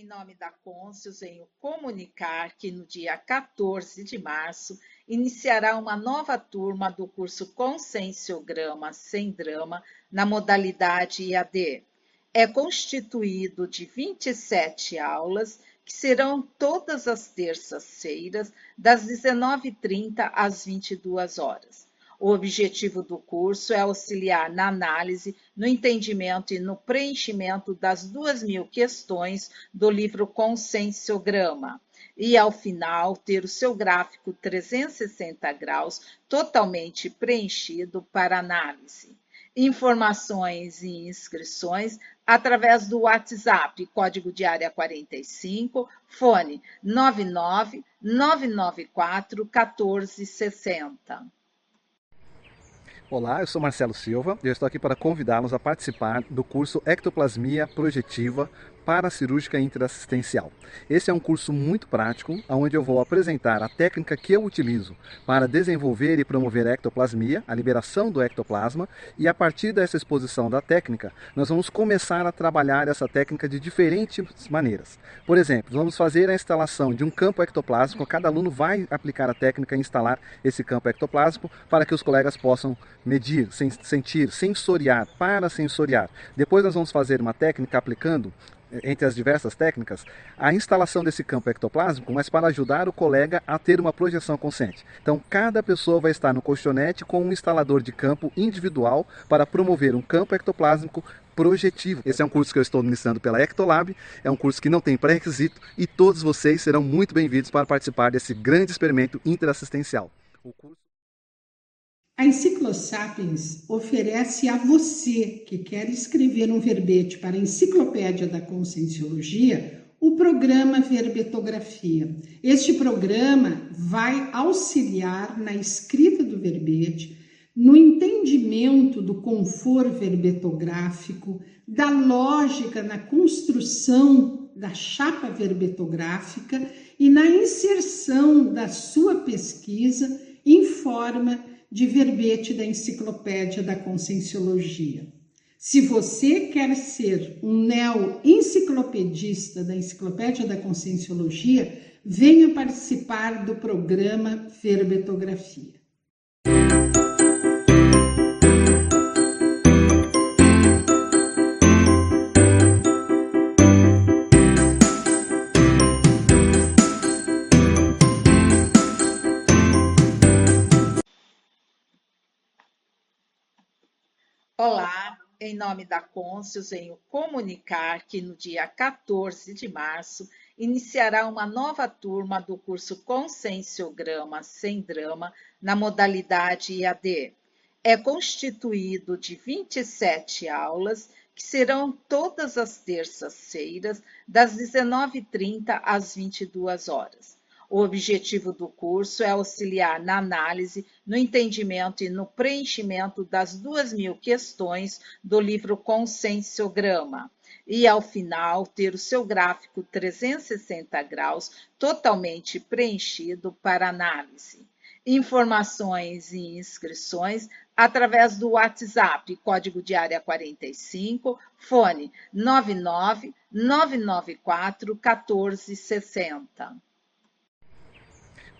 Em nome da Cônsul, venho comunicar que no dia 14 de março iniciará uma nova turma do curso Conscienciograma Sem Drama na modalidade IAD. É constituído de 27 aulas que serão todas as terças-feiras, das 19h30 às 22 horas. O objetivo do curso é auxiliar na análise, no entendimento e no preenchimento das duas mil questões do livro Conscienciograma. E, ao final, ter o seu gráfico 360 graus totalmente preenchido para análise. Informações e inscrições através do WhatsApp, código de área 45, fone 99 994 1460. Olá, eu sou Marcelo Silva e eu estou aqui para convidá-los a participar do curso Ectoplasmia Projetiva paracirúrgica interassistencial. Esse é um curso muito prático, onde eu vou apresentar a técnica que eu utilizo para desenvolver e promover a ectoplasmia, a liberação do ectoplasma, e a partir dessa exposição da técnica, nós vamos começar a trabalhar essa técnica de diferentes maneiras. Por exemplo, vamos fazer a instalação de um campo ectoplásmico, cada aluno vai aplicar a técnica e instalar esse campo ectoplásmico para que os colegas possam medir, sentir, sensoriar, parasensoriar. Depois nós vamos fazer uma técnica aplicando entre as diversas técnicas, a instalação desse campo ectoplásmico, mas para ajudar o colega a ter uma projeção consciente. Então, cada pessoa vai estar no colchonete com um instalador de campo individual para promover um campo ectoplásmico projetivo. Esse é um curso que eu estou ministrando pela Ectolab, é um curso que não tem pré-requisito e todos vocês serão muito bem-vindos para participar desse grande experimento interassistencial. O curso a Enciclosapiens oferece a você que quer escrever um verbete para a Enciclopédia da Conscienciologia o programa Verbetografia. Este programa vai auxiliar na escrita do verbete, no entendimento do conforto verbetográfico, da lógica na construção da chapa verbetográfica e na inserção da sua pesquisa em forma de verbete da Enciclopédia da Conscienciologia. Se você quer ser um neo-enciclopedista da Enciclopédia da Conscienciologia, venha participar do programa Verbetografia. Olá, em nome da Cônsul, venho comunicar que no dia 14 de março iniciará uma nova turma do curso Conscienciograma Sem Drama na modalidade IAD. É constituído de 27 aulas que serão todas as terças-feiras, das 19h30 às 22 horas. O objetivo do curso é auxiliar na análise, no entendimento e no preenchimento das duas mil questões do livro Conscienciograma. E, ao final, ter o seu gráfico 360 graus totalmente preenchido para análise. Informações e inscrições através do WhatsApp, código de área 45, fone 99 994 1460.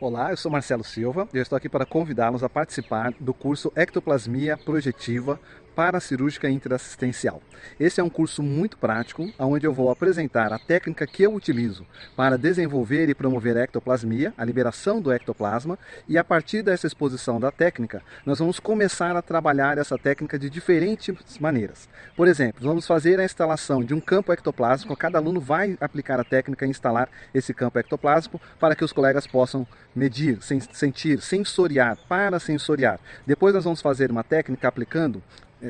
Olá, eu sou Marcelo Silva e eu estou aqui para convidá-los a participar do curso Ectoplasmia Projetiva paracirúrgica interassistencial. Esse é um curso muito prático, onde eu vou apresentar a técnica que eu utilizo para desenvolver e promover a ectoplasmia, a liberação do ectoplasma, e a partir dessa exposição da técnica, nós vamos começar a trabalhar essa técnica de diferentes maneiras. Por exemplo, vamos fazer a instalação de um campo ectoplásmico, cada aluno vai aplicar a técnica e instalar esse campo ectoplásmico para que os colegas possam medir, sentir, sensoriar, parasensoriar. Depois nós vamos fazer uma técnica aplicando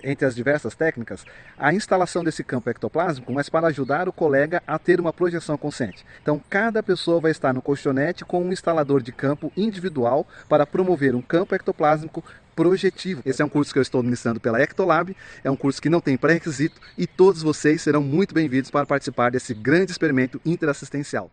entre as diversas técnicas, a instalação desse campo ectoplásmico, mas para ajudar o colega a ter uma projeção consciente. Então, cada pessoa vai estar no colchonete com um instalador de campo individual para promover um campo ectoplásmico projetivo. Esse é um curso que eu estou ministrando pela Ectolab, é um curso que não tem pré-requisito e todos vocês serão muito bem-vindos para participar desse grande experimento interassistencial.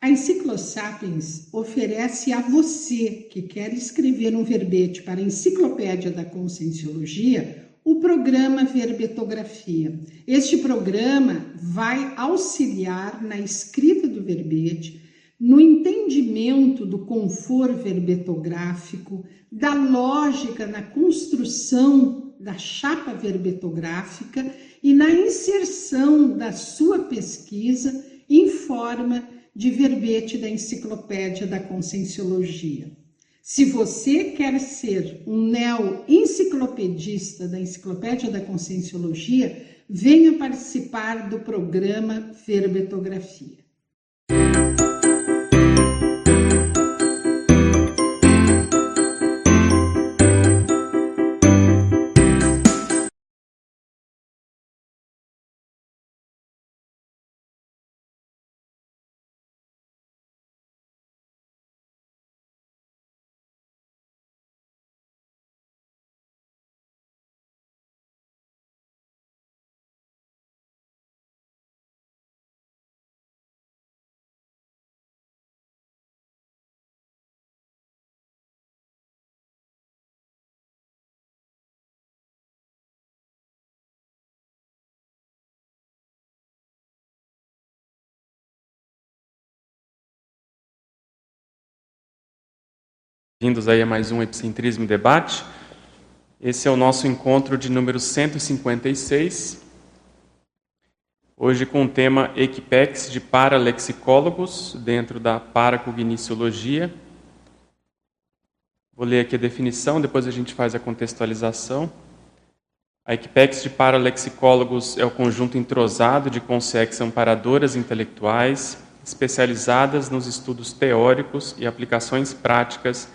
A Enciclosapiens oferece a você que quer escrever um verbete para a Enciclopédia da Conscienciologia o programa Verbetografia. Este programa vai auxiliar na escrita do verbete, no entendimento do conforto verbetográfico, da lógica na construção da chapa verbetográfica e na inserção da sua pesquisa em forma de verbete da Enciclopédia da Conscienciologia. Se você quer ser um neo-enciclopedista da Enciclopédia da Conscienciologia, venha participar do programa Verbetografia. Bem-vindos aí a mais um Epicentrismo Debate. Esse é o nosso encontro de número 156. Hoje com o tema Equipex de paralexicólogos dentro da paracogniciologia. Vou ler aqui a definição, depois a gente faz a contextualização. A Equipex de paralexicólogos é o conjunto entrosado de consciências amparadoras intelectuais especializadas nos estudos teóricos e aplicações práticas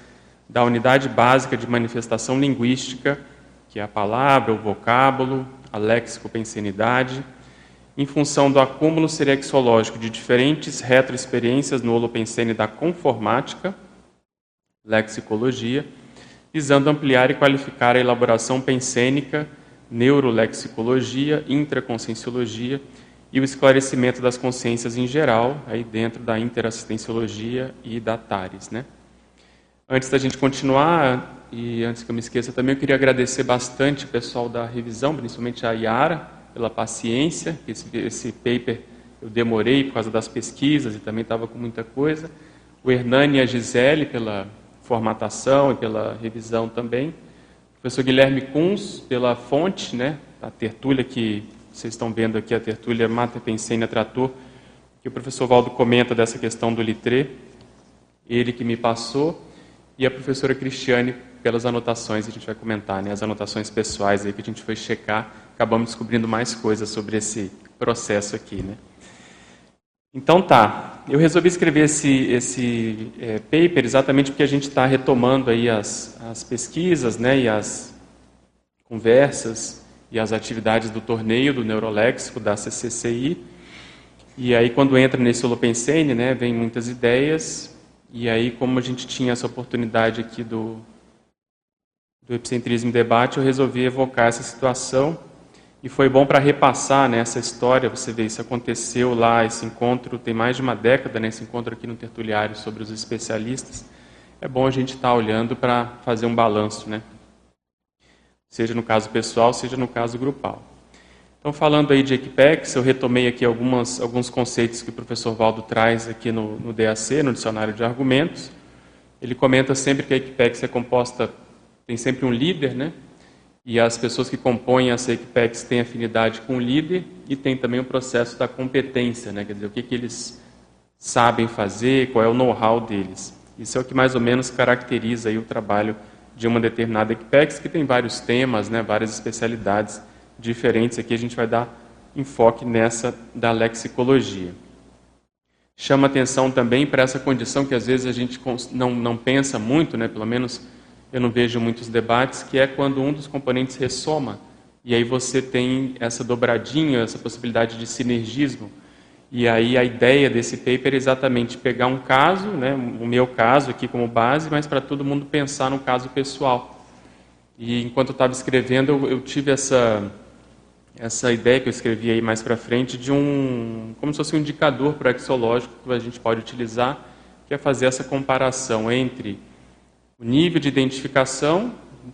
da unidade básica de manifestação linguística, que é a palavra, o vocábulo, a lexicopensenidade, em função do acúmulo serexológico de diferentes retroexperiências no holopensene da conformática, lexicologia, visando ampliar e qualificar a elaboração pensênica, neurolexicologia, intraconscienciologia e o esclarecimento das consciências em geral, aí dentro da interassistenciologia e da TARES, né? Antes da gente continuar, e antes que eu me esqueça também, eu queria agradecer bastante o pessoal da revisão, principalmente a Yara, pela paciência. Esse, esse paper eu demorei por causa das pesquisas e também estava com muita coisa. O Hernani e a Gisele pela formatação e pela revisão também. O professor Guilherme Kunz pela fonte, né, a tertúlia que vocês estão vendo aqui, a tertúlia Mata Pensênia Trator, que o professor Valdo comenta dessa questão do litré, ele que me passou e a professora Cristiane pelas anotações, a gente vai comentar, né, as anotações pessoais aí que a gente foi checar, acabamos descobrindo mais coisas sobre esse processo aqui, né. Então tá, eu resolvi escrever esse, esse é, paper exatamente porque a gente está retomando aí as, as pesquisas, né, e as conversas e as atividades do torneio do Neuroléxico da CCCI, e aí quando entra nesse Holopensene, né, vem muitas ideias, e aí, como a gente tinha essa oportunidade aqui do, do Epicentrismo Debate, eu resolvi evocar essa situação. E foi bom para repassar né, essa história. Você vê, isso aconteceu lá, esse encontro tem mais de uma década, né, esse encontro aqui no Tertuliário sobre os especialistas. É bom a gente estar tá olhando para fazer um balanço, né? seja no caso pessoal, seja no caso grupal. Então, falando aí de Equipex, eu retomei aqui algumas, alguns conceitos que o professor Valdo traz aqui no, no DAC, no Dicionário de Argumentos. Ele comenta sempre que a Equipex é composta, tem sempre um líder, né? E as pessoas que compõem essa Equipex têm afinidade com o líder e tem também o processo da competência, né? Quer dizer, o que, que eles sabem fazer, qual é o know-how deles. Isso é o que mais ou menos caracteriza aí o trabalho de uma determinada Equipex, que tem vários temas, né? várias especialidades diferentes. Aqui a gente vai dar enfoque nessa da lexicologia. Chama atenção também para essa condição que às vezes a gente não, não pensa muito, né? pelo menos eu não vejo muitos debates, que é quando um dos componentes ressoma, e aí você tem essa dobradinha, essa possibilidade de sinergismo. E aí a ideia desse paper é exatamente pegar um caso, né, o meu caso aqui como base, mas para todo mundo pensar no caso pessoal. E enquanto eu estava escrevendo, eu, eu tive essa, essa ideia que eu escrevi aí mais para frente de um, como se fosse um indicador proexológico que a gente pode utilizar, que é fazer essa comparação entre o nível de identificação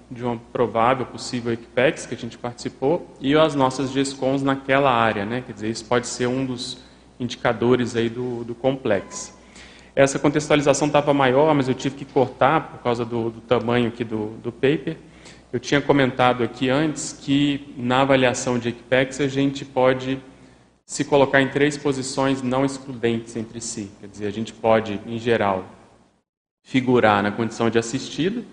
de uma provável, possível Equipex que a gente participou e as nossas GESCONs naquela área, né? Quer dizer, isso pode ser um dos indicadores aí do, do complexo. Essa contextualização estava maior, mas eu tive que cortar por causa do, do tamanho aqui do, do paper. Eu tinha comentado aqui antes que na avaliação de Equipex a gente pode se colocar em três posições não excludentes entre si. Quer dizer, a gente pode, em geral, figurar na condição de assistido,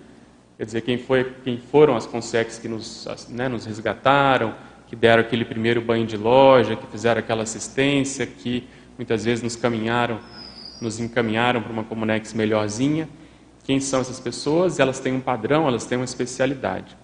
quer dizer, quem, foi, quem foram as consex que nos, né, nos resgataram, que deram aquele primeiro banho de loja, que fizeram aquela assistência, que muitas vezes nos caminharam, nos encaminharam para uma Comunex melhorzinha. Quem são essas pessoas? Elas têm um padrão, elas têm uma especialidade.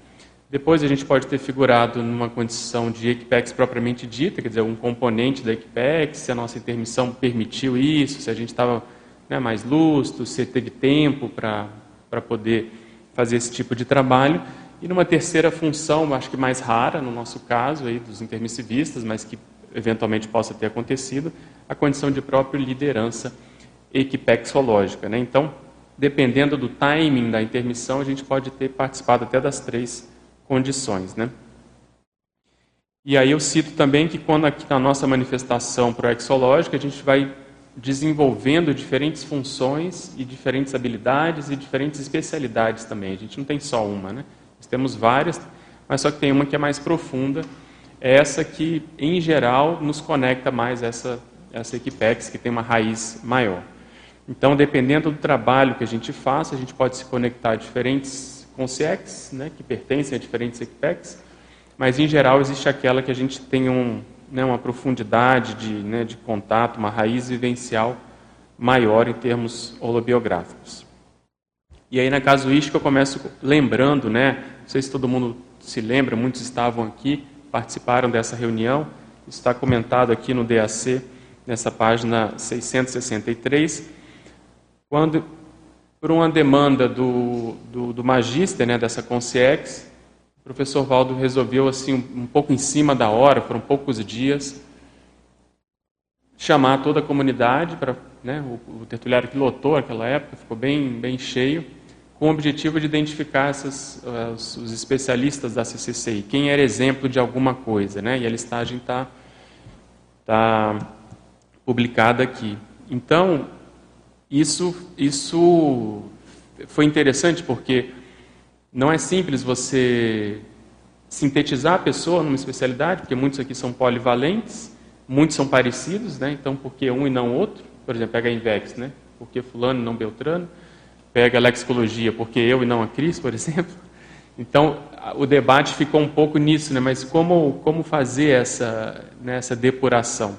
Depois a gente pode ter figurado numa condição de Equipex propriamente dita, quer dizer, um componente da Equipex, se a nossa intermissão permitiu isso, se a gente estava né, mais lustro, se teve tempo para poder fazer esse tipo de trabalho. E numa terceira função, acho que mais rara no nosso caso, aí, dos intermissivistas, mas que eventualmente possa ter acontecido, a condição de própria liderança equipexológica. Né? Então, dependendo do timing da intermissão, a gente pode ter participado até das três condições. Né? E aí eu cito também que quando aqui na nossa manifestação proexológica, a gente vai desenvolvendo diferentes funções e diferentes habilidades e diferentes especialidades também. A gente não tem só uma, né? Nós temos várias, mas só que tem uma que é mais profunda, é essa que, em geral, nos conecta mais essa, essa Equipex, que tem uma raiz maior. Então, dependendo do trabalho que a gente faça, a gente pode se conectar a diferentes consiex, né, que pertencem a diferentes Equipex, mas, em geral, existe aquela que a gente tem um, né, uma profundidade de, né, de contato, uma raiz vivencial maior em termos holobiográficos. E aí na casuística eu começo lembrando, né, não sei se todo mundo se lembra, muitos estavam aqui, participaram dessa reunião, está comentado aqui no DAC, nessa página 663, quando, por uma demanda do, do, do magíster, né, dessa Consciex, o professor Valdo resolveu, assim, um, um pouco em cima da hora, foram poucos dias, chamar toda a comunidade para né, o, o tertuliário que lotou naquela época, ficou bem, bem cheio, com o objetivo de identificar essas, os, os, especialistas da CCCI, quem era exemplo de alguma coisa, né, e a listagem está tá publicada aqui. Então, isso, isso foi interessante porque não é simples você sintetizar a pessoa numa especialidade, porque muitos aqui são polivalentes, muitos são parecidos, né? então por que um e não outro? Por exemplo, pega a Invex, né? por que fulano e não Beltrano? Pega a lexicologia, por que eu e não a Cris, por exemplo? Então, o debate ficou um pouco nisso, né? mas como, como fazer essa, né, essa depuração?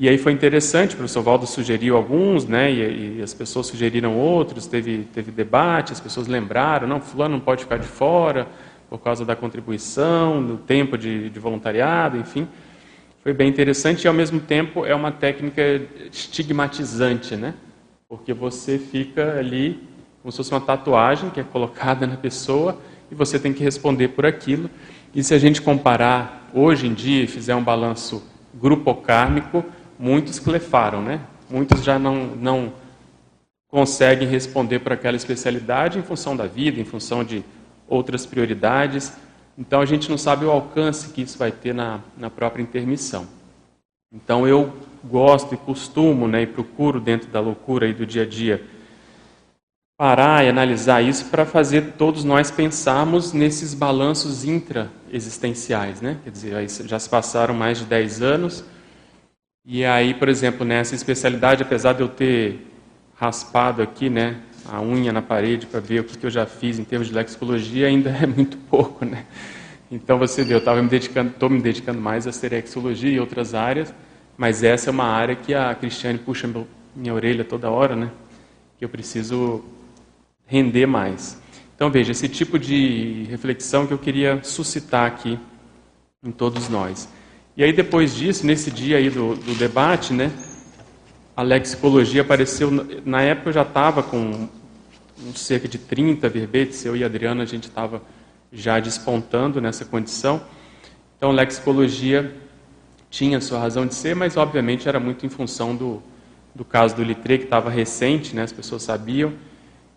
E aí foi interessante, o professor Valdo sugeriu alguns, né, e, e, as pessoas sugeriram outros, teve, teve debate, as pessoas lembraram, não, fulano não pode ficar de fora por causa da contribuição, do tempo de, de voluntariado, enfim. Foi bem interessante e, ao mesmo tempo, é uma técnica estigmatizante, né? Porque você fica ali como se fosse uma tatuagem que é colocada na pessoa e você tem que responder por aquilo. E se a gente comparar hoje em dia e fizer um balanço grupocármico, muitos clefaram, né? Muitos já não, não conseguem responder para aquela especialidade em função da vida, em função de outras prioridades. Então a gente não sabe o alcance que isso vai ter na, na própria intermissão. Então eu gosto e costumo, né, e procuro dentro da loucura e do dia a dia parar e analisar isso para fazer todos nós pensarmos nesses balanços intra-existenciais, né? Quer dizer, já se passaram mais de 10 anos, e aí, por exemplo, nessa especialidade, apesar de eu ter raspado aqui, né, a unha na parede para ver o que, que eu já fiz em termos de lexicologia, ainda é muito pouco, né? Então você vê, eu estava me dedicando, estou me dedicando mais a serexologia e outras áreas, mas essa é uma área que a Cristiane puxa minha orelha toda hora, né? Que eu preciso render mais. Então veja, esse tipo de reflexão que eu queria suscitar aqui em todos nós. E aí depois disso, nesse dia aí do, do debate, né, a lexicologia apareceu, na época eu já estava com cerca de 30 verbetes, eu e a Adriana a gente estava já despontando nessa condição. Então, lexicologia tinha sua razão de ser, mas obviamente era muito em função do, do caso do Litre, que estava recente, né, as pessoas sabiam.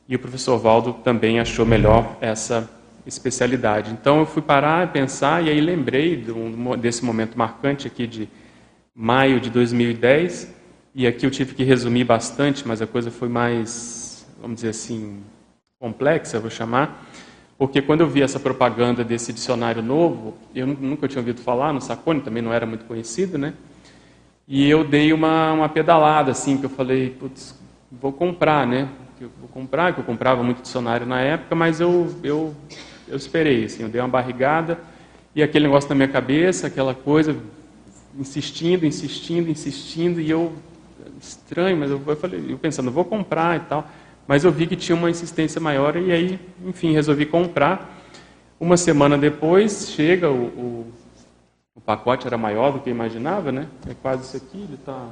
e o professor Valdo também achou melhor essa especialidade. Então eu fui parar, pensar e aí lembrei desse momento marcante aqui de maio de 2010 e aqui eu tive que resumir bastante, mas a coisa foi mais, vamos dizer assim, complexa, vou chamar, porque quando eu vi essa propaganda desse dicionário novo, eu nunca tinha ouvido falar no Sacone, também não era muito conhecido, né? E eu dei uma, uma pedalada, assim, que eu falei, putz, vou comprar, né? Eu vou comprar, que eu comprava muito dicionário na época, mas eu, eu, eu esperei, assim, eu dei uma barrigada e aquele negócio na minha cabeça, aquela coisa, insistindo, insistindo, insistindo, e eu, estranho, mas eu, eu falei, eu pensando, vou comprar e tal, mas eu vi que tinha uma insistência maior e aí, enfim, resolvi comprar. Uma semana depois, chega o, o, o pacote era maior do que eu imaginava, né? É quase isso aqui, ele está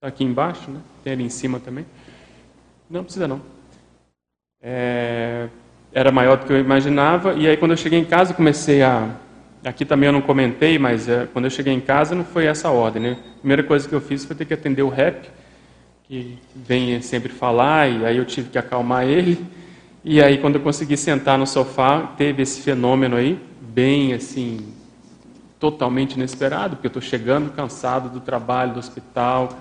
tá aqui embaixo, né? Tem ali em cima também. Não precisa não. É, era maior do que eu imaginava e aí quando eu cheguei em casa comecei a Aqui também eu não comentei, mas é, quando eu cheguei em casa não foi essa ordem. Né? A primeira coisa que eu fiz foi ter que atender o rap, que vem sempre falar, e aí eu tive que acalmar ele. E aí quando eu consegui sentar no sofá, teve esse fenômeno aí, bem assim, totalmente inesperado, porque eu estou chegando cansado do trabalho, do hospital,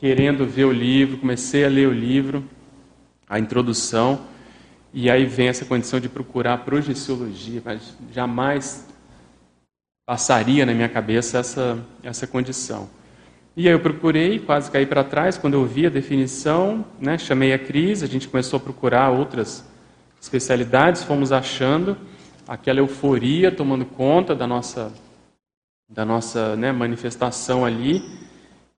querendo ver o livro, comecei a ler o livro, a introdução, e aí vem essa condição de procurar projeciologia, mas jamais passaria na minha cabeça essa, essa condição. E aí eu procurei, quase caí para trás, quando eu vi a definição, né, chamei a Cris, a gente começou a procurar outras especialidades, fomos achando aquela euforia tomando conta da nossa, da nossa né, manifestação ali,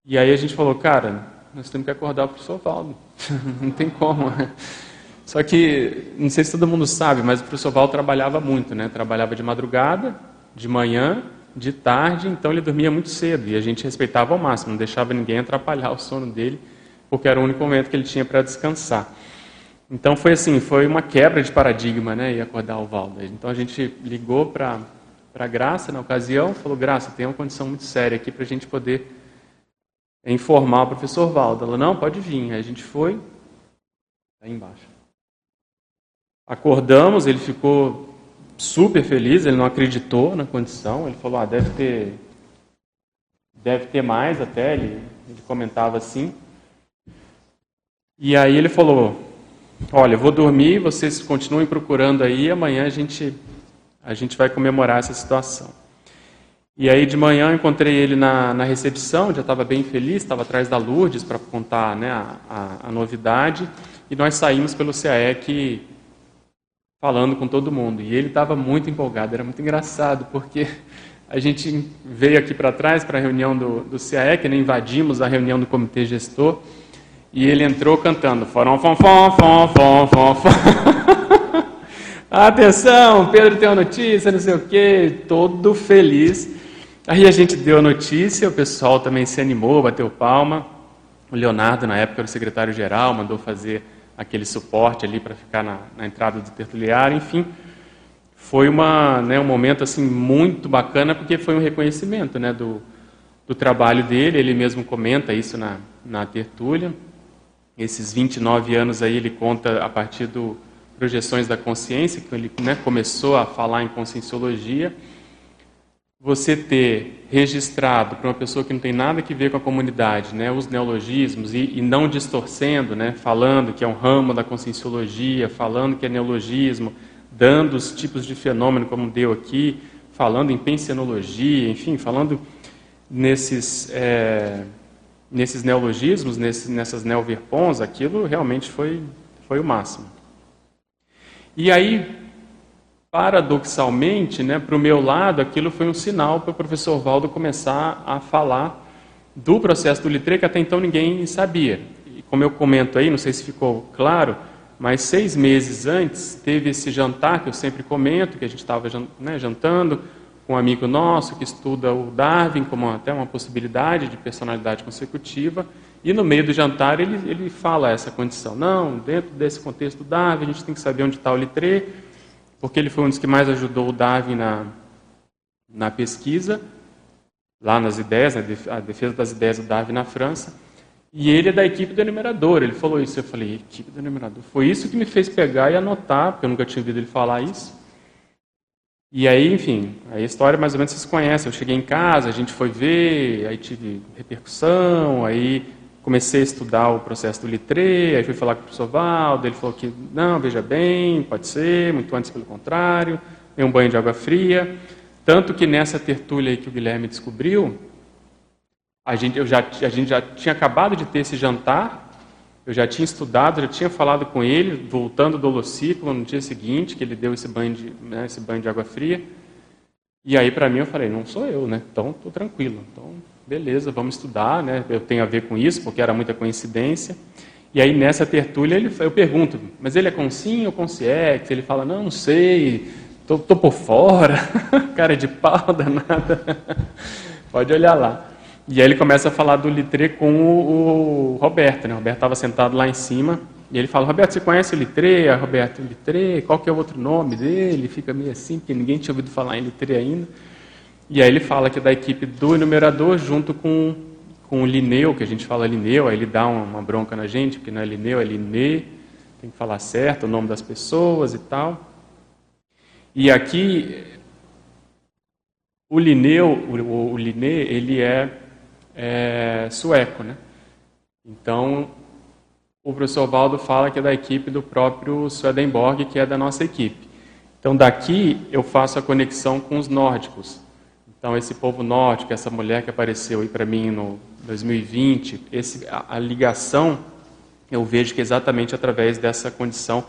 e aí a gente falou, cara, nós temos que acordar o professor Valdo, não tem como. Só que, não sei se todo mundo sabe, mas o professor Valdo trabalhava muito, né? trabalhava de madrugada, de manhã, de tarde, então ele dormia muito cedo e a gente respeitava ao máximo, não deixava ninguém atrapalhar o sono dele, porque era o único momento que ele tinha para descansar. Então foi assim, foi uma quebra de paradigma, né, e acordar o Valdo. Então a gente ligou para para Graça na ocasião, falou: Graça, tem uma condição muito séria aqui para a gente poder informar o professor Valdo. Ela: Não, pode vir. Aí a gente foi, aí embaixo. Acordamos, ele ficou super feliz, ele não acreditou na condição, ele falou, ah, deve ter, deve ter mais até, ele, ele comentava assim. E aí ele falou, olha, vou dormir, vocês continuem procurando aí, amanhã a gente, a gente vai comemorar essa situação. E aí de manhã eu encontrei ele na, na recepção, já estava bem feliz, estava atrás da Lourdes para contar né, a, a, a, novidade, e nós saímos pelo CAEC falando com todo mundo. E ele estava muito empolgado, era muito engraçado, porque a gente veio aqui para trás para a reunião do, do CAE, né, invadimos a reunião do comitê gestor, e ele entrou cantando fom, fom, fom, fom, fom, fom. Atenção, Pedro tem uma notícia, não sei o quê, todo feliz. Aí a gente deu a notícia, o pessoal também se animou, bateu palma. O Leonardo, na época, era o secretário-geral, mandou fazer aquele suporte ali para ficar na, na, entrada do tertuliário, enfim. Foi uma, né, um momento assim muito bacana porque foi um reconhecimento né, do, do trabalho dele, ele mesmo comenta isso na, na tertúlia. Esses 29 anos aí ele conta a partir do Projeções da Consciência, que ele né, começou a falar em conscienciologia você ter registrado para uma pessoa que não tem nada que ver com a comunidade, né, os neologismos e, e, não distorcendo, né, falando que é um ramo da conscienciologia, falando que é neologismo, dando os tipos de fenômeno como deu aqui, falando em pensionologia, enfim, falando nesses é, nesses neologismos, nesses, nessas neoverpons, aquilo realmente foi foi o máximo. E aí paradoxalmente, né, para o meu lado, aquilo foi um sinal para o professor Valdo começar a falar do processo do Litre, que até então ninguém sabia. E como eu comento aí, não sei se ficou claro, mas seis meses antes teve esse jantar que eu sempre comento, que a gente estava né, jantando com um amigo nosso que estuda o Darwin como até uma possibilidade de personalidade consecutiva, e no meio do jantar ele, ele fala essa condição. Não, dentro desse contexto do Darwin, a gente tem que saber onde está o Litre, porque ele foi um dos que mais ajudou o Darwin na, na pesquisa, lá nas ideias, a defesa das ideias do Darwin na França. E ele é da equipe do enumerador. Ele falou isso. Eu falei, equipe do enumerador. Foi isso que me fez pegar e anotar, porque eu nunca tinha ouvido ele falar isso. E aí, enfim, a história mais ou menos vocês conhecem. Eu cheguei em casa, a gente foi ver, aí tive repercussão, aí comecei a estudar o processo do litre, aí fui falar com o professor Valdo, ele falou que, não, veja bem, pode ser, muito antes pelo contrário, dei um banho de água fria. Tanto que nessa tertúlia que o Guilherme descobriu, a gente, eu já, a gente já tinha acabado de ter esse jantar, eu já tinha estudado, já tinha falado com ele, voltando do holociclo no dia seguinte, que ele deu esse banho de, né, esse banho de água fria. E aí, para mim, eu falei, não sou eu, né? Então, estou tranquilo. Então, beleza, vamos estudar, né? Eu tenho a ver com isso, porque era muita coincidência. E aí, nessa tertúlia, ele, eu pergunto, mas ele é com sim ou com CX? Ele fala, não, não sei, tô, tô por fora, cara de pau danada. Pode olhar lá. E aí ele começa a falar do Litre com o, o Roberto, né? O Roberto estava sentado lá em cima, e ele fala, Roberto, você conhece o Litre? Ah, Roberto, Litre, qual que é o outro nome dele? Fica meio assim, porque ninguém tinha ouvido falar em Litre ainda. E aí ele fala que é da equipe do enumerador junto com, com o Lineu, que a gente fala Lineu, aí ele dá uma, uma bronca na gente, porque não é Lineu, é Linê, tem que falar certo o nome das pessoas e tal. E aqui, o Lineu, o, o ele é é, sueco. Né? Então, o professor Valdo fala que é da equipe do próprio Swedenborg, que é da nossa equipe. Então, daqui eu faço a conexão com os nórdicos. Então, esse povo nórdico, essa mulher que apareceu aí para mim no 2020, esse, a, a ligação eu vejo que é exatamente através dessa condição.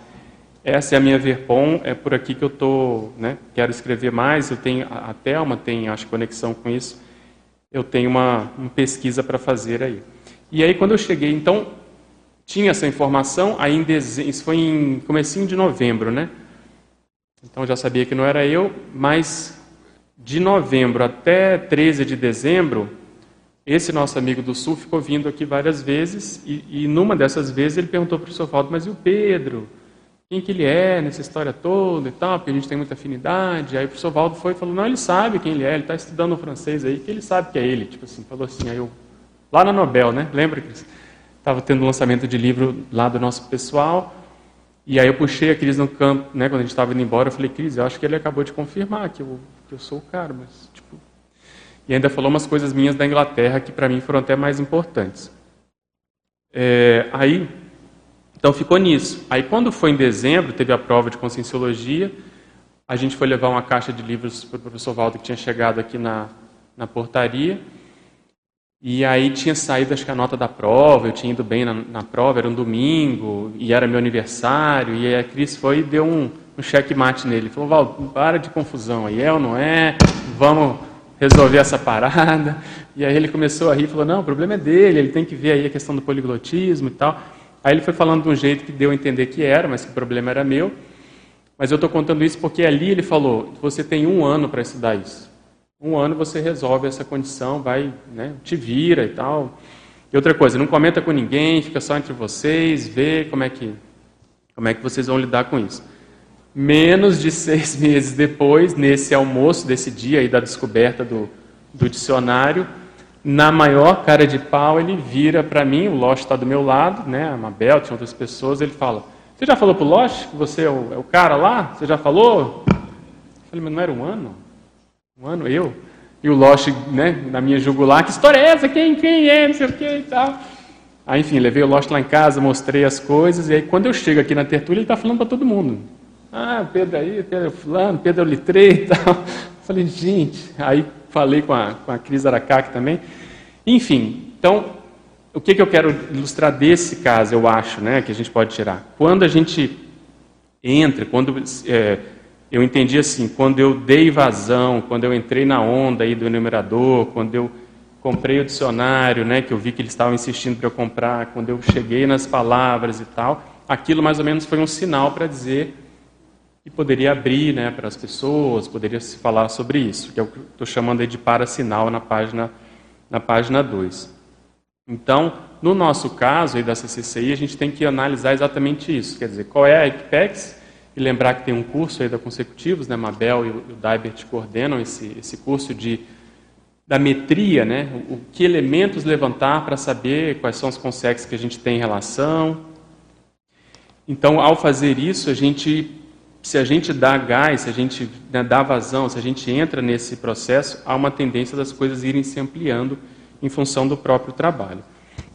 Essa é a minha Verpom, é por aqui que eu tô, né, quero escrever mais, eu tenho, a Thelma tem, acho, conexão com isso eu tenho uma, uma pesquisa para fazer aí. E aí quando eu cheguei, então, tinha essa informação, aí em dezembro, isso foi em comecinho de novembro, né? Então já sabia que não era eu, mas de novembro até 13 de dezembro, esse nosso amigo do Sul ficou vindo aqui várias vezes, e, e numa dessas vezes ele perguntou para o Sr. Valdo, mas e o Pedro? quem que ele é nessa história toda e tal, porque a gente tem muita afinidade. Aí o professor Valdo foi e falou, não, ele sabe quem ele é, ele está estudando francês aí, que ele sabe que é ele. Tipo assim, falou assim, aí eu, lá na Nobel, né? Lembra que estava tendo lançamento de livro lá do nosso pessoal, e aí eu puxei a Cris no campo, né, quando a gente estava indo embora, eu falei, Cris, eu acho que ele acabou de confirmar que eu, que eu sou o cara, mas, tipo... E ainda falou umas coisas minhas da Inglaterra que para mim foram até mais importantes. É, aí, então ficou nisso. Aí quando foi em dezembro, teve a prova de conscienciologia, a gente foi levar uma caixa de livros para o professor Walter, que tinha chegado aqui na, na portaria. E aí tinha saído, acho que a nota da prova, eu tinha ido bem na, na prova, era um domingo, e era meu aniversário, e aí a Cris foi e deu um, um checkmate nele. Falou, Val, para de confusão aí, é ou não é? Vamos resolver essa parada. E aí ele começou a rir, falou, não, o problema é dele, ele tem que ver aí a questão do poliglotismo e tal. Aí ele foi falando de um jeito que deu a entender que era, mas que o problema era meu. Mas eu estou contando isso porque ali ele falou: você tem um ano para estudar isso. Um ano você resolve essa condição, vai, né, te vira e tal. E outra coisa, não comenta com ninguém, fica só entre vocês, vê como é que, como é que vocês vão lidar com isso. Menos de seis meses depois, nesse almoço desse dia aí da descoberta do, do dicionário, na maior cara de pau, ele vira para mim, o Lost está do meu lado, né, a Mabel, tinha outras pessoas, ele fala, você já falou para o Lost que você é o, é o, cara lá? Você já falou? Eu falei, mas não era um ano? Um ano, eu? E o Lost, né, na minha jugular, que história é essa? Quem, quem é? Não sei o que e tal. Aí, enfim, levei o Lost lá em casa, mostrei as coisas, e aí quando eu chego aqui na tertúlia, ele está falando para todo mundo. Ah, Pedro aí, Pedro fulano, Pedro Litrei e tal. Falei, gente, aí falei com a, com a Cris Aracac também. Enfim, então, o que, que eu quero ilustrar desse caso, eu acho, né, que a gente pode tirar? Quando a gente entra, quando é, eu entendi assim, quando eu dei vazão, quando eu entrei na onda aí do enumerador, quando eu comprei o dicionário, né, que eu vi que eles estavam insistindo para eu comprar, quando eu cheguei nas palavras e tal, aquilo mais ou menos foi um sinal para dizer e poderia abrir né, para as pessoas, poderia se falar sobre isso, que é o que estou chamando de para-sinal na página, na página 2. Então, no nosso caso aí da CCCI, a gente tem que analisar exatamente isso, quer dizer, qual é a Equipex, e lembrar que tem um curso aí da Consecutivos, né, Mabel e o Daibert coordenam esse, esse curso de da metria, né? O, que elementos levantar para saber quais são os consexos que a gente tem em relação. Então, ao fazer isso, a gente, se a gente dá gás, se a gente né, dá vazão, se a gente entra nesse processo, há uma tendência das coisas irem se ampliando em função do próprio trabalho.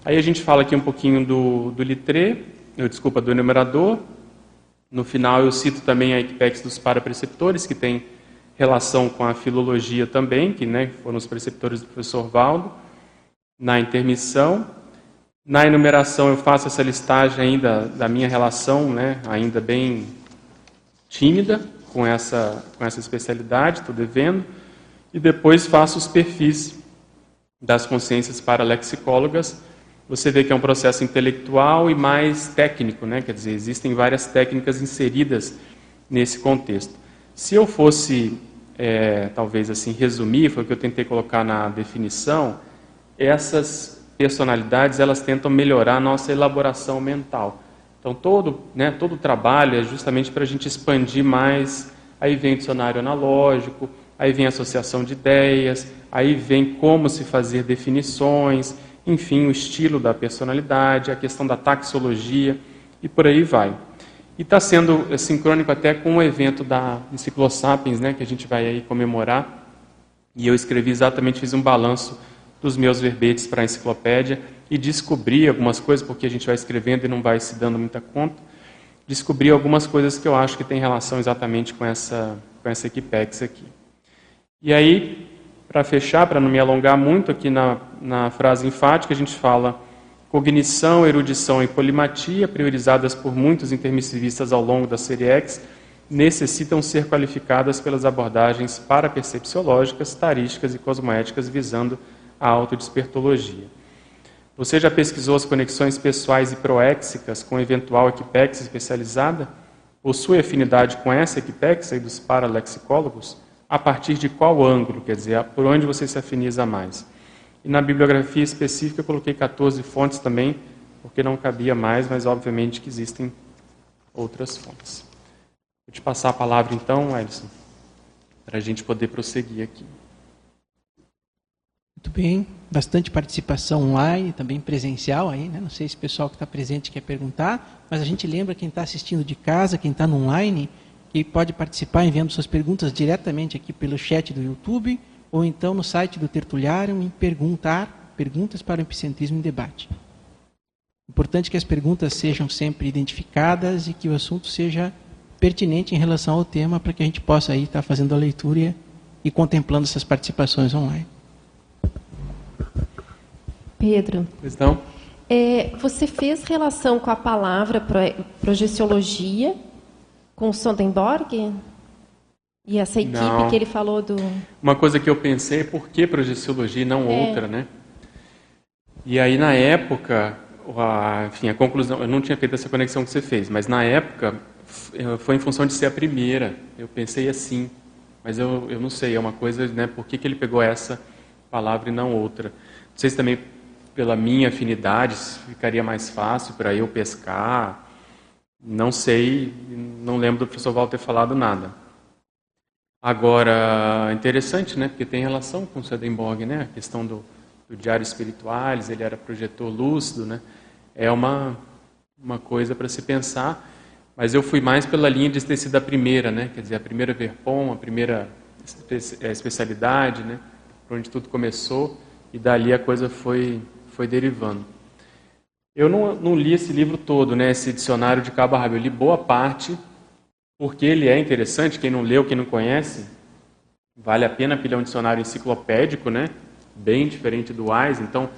Aí a gente fala aqui um pouquinho do, do litré, desculpa, do enumerador. No final eu cito também a Equipex dos parapreceptores, que tem relação com a filologia também, que né, foram os preceptores do professor Valdo, na intermissão. Na enumeração eu faço essa listagem ainda da minha relação, né, ainda bem tímida com essa, com essa especialidade, estou devendo, e depois faço os perfis das consciências paralexicólogas. Você vê que é um processo intelectual e mais técnico, né? quer dizer, existem várias técnicas inseridas nesse contexto. Se eu fosse é, talvez assim resumir, foi o que eu tentei colocar na definição, essas personalidades elas tentam melhorar a nossa elaboração mental. Então todo, né, todo o trabalho é justamente para a gente expandir mais. Aí vem o dicionário analógico, aí vem a associação de ideias, aí vem como se fazer definições, enfim, o estilo da personalidade, a questão da taxologia e por aí vai. E está sendo é, sincrônico até com o evento da Enciclosapiens, né, que a gente vai aí comemorar. E eu escrevi exatamente, fiz um balanço dos meus verbetes para a enciclopédia e descobri algumas coisas, porque a gente vai escrevendo e não vai se dando muita conta. Descobri algumas coisas que eu acho que tem relação exatamente com essa, com essa Equipex aqui. E aí, para fechar, para não me alongar muito aqui na, na frase enfática, a gente fala Cognição, erudição e polimatia, priorizadas por muitos intermissivistas ao longo da série X, necessitam ser qualificadas pelas abordagens parapercepciológicas, tarísticas e cosmoéticas visando a autodespertologia. Você já pesquisou as conexões pessoais e proéxicas com eventual equipex especializada? Possui afinidade com essa equipex aí dos paralexicólogos? A partir de qual ângulo, quer dizer, por onde você se afiniza mais? E na bibliografia específica eu coloquei 14 fontes também, porque não cabia mais, mas obviamente que existem outras fontes. Vou te passar a palavra então, Ellison, para a gente poder prosseguir aqui. Muito bem, bastante participação online, também presencial aí, né? Não sei se o pessoal que está presente quer perguntar, mas a gente lembra quem está assistindo de casa, quem está no online, que pode participar enviando suas perguntas diretamente aqui pelo chat do YouTube ou então no site do Tertuliário em perguntar perguntas para o epicentrismo em debate. Importante que as perguntas sejam sempre identificadas e que o assunto seja pertinente em relação ao tema para que a gente possa aí estar fazendo a leitura e contemplando essas participações online. Pedro. Questão? É, você fez relação com a palavra projeciologia com Sondenborg? E essa equipe não. que ele falou do. Uma coisa que eu pensei é por que projeciologia e não é. outra, né? E aí, na época, a, enfim, a conclusão, eu não tinha feito essa conexão que você fez, mas na época foi em função de ser a primeira. Eu pensei assim, mas eu, eu não sei, é uma coisa, né? Por que, que ele pegou essa palavra e não outra? Não sei se também pela minha afinidade ficaria mais fácil para eu pescar. Não sei, não lembro do professor Walter ter falado nada. Agora, interessante, né? Porque tem relação com Swedenborg, né? A questão do, do diário espiritualis, ele era projetor lúcido, né? É uma, uma coisa para se pensar. Mas eu fui mais pela linha de ter sido a primeira, né? Quer dizer, a primeira Verpom, a primeira é, especialidade, né? Por onde tudo começou. E dali a coisa foi, foi derivando. Eu não, não li esse livro todo, né? Esse dicionário de cabo a rabo. Eu li boa parte porque ele é interessante, quem não leu, quem não conhece, vale a pena pilhar um dicionário enciclopédico, né? bem diferente do Wise, então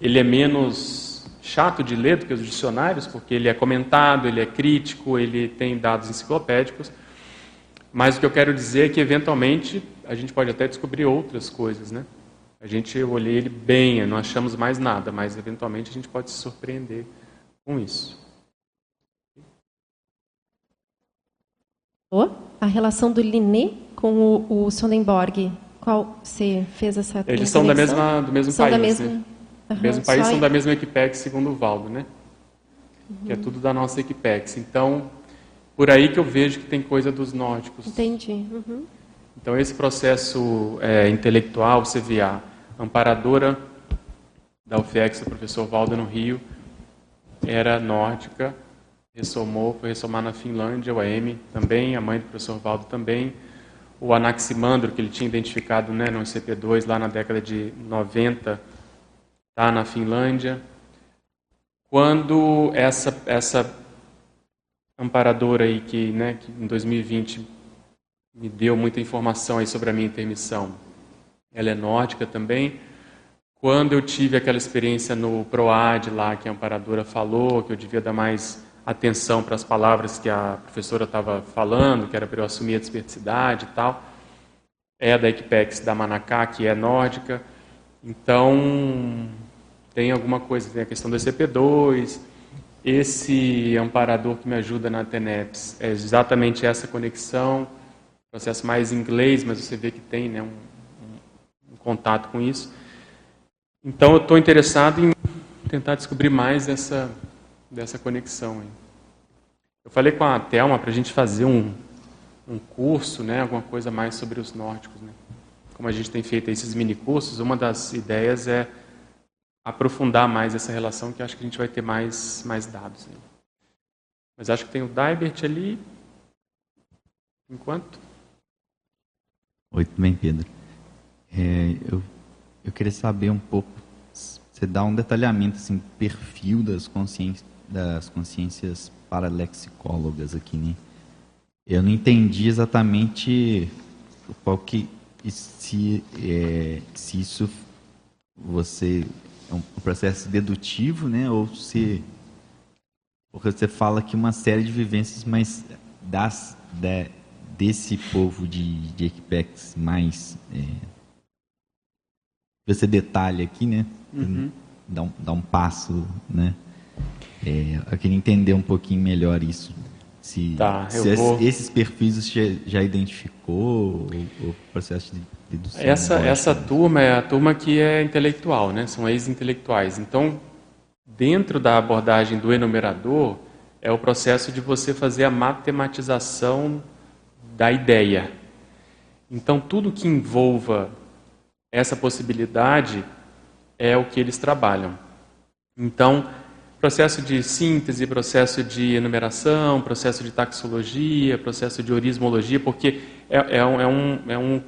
ele é menos chato de ler do que os dicionários, porque ele é comentado, ele é crítico, ele tem dados enciclopédicos, mas o que eu quero dizer é que, eventualmente, a gente pode até descobrir outras coisas, né? A gente, eu olhei ele bem, não achamos mais nada, mas, eventualmente, a gente pode se surpreender com isso. A relação do Linné com o, o Sondenborg. Qual você fez essa Eles são da mesma, do mesmo são país, da mesma... né? Uhum, mesmo país, são da mesma Equipex, segundo o Valdo, né? Uhum. Que é tudo da nossa Equipex. Então, por aí que eu vejo que tem coisa dos nórdicos. Entendi. Uhum. Então, esse processo é, intelectual, CVA, amparadora da UFEX, o professor Valdo no Rio, era nórdica, ressomou, foi ressomar na Finlândia, o AM também, a mãe do professor Valdo também, o Anaximandro, que ele tinha identificado né, no ICP2 lá na década de 90, está na Finlândia. Quando essa, essa amparadora aí, que, né, que em 2020 me deu muita informação aí sobre a minha intermissão, ela é nórdica também. Quando eu tive aquela experiência no PROAD lá, que a amparadora falou, que eu devia dar mais atenção para as palavras que a professora estava falando, que era para eu assumir a desperticidade e tal. É da Equipex da Manacá, que é nórdica. Então, tem alguma coisa, tem a questão do ECP2. Esse amparador que me ajuda na TENEPS é exatamente essa conexão, processo mais inglês, mas você vê que tem né, um, contato com isso. Então, eu estou interessado em tentar descobrir mais essa dessa conexão. Aí. Eu falei com a Thelma para a gente fazer um, um curso, né, alguma coisa mais sobre os nórdicos. Né? Como a gente tem feito esses mini cursos, uma das ideias é aprofundar mais essa relação, que acho que a gente vai ter mais, mais dados. Mas acho que tem o Daibert ali, enquanto. Oi, tudo bem, Pedro? É, eu, eu queria saber um pouco, você dá um detalhamento, assim, perfil das consciências das consciências paralexicólogas aqui, né? Eu não entendi exatamente qual que se é, se isso você é um processo dedutivo, né? Ou se porque você fala que uma série de vivências, mas das de, desse povo de, de Equipex mais é, você detalha aqui, né? Uhum. Dá, um, dá um passo, né? É, eu queria entender um pouquinho melhor isso. Se, tá, se vou... esses perfis você já identificou o, processo de dedução. Essa, essa turma é a turma que é intelectual, né? são ex-intelectuais. Então, dentro da abordagem do enumerador, é o processo de você fazer a matematização da ideia. Então, tudo que envolva essa possibilidade é o que eles trabalham. Então, processo de síntese, processo de enumeração, processo de taxologia, processo de orismologia, porque é, é, um, é, um, é um,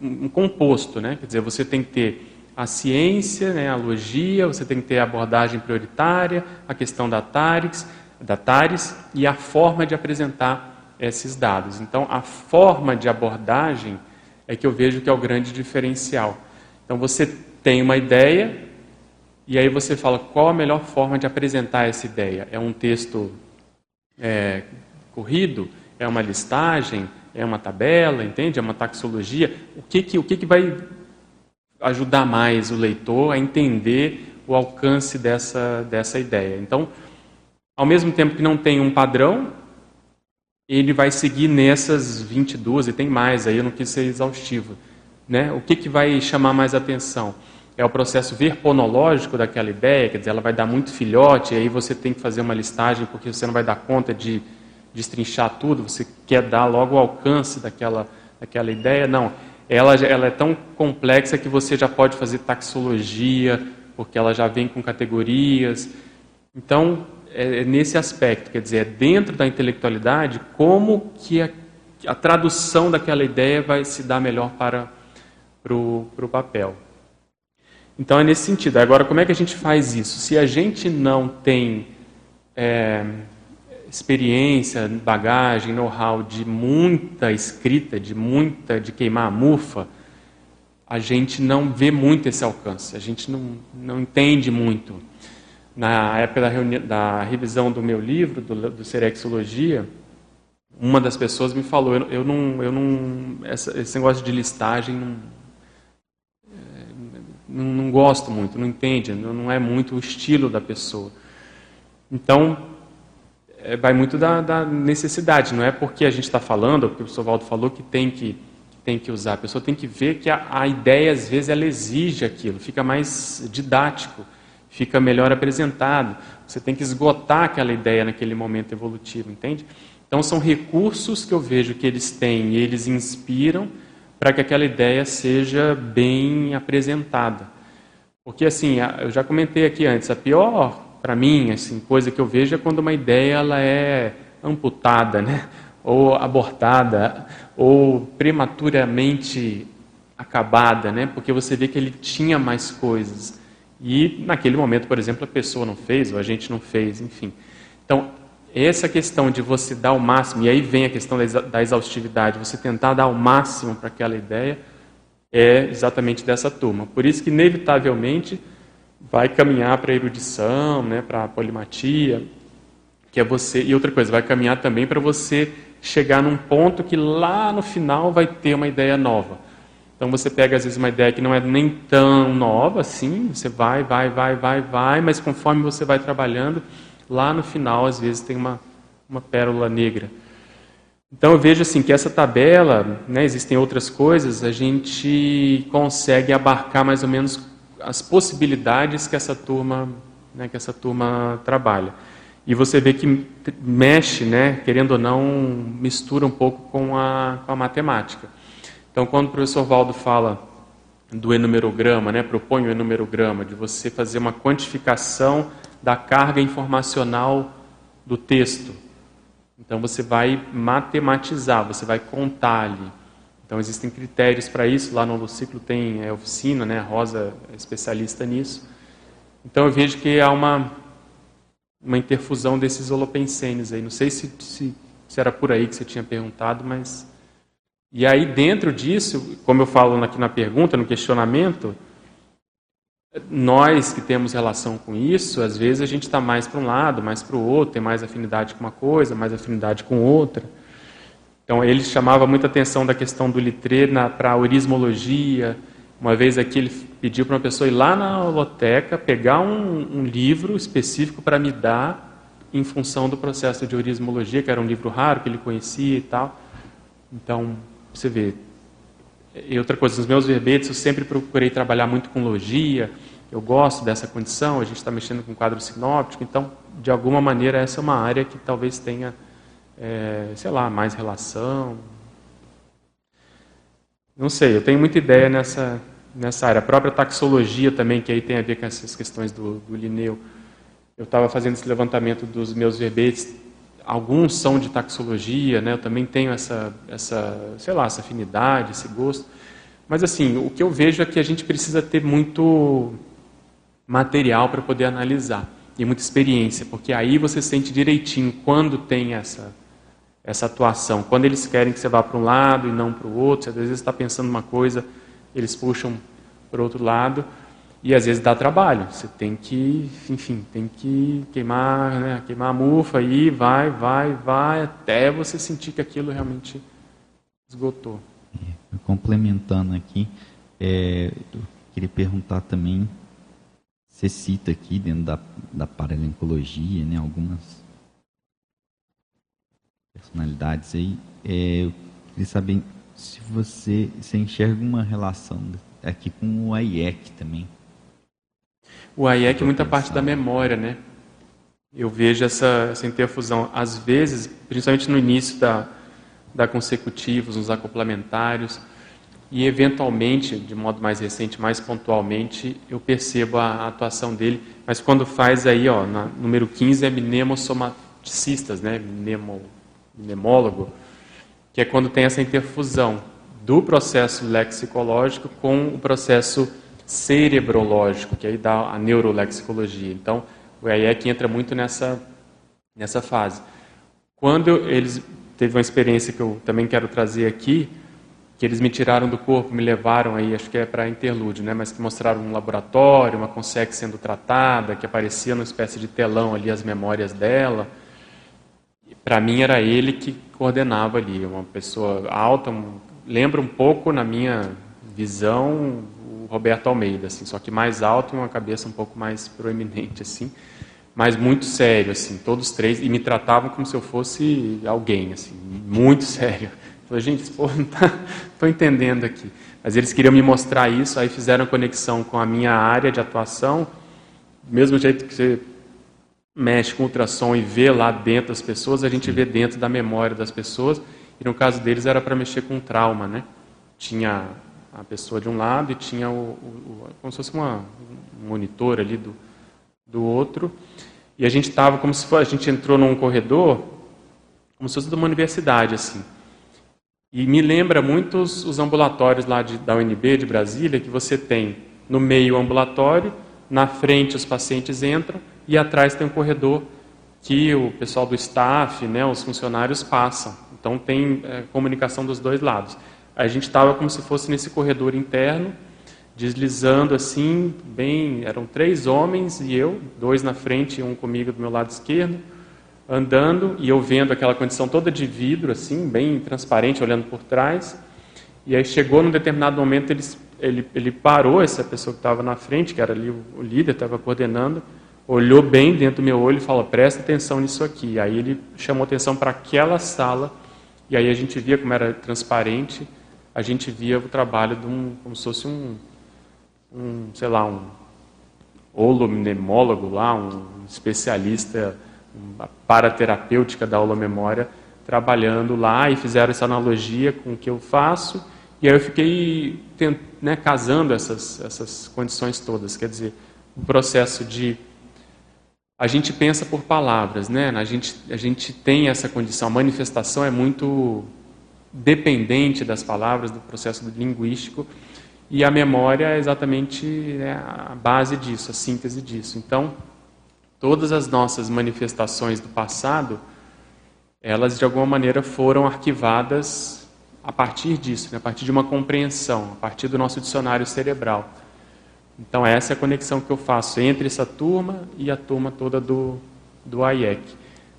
um, composto, né? quer dizer, você tem que ter a ciência, né, a logia, você tem que ter a abordagem prioritária, a questão da TARIS, da TARIS e a forma de apresentar esses dados. Então, a forma de abordagem é que eu vejo que é o grande diferencial. Então, você tem uma ideia, e aí você fala qual a melhor forma de apresentar essa ideia. É um texto é, corrido? É uma listagem? É uma tabela? Entende? É uma taxologia? O que, que, o que, que vai ajudar mais o leitor a entender o alcance dessa, dessa ideia? Então, ao mesmo tempo que não tem um padrão, ele vai seguir nessas 22, e tem mais, aí eu não quis ser exaustivo. Né? O que, que vai chamar mais atenção? é o processo verponológico daquela ideia, quer dizer, ela vai dar muito filhote, e aí você tem que fazer uma listagem porque você não vai dar conta de destrinchar tudo, você quer dar logo o alcance daquela, daquela ideia. Não, ela, ela é tão complexa que você já pode fazer taxologia, porque ela já vem com categorias. Então, é, é nesse aspecto, quer dizer, é dentro da intelectualidade, como que a, a tradução daquela ideia vai se dar melhor para, para o papel. Então é nesse sentido. Agora, como é que a gente faz isso? Se a gente não tem é, experiência, bagagem, know-how de muita escrita, de muita, de queimar a mufa, a gente não vê muito esse alcance. A gente não, não entende muito. Na época da, da revisão do meu livro, do, do Serexologia, uma das pessoas me falou: eu, eu não, eu não, essa, esse negócio de listagem não não, não gosto muito, não entende, não, é muito o estilo da pessoa. Então, é, vai muito da, da, necessidade, não é porque a gente está falando, porque o professor Valdo falou que tem que, que, tem que usar, a pessoa tem que ver que a, a ideia, às vezes, ela exige aquilo, fica mais didático, fica melhor apresentado, você tem que esgotar aquela ideia naquele momento evolutivo, entende? Então, são recursos que eu vejo que eles têm eles inspiram, para que aquela ideia seja bem apresentada. Porque assim, eu já comentei aqui antes, a pior para mim, assim, coisa que eu vejo é quando uma ideia ela é amputada, né? ou abortada, ou prematuramente acabada, né? porque você vê que ele tinha mais coisas. E naquele momento, por exemplo, a pessoa não fez, ou a gente não fez, enfim. Então, essa questão de você dar o máximo, e aí vem a questão da exaustividade, você tentar dar o máximo para aquela ideia, é exatamente dessa turma. Por isso que, inevitavelmente, vai caminhar para a erudição, né, para a polimatia, que é você. E outra coisa, vai caminhar também para você chegar num ponto que lá no final vai ter uma ideia nova. Então você pega às vezes uma ideia que não é nem tão nova assim, você vai, vai, vai, vai, vai, mas conforme você vai trabalhando, lá no final às vezes tem uma, uma pérola negra. Então eu vejo assim que essa tabela, né, existem outras coisas, a gente consegue abarcar mais ou menos as possibilidades que essa turma, né, que essa turma trabalha. E você vê que mexe, né, querendo ou não, mistura um pouco com a, com a matemática. Então, quando o professor Valdo fala do enumerograma, né, propõe o enumerograma, de você fazer uma quantificação da carga informacional do texto. Então, você vai matematizar, você vai contar ali. Então existem critérios para isso. Lá no ciclo tem é, oficina, né? A Rosa é especialista nisso. Então eu vejo que há uma uma interfusão desses holopensenes aí. Não sei se, se, se era por aí que você tinha perguntado, mas e aí dentro disso, como eu falo aqui na pergunta, no questionamento, nós que temos relação com isso, às vezes a gente está mais para um lado, mais para o outro, tem mais afinidade com uma coisa, mais afinidade com outra. Então, ele chamava muita atenção da questão do litrê para a orismologia. Uma vez aqui ele pediu para uma pessoa ir lá na holoteca, pegar um, um livro específico para me dar em função do processo de orismologia, que era um livro raro que ele conhecia e tal. Então, você vê. E outra coisa, nos meus verbetes eu sempre procurei trabalhar muito com logia, eu gosto dessa condição, a gente está mexendo com quadro sinóptico, então, de alguma maneira, essa é uma área que talvez tenha é, sei lá, mais relação. Não sei, eu tenho muita ideia nessa, nessa área. A própria taxologia também, que aí tem a ver com essas questões do, do Linneu. Eu estava fazendo esse levantamento dos meus verbetes. Alguns são de taxologia, né? eu também tenho essa, essa, sei lá, essa afinidade, esse gosto. Mas assim, o que eu vejo é que a gente precisa ter muito material para poder analisar e muita experiência, porque aí você sente direitinho quando tem essa essa atuação. Quando eles querem que você vá para um lado e não para o outro, às vezes está pensando uma coisa, eles puxam para o outro lado e às vezes dá trabalho. Você tem que, enfim, tem que queimar, né, queimar a mufa e vai, vai, vai até você sentir que aquilo realmente esgotou. É, complementando aqui, é, eu queria perguntar também, você cita aqui dentro da, da paralencologia, né, algumas personalidades aí. É, eu queria saber se você, você enxerga uma relação aqui com o AIEC também. O é muita parte da memória, né? Eu vejo essa, essa interfusão. Às vezes, principalmente no início da, da consecutivos, nos acoplamentários, e eventualmente, de modo mais recente, mais pontualmente, eu percebo a, a atuação dele. Mas quando faz aí, ó, na, número 15 é mnemosomaticistas, né? Mnemo, mnemólogo, que é quando tem essa interfusão do processo lexicológico com o processo cerebrológico, que aí dá a neurolexicologia. Então, o EIEC entra muito nessa, nessa fase. Quando eles teve uma experiência que eu também quero trazer aqui, que eles me tiraram do corpo, me levaram aí, acho que é para interlúdio, né, mas que mostraram um laboratório, uma consegue sendo tratada, que aparecia numa espécie de telão ali as memórias dela para mim era ele que coordenava ali, uma pessoa alta, um, lembra um pouco na minha visão o Roberto Almeida, assim, só que mais alto e uma cabeça um pouco mais proeminente assim, mas muito sério assim, todos três e me tratavam como se eu fosse alguém assim, muito sério. Eu falei, gente, pô, não tá, tô entendendo aqui. Mas eles queriam me mostrar isso, aí fizeram conexão com a minha área de atuação, do mesmo jeito que você mexe com ultrassom e vê lá dentro das pessoas, a gente vê dentro da memória das pessoas. E no caso deles era para mexer com trauma, né? Tinha a pessoa de um lado e tinha o, o, como se fosse uma, um monitor ali do, do outro. E a gente estava como se fosse, a gente entrou num corredor como se fosse de uma universidade assim. E me lembra muito os, os ambulatórios lá de, da UNB de Brasília, que você tem no meio o ambulatório, na frente os pacientes entram e atrás tem um corredor que o pessoal do staff, né, os funcionários passam. Então tem é, comunicação dos dois lados. A gente estava como se fosse nesse corredor interno, deslizando assim, bem, eram três homens e eu, dois na frente e um comigo do meu lado esquerdo, andando e eu vendo aquela condição toda de vidro assim, bem transparente, olhando por trás. E aí chegou num determinado momento ele ele, ele parou essa pessoa que estava na frente, que era ali o líder, estava coordenando, olhou bem dentro do meu olho e falou: presta atenção nisso aqui. Aí ele chamou atenção para aquela sala e aí a gente via como era transparente a gente via o trabalho de um, como se fosse um, um sei lá, um holomnemólogo lá, um especialista uma paraterapêutica da holomemória, trabalhando lá e fizeram essa analogia com o que eu faço. E aí eu fiquei né, casando essas, essas condições todas. Quer dizer, o processo de. A gente pensa por palavras, né? A gente, a gente tem essa condição. A manifestação é muito dependente das palavras, do processo linguístico, e a memória é exatamente né, a base disso, a síntese disso. Então, todas as nossas manifestações do passado, elas de alguma maneira foram arquivadas a partir disso, né, a partir de uma compreensão, a partir do nosso dicionário cerebral. Então, essa é a conexão que eu faço entre essa turma e a turma toda do, do AIEC.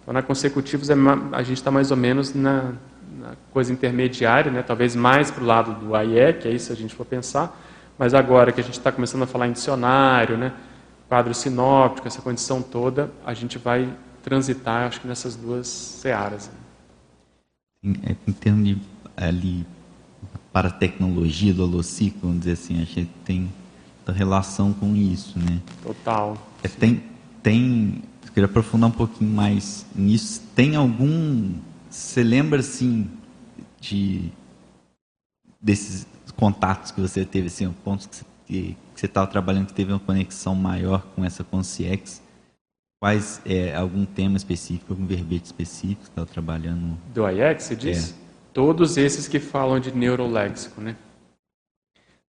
Então, na consecutivos, é a gente está mais ou menos na, na coisa intermediária, né? talvez mais para o lado do AIEC, é isso a gente for pensar, mas agora que a gente está começando a falar em dicionário, né? quadro sinóptico, essa condição toda, a gente vai transitar, acho que nessas duas searas. Em, em termos de ali, para a tecnologia do holociclo, vamos dizer assim, acho que tem relação com isso, né? Total. É, tem, tem, queria aprofundar um pouquinho mais nisso. Tem algum você lembra, assim, de desses contatos que você teve, assim, pontos que você estava trabalhando que teve uma conexão maior com essa Conciex? Quais, é, algum tema específico, algum verbete específico que estava trabalhando? Do IEX, você diz? É. Todos esses que falam de neuroléxico, né?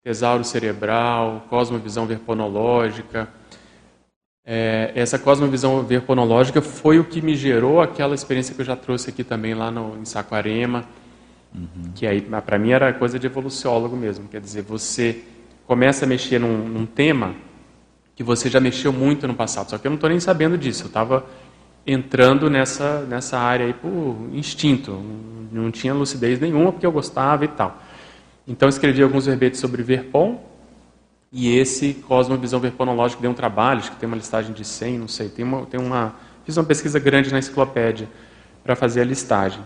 Tesauro cerebral, cosmovisão verponológica, é, essa cosmovisão verponológica foi o que me gerou aquela experiência que eu já trouxe aqui também lá no, em Saquarema, uhum. que aí para mim era coisa de evoluciólogo mesmo, quer dizer, você começa a mexer num, num, tema que você já mexeu muito no passado, só que eu não estou nem sabendo disso, eu estava entrando nessa, nessa área aí por instinto, não tinha lucidez nenhuma porque eu gostava e tal. Então escrevi alguns verbetes sobre Verpon, e esse Cosmovisão Verponológico deu um trabalho, acho que tem uma listagem de 100, não sei, tem uma, tem uma fiz uma pesquisa grande na enciclopédia para fazer a listagem.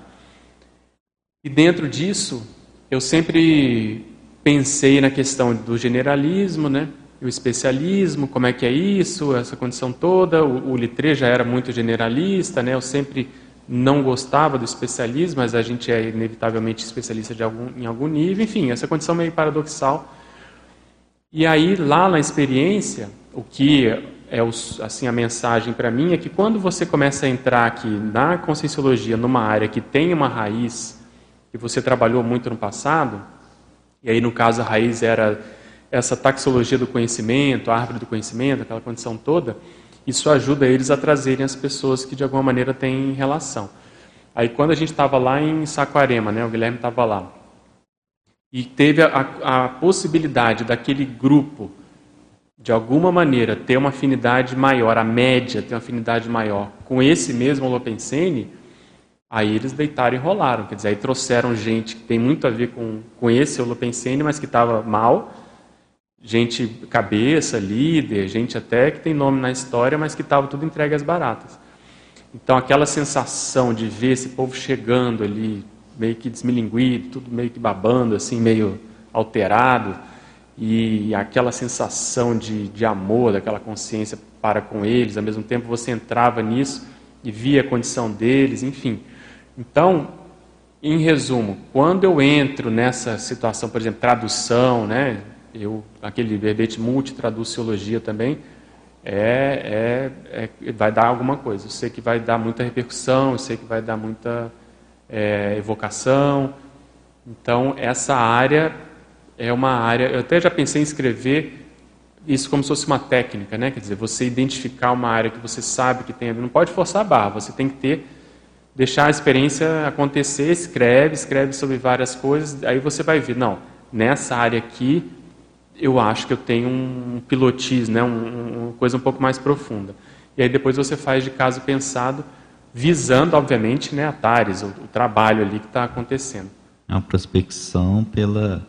E dentro disso, eu sempre pensei na questão do generalismo, né? o especialismo, como é que é isso, essa condição toda. O, o Litré já era muito generalista, né? eu sempre não gostava do especialismo, mas a gente é inevitavelmente especialista algum, em algum nível. Enfim, essa condição meio paradoxal e aí, lá na experiência, o que é assim a mensagem para mim é que quando você começa a entrar aqui na conscienciologia, numa área que tem uma raiz que você trabalhou muito no passado, e aí no caso a raiz era essa taxologia do conhecimento, a árvore do conhecimento, aquela condição toda, isso ajuda eles a trazerem as pessoas que de alguma maneira têm relação. Aí quando a gente estava lá em Saquarema, né, o Guilherme estava lá, e teve a, a possibilidade daquele grupo, de alguma maneira, ter uma afinidade maior, a média ter uma afinidade maior com esse mesmo Holopensene, aí eles deitaram e rolaram. Quer dizer, aí trouxeram gente que tem muito a ver com, com esse Holopensene, mas que estava mal, gente cabeça, líder, gente até que tem nome na história, mas que estava tudo entregue às baratas. Então, aquela sensação de ver esse povo chegando ali, meio que desmilinguido, tudo meio que babando, assim, meio alterado, e aquela sensação de, de amor, daquela consciência para com eles, ao mesmo tempo você entrava nisso e via a condição deles, enfim. Então, em resumo, quando eu entro nessa situação, por exemplo, tradução, né? Eu, aquele verbete multitraduciologia também, é, é, é, vai dar alguma coisa. Eu sei que vai dar muita repercussão, eu sei que vai dar muita é, evocação. Então, essa área é uma área. Eu até já pensei em escrever isso como se fosse uma técnica, né? Quer dizer, você identificar uma área que você sabe que tem. Não pode forçar a barra, você tem que ter deixar a experiência acontecer, escreve, escreve sobre várias coisas, aí você vai ver, não, nessa área aqui eu acho que eu tenho um pilotismo, né, um, uma coisa um pouco mais profunda. E aí depois você faz de caso pensado, visando, obviamente, né, a TARES, o, o trabalho ali que está acontecendo. É uma prospecção pela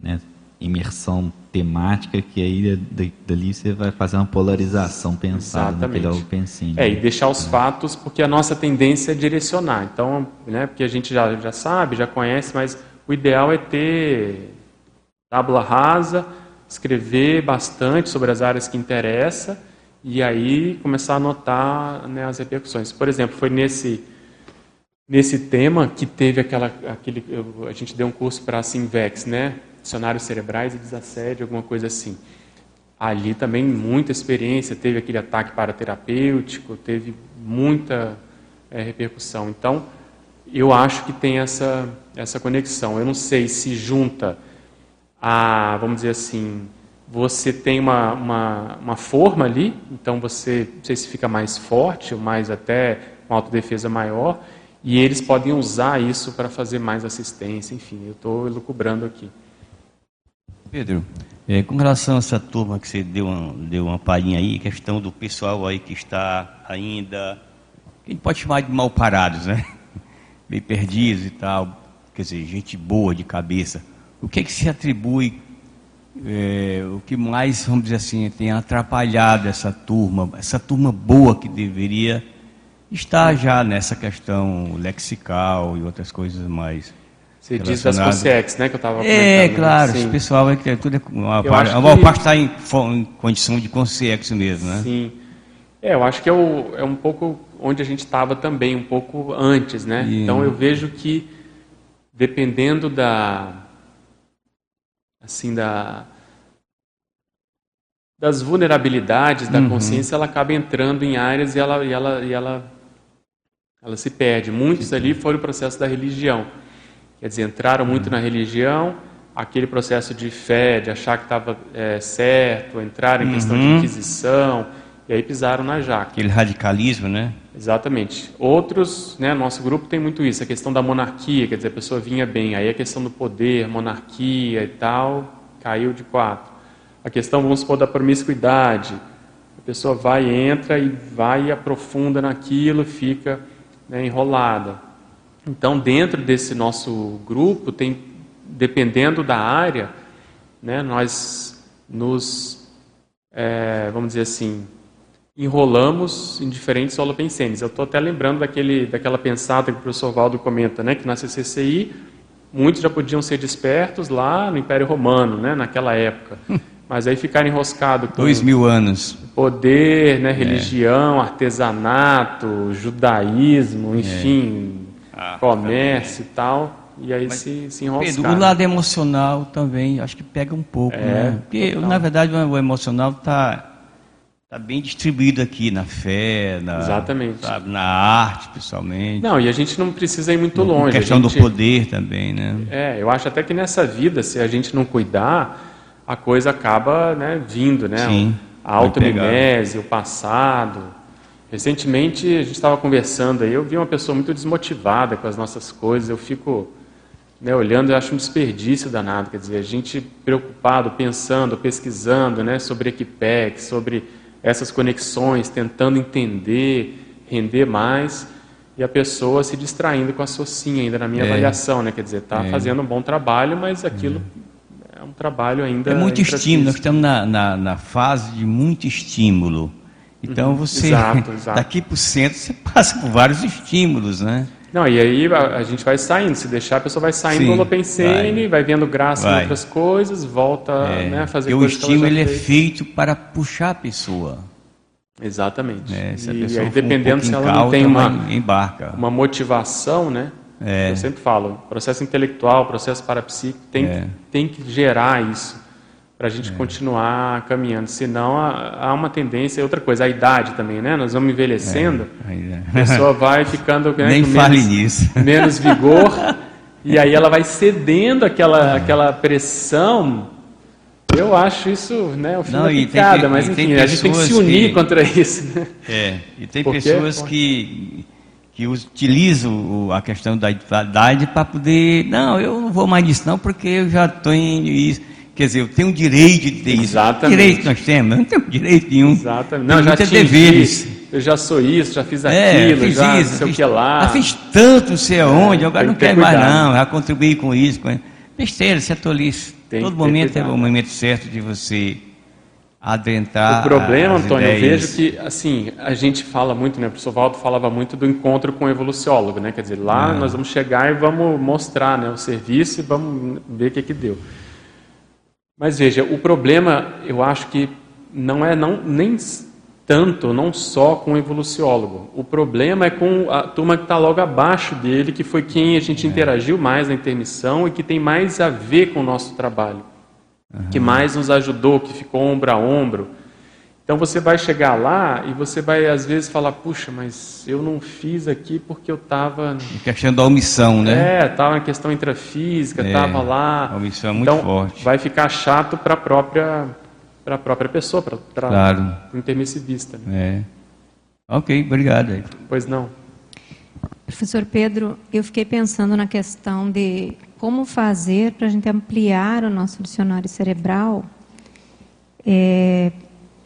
né, imersão temática que aí dali você vai fazer uma polarização pensada Exatamente. naquele pensinho. É, e deixar os fatos, porque a nossa tendência é direcionar. Então, né, porque a gente já, já sabe, já conhece, mas o ideal é ter tábula rasa, escrever bastante sobre as áreas que interessa e aí começar a anotar né, as repercussões. Por exemplo, foi nesse nesse tema que teve aquela aquele a gente deu um curso para a Simvex, né? dicionários cerebrais e desassédio, alguma coisa assim. Ali também muita experiência, teve aquele ataque paraterapêutico, teve muita é, repercussão. Então, eu acho que tem essa, essa conexão. Eu não sei se junta a, vamos dizer assim, você tem uma, uma, uma forma ali, então você, não sei se fica mais forte, ou mais até uma autodefesa maior, e eles podem usar isso para fazer mais assistência, enfim, eu estou elucubrando aqui. Pedro, é, com relação a essa turma que você deu uma, deu uma palhinha aí, questão do pessoal aí que está ainda, que a gente pode chamar de mal parados, né? Bem perdidos e tal, quer dizer, gente boa de cabeça. O que é que se atribui, é, o que mais, vamos dizer assim, tem atrapalhado essa turma, essa turma boa que deveria estar já nessa questão lexical e outras coisas mais você diz das né, que eu estava. É, né? claro, né? o pessoal é que tudo é, uma, parte, a maior parte está em, em, condição de COSEX mesmo, né? Sim. É, eu acho que é, o, é um pouco onde a gente estava também, um pouco antes, né? E... Então eu vejo que dependendo da assim da das vulnerabilidades da uhum. consciência, ela acaba entrando em áreas e ela e ela e ela ela se perde. Muitos ali foram o processo da religião. Quer dizer, entraram muito uhum. na religião, aquele processo de fé, de achar que estava é, certo, entraram em questão de uhum. inquisição, e aí pisaram na jaca. Aquele radicalismo, né? Exatamente. Outros, né, nosso grupo tem muito isso, a questão da monarquia, quer dizer, a pessoa vinha bem, aí a questão do poder, monarquia e tal, caiu de quatro. A questão, vamos supor, da promiscuidade, a pessoa vai, entra e vai e aprofunda naquilo, fica né, enrolada. Então, dentro desse nosso grupo, tem, dependendo da área, né, nós nos, é, vamos dizer assim, enrolamos em diferentes holopensenes. Eu estou até lembrando daquele, daquela pensada que o professor Valdo comenta, né, que na CCCI muitos já podiam ser despertos lá no Império Romano, né, naquela época. Mas aí ficaram enroscados com... Dois mil anos. Poder, né, é. religião, é. artesanato, judaísmo, é. enfim, ah, comércio e tal, e aí se, se enroscar. Pedro, o lado emocional também, acho que pega um pouco, é, né? Porque, total. na verdade, o emocional está tá bem distribuído aqui na fé, na, Exatamente. Sabe, na arte, pessoalmente. Não, e a gente não precisa ir muito longe. A questão gente, do poder também, né? É, eu acho até que nessa vida, se a gente não cuidar, a coisa acaba né, vindo, né? Sim, a automimese, o passado, Recentemente a gente estava conversando aí, eu vi uma pessoa muito desmotivada com as nossas coisas, eu fico né, olhando e acho um desperdício danado, quer dizer, a gente preocupado, pensando, pesquisando né, sobre Equipec, sobre essas conexões, tentando entender, render mais, e a pessoa se distraindo com a socinha ainda na minha é. avaliação, né, quer dizer, está é. fazendo um bom trabalho, mas aquilo é, é um trabalho ainda... É muito estímulo, nós estamos na, na, na fase de muito estímulo, então uhum. você, exato, exato. daqui para o centro, você passa por vários estímulos, né? Não, e aí a, a, gente vai saindo, se deixar, a pessoa vai saindo Sim, do Holopensene, vai, vai vendo graça vai. em outras coisas, volta é, né, a fazer coisas. o estímulo ele é feito para puxar a pessoa. Exatamente. É, e, aí, dependendo um se ela não tem uma, embarca. uma motivação, né? É. Eu sempre falo, processo intelectual, processo parapsíquico, tem, é. que, tem que gerar isso para a gente é. continuar caminhando. Senão há, há, uma tendência, outra coisa, a idade também, né? Nós vamos envelhecendo, é, a pessoa vai ficando né, Nem fale menos, nisso. menos vigor, e aí ela vai cedendo aquela, aquela pressão. Eu acho isso né, o fim Não, da picada, mas enfim, a gente tem que se unir que, contra isso. Né? É, e tem Porque, pessoas que que utilizam a questão da idade para poder, não, eu não vou mais nisso não, porque eu já estou em isso. Quer dizer, eu tenho o direito de ter Exatamente. isso. Direito nós temos, não tenho direito nenhum. Exatamente. Não, já tinha deveres. Eu já sou isso, já fiz é, aquilo, fiz já isso, sei fiz, o que lá. Já fiz tanto, sei aonde, é, agora não quero mais não, já contribuí com isso. Com... Besteira, você é tolice. Tem Todo momento é o momento certo de você adentrar. O problema, Antônio, ideias. eu vejo que assim a gente fala muito, né? O professor Valdo falava muito do encontro com o evoluciólogo, né? Quer dizer, lá nós vamos chegar e vamos mostrar, né, o serviço e vamos ver o que que deu. Mas veja, o problema, eu acho que não é não nem tanto, não só com o evoluciólogo. O problema é com a turma que está logo abaixo dele, que foi quem a gente é. interagiu mais na intermissão e que tem mais a ver com o nosso trabalho uhum. que mais nos ajudou, que ficou ombro a ombro. Então você vai chegar lá e você vai às vezes falar, puxa, mas eu não fiz aqui porque eu estava. Questão da omissão, né? É, estava na questão intrafísica, estava é, lá. A omissão é muito então, forte. Vai ficar chato para a própria, a própria pessoa, para claro. o intermissivista. Né? É. Ok, obrigado. Pois não. Professor Pedro, eu fiquei pensando na questão de como fazer para a gente ampliar o nosso dicionário cerebral é,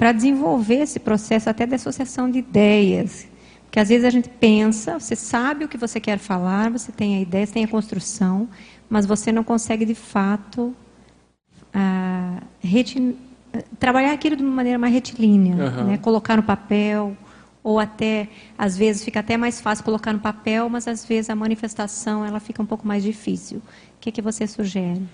para desenvolver esse processo até de associação de ideias. Porque às vezes a gente pensa, você sabe o que você quer falar, você tem a ideia, você tem a construção, mas você não consegue de fato ah, trabalhar aquilo de uma maneira mais retilínea, uhum. né? colocar no papel, ou até às vezes fica até mais fácil colocar no papel, mas às vezes a manifestação ela fica um pouco mais difícil. O que, que você sugere?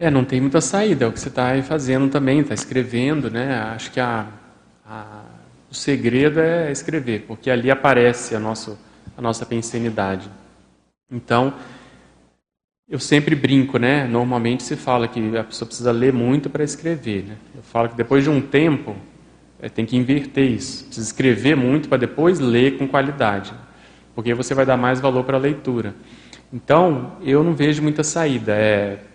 É, não tem muita saída, é o que você está fazendo também, está escrevendo, né? Acho que a, a, o segredo é escrever, porque ali aparece a, nosso, a nossa pensenidade. Então, eu sempre brinco, né? Normalmente se fala que a pessoa precisa ler muito para escrever, né? Eu falo que depois de um tempo, é, tem que inverter isso. Precisa escrever muito para depois ler com qualidade, porque você vai dar mais valor para a leitura. Então, eu não vejo muita saída. É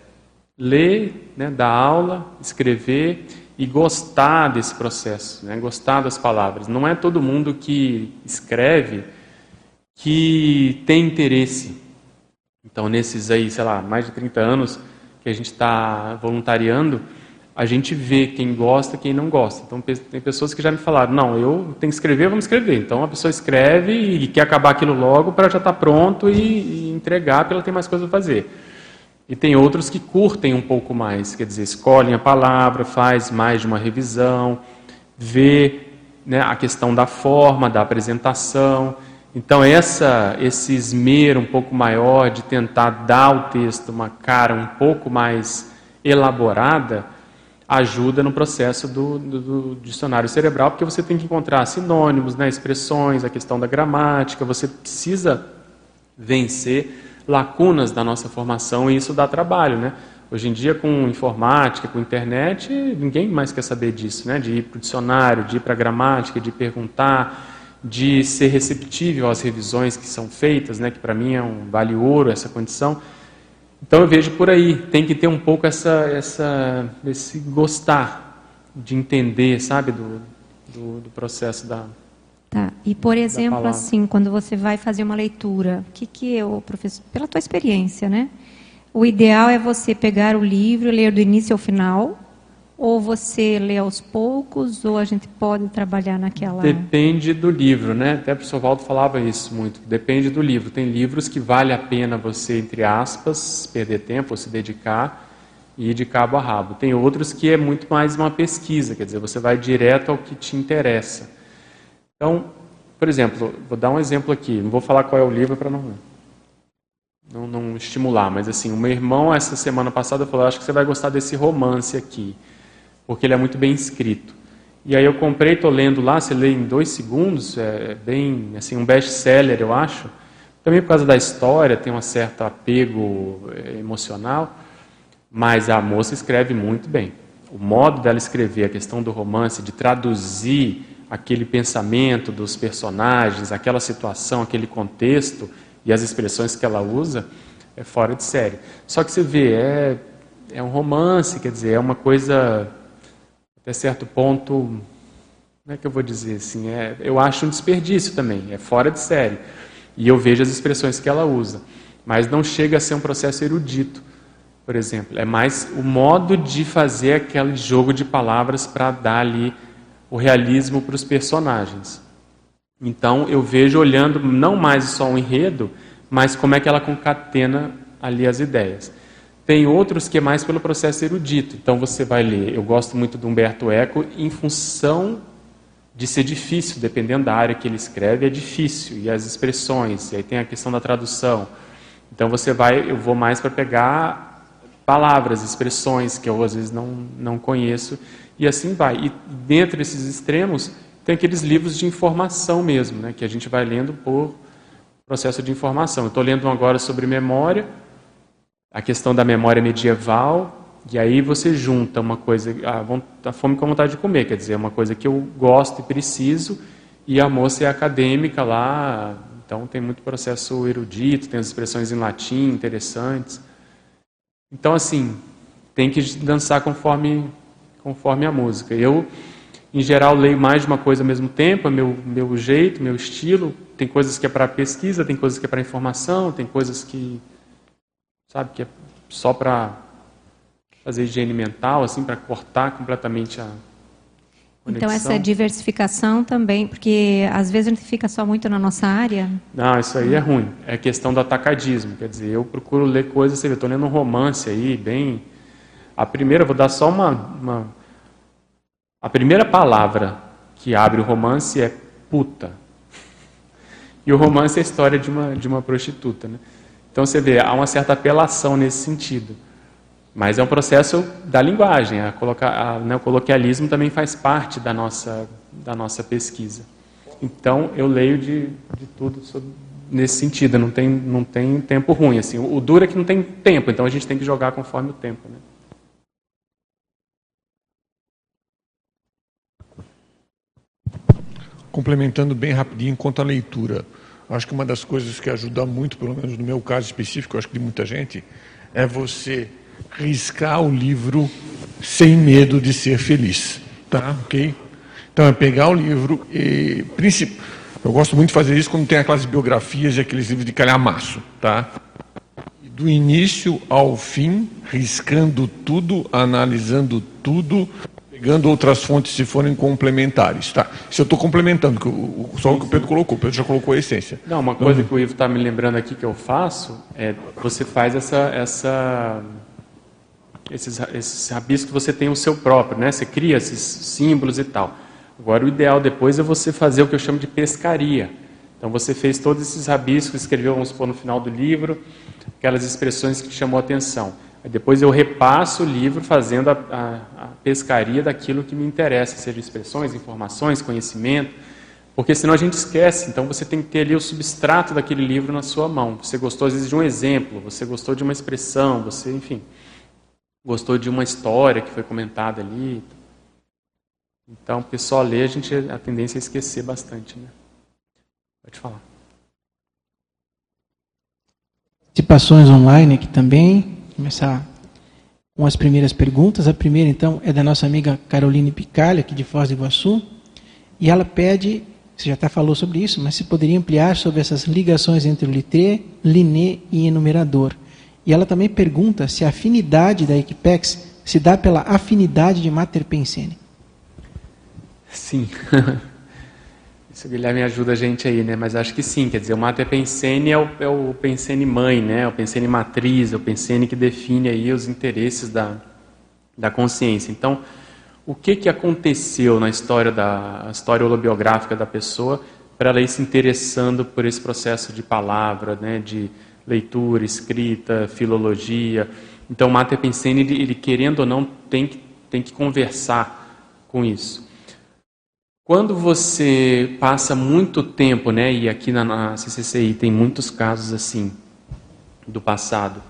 ler, né, dar aula, escrever e gostar desse processo, né, gostar das palavras. Não é todo mundo que escreve que tem interesse. Então, nesses aí, sei lá, mais de 30 anos que a gente está voluntariando, a gente vê quem gosta quem não gosta. Então, tem pessoas que já me falaram: não, eu tenho que escrever, vamos escrever. Então, a pessoa escreve e quer acabar aquilo logo para já estar tá pronto e, e entregar, porque ela tem mais coisa a fazer. E tem outros que curtem um pouco mais, quer dizer, escolhem a palavra, faz mais de uma revisão, vê né, a questão da forma, da apresentação. Então, essa, esse esmero um pouco maior de tentar dar ao texto uma cara um pouco mais elaborada, ajuda no processo do, do, do, dicionário cerebral, porque você tem que encontrar sinônimos, né, expressões, a questão da gramática, você precisa vencer lacunas da nossa formação e isso dá trabalho, né? Hoje em dia, com informática, com internet, ninguém mais quer saber disso, né? De ir para o dicionário, de ir para a gramática, de perguntar, de ser receptível às revisões que são feitas, né? Que para mim é um vale ouro essa condição. Então eu vejo por aí, tem que ter um pouco essa, essa, esse gostar de entender, sabe, do, do, do processo da. Tá. E por exemplo, assim, quando você vai fazer uma leitura, o que que eu, professor, pela tua experiência, né? O ideal é você pegar o livro, ler do início ao final, ou você lê aos poucos, ou a gente pode trabalhar naquela. Depende do livro, né? Até o professor Valdo falava isso muito. Depende do livro. Tem livros que vale a pena você, entre aspas, perder tempo ou se dedicar e ir de cabo a rabo. Tem outros que é muito mais uma pesquisa, quer dizer, você vai direto ao que te interessa. Então, por exemplo, vou dar um exemplo aqui. Não vou falar qual é o livro para não, não, não estimular, mas assim, o meu irmão essa semana passada falou: acho que você vai gostar desse romance aqui porque ele é muito bem escrito. E aí eu comprei, estou lendo lá, você lê em dois segundos, é bem, assim, um best-seller, eu acho, Também por causa da história, tem um certo apego eh, emocional, mas a moça escreve muito bem. O modo dela escrever, a questão do romance, de traduzir aquele pensamento dos personagens, aquela situação, aquele contexto e as expressões que ela usa, é fora de série. Só que você vê, é, é um romance, quer dizer, é uma coisa, até certo ponto, como é que eu vou dizer assim? É, eu acho um desperdício também, é fora de série. E eu vejo as expressões que ela usa. Mas não chega a ser um processo erudito, por exemplo. É mais o modo de fazer aquele jogo de palavras para dar ali o realismo para os personagens. Então eu vejo olhando não mais só o enredo, mas como é que ela concatena ali as ideias. Tem outros que é mais pelo processo erudito. Então você vai ler. Eu gosto muito do Humberto Eco em função de ser difícil, dependendo da área que ele escreve, é difícil, e as expressões, e aí tem a questão da tradução. Então você vai, eu vou mais para pegar palavras, expressões que eu às vezes não, não conheço, e assim vai. E dentro desses extremos, tem aqueles livros de informação mesmo, né, que a gente vai lendo por processo de informação. Estou lendo um agora sobre memória, a questão da memória medieval, e aí você junta uma coisa, a, fome com a vontade de comer, quer dizer, uma coisa que eu gosto e preciso, e a moça é acadêmica lá, então tem muito processo erudito, tem as expressões em latim interessantes. Então, assim, tem que dançar conforme, conforme a música. Eu, em geral, leio mais de uma coisa ao mesmo tempo, é meu, meu jeito, meu estilo. Tem coisas que é para pesquisa, tem coisas que é para informação, tem coisas que, sabe, que é só para fazer higiene mental, assim, para cortar completamente a conexão. Então essa diversificação também, porque às vezes a gente fica só muito na nossa área. Não, isso aí é ruim. É questão do atacadismo. Quer dizer, eu procuro ler coisas, você vê, estou lendo um romance aí, bem... A primeira, vou dar só uma, uma... A primeira palavra que abre o romance é puta. E o romance é a história de uma, de uma prostituta, né? Então você vê, há uma certa apelação nesse sentido. Mas é um processo da linguagem. A coloca, a, né, o coloquialismo também faz parte da nossa, da nossa pesquisa. Então, eu leio de, de tudo sobre, nesse sentido. Não tem, não tem tempo ruim. Assim. O, duro é que não tem tempo, então a gente tem que jogar conforme o tempo. Né? Complementando bem rapidinho quanto à leitura. Acho que uma das coisas que ajuda muito, pelo menos no meu caso específico, acho que de muita gente, é você riscar o livro sem medo de ser feliz, tá? Ok? Então é pegar o livro e eu gosto muito de fazer isso quando tem aquelas biografias e aqueles livros de calhamaço, tá? Do início ao fim, riscando tudo, analisando tudo, pegando outras fontes se forem complementares, tá? Isso eu estou complementando, que só o que o Pedro colocou, o Pedro já colocou a essência. Não, uma coisa que o Ivo está me lembrando aqui que eu faço é você faz essa essa esses, esses rabiscos você tem o seu próprio, né? Você cria esses símbolos e tal. Agora, o ideal depois é você fazer o que eu chamo de pescaria. Então, você fez todos esses rabiscos, escreveu, vamos supor, no final do livro, aquelas expressões que te chamou a atenção. Depois eu repasso o livro fazendo a, a, a pescaria daquilo que me interessa, seja expressões, informações, conhecimento, porque senão a gente esquece. Então, você tem que ter ali o substrato daquele livro na sua mão. Você gostou, às vezes, de um exemplo, você gostou de uma expressão, você, enfim gostou de uma história que foi comentada ali. Então, o pessoal lê, a gente a tendência é esquecer bastante, né? Pode falar. Participações online aqui também. Começar com as primeiras perguntas. A primeira, então, é da nossa amiga Caroline Picalha, aqui de Foz do Iguaçu. E ela pede, você já até falou sobre isso, mas se poderia ampliar sobre essas ligações entre o litré, liné e enumerador. E ela também pergunta se a afinidade da Equipex se dá pela afinidade de Mater Pensene. Sim. Isso o Guilherme ajuda a gente aí, né? Mas acho que sim, quer dizer, o Mater Pensene é o, é o Pensene mãe, né? É o Pensene matriz, é o Pensene que define aí os interesses da, da consciência. Então, o que, que aconteceu na história da história holobiográfica da pessoa para ela ir se interessando por esse processo de palavra, né? De leitura, escrita, filologia. Então, Mater Pensene, ele, ele, querendo ou não, tem que, tem que conversar com isso. Quando você passa muito tempo, né, e aqui na, na CCCI tem muitos casos assim do passado,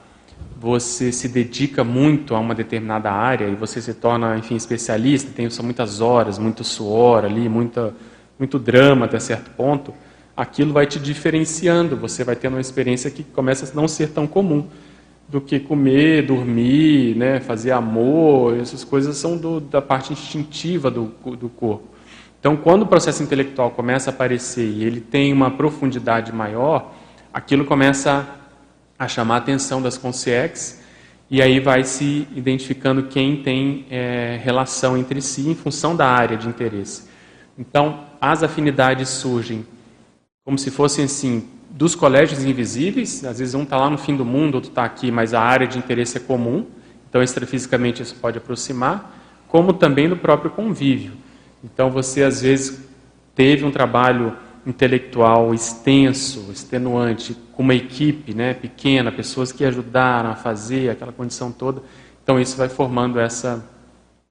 você se dedica muito a uma determinada área e você se torna, enfim, especialista, tem são muitas horas, muito suor ali, muita, muito drama até certo ponto, aquilo vai te diferenciando, você vai tendo uma experiência que começa a não ser tão comum do que comer, dormir, né, fazer amor, essas coisas são do, da parte instintiva do, do corpo. Então, quando o processo intelectual começa a aparecer e ele tem uma profundidade maior, aquilo começa a chamar a atenção das consciências e aí vai se identificando quem tem é, relação entre si em função da área de interesse. Então, as afinidades surgem como se fossem assim dos colégios invisíveis, às vezes um está lá no fim do mundo, outro está aqui, mas a área de interesse é comum, então extrafisicamente isso pode aproximar, como também do próprio convívio. Então você às vezes teve um trabalho intelectual extenso, extenuante, com uma equipe né, pequena, pessoas que ajudaram a fazer aquela condição toda. Então isso vai formando essa,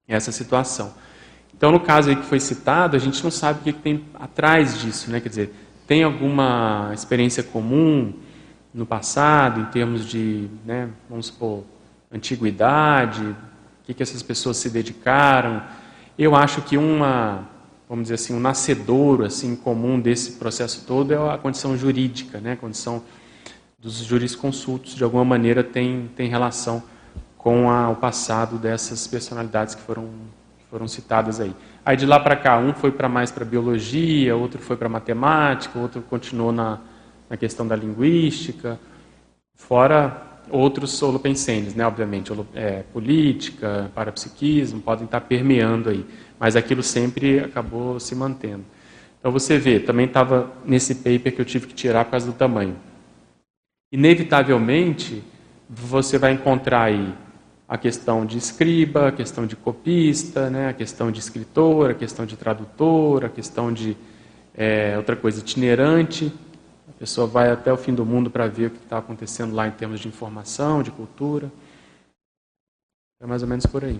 essa situação. Então no caso aí que foi citado, a gente não sabe o que, tem atrás disso, né? Quer dizer, tem alguma experiência comum no passado, em termos de, né, vamos supor, antiguidade, o que, que essas pessoas se dedicaram, eu acho que uma, vamos dizer assim, um nascedouro assim comum desse processo todo é a condição jurídica, né? A condição dos jurisconsultos de alguma maneira tem tem relação com a, o passado dessas personalidades que foram que foram citadas aí. Aí de lá para cá, um foi para mais para biologia, outro foi para matemática, outro continuou na, na questão da linguística, fora outros solopensenes, né, obviamente, é, política, parapsiquismo, podem estar permeando aí, mas aquilo sempre acabou se mantendo. Então você vê, também estava nesse paper que eu tive que tirar por causa do tamanho. Inevitavelmente, você vai encontrar aí a questão de escriba, a questão de copista, né, a questão de escritor, a questão de tradutor, a questão de é, outra coisa, itinerante, pessoa vai até o fim do mundo para ver o que está acontecendo lá em termos de informação, de cultura. É mais ou menos por aí.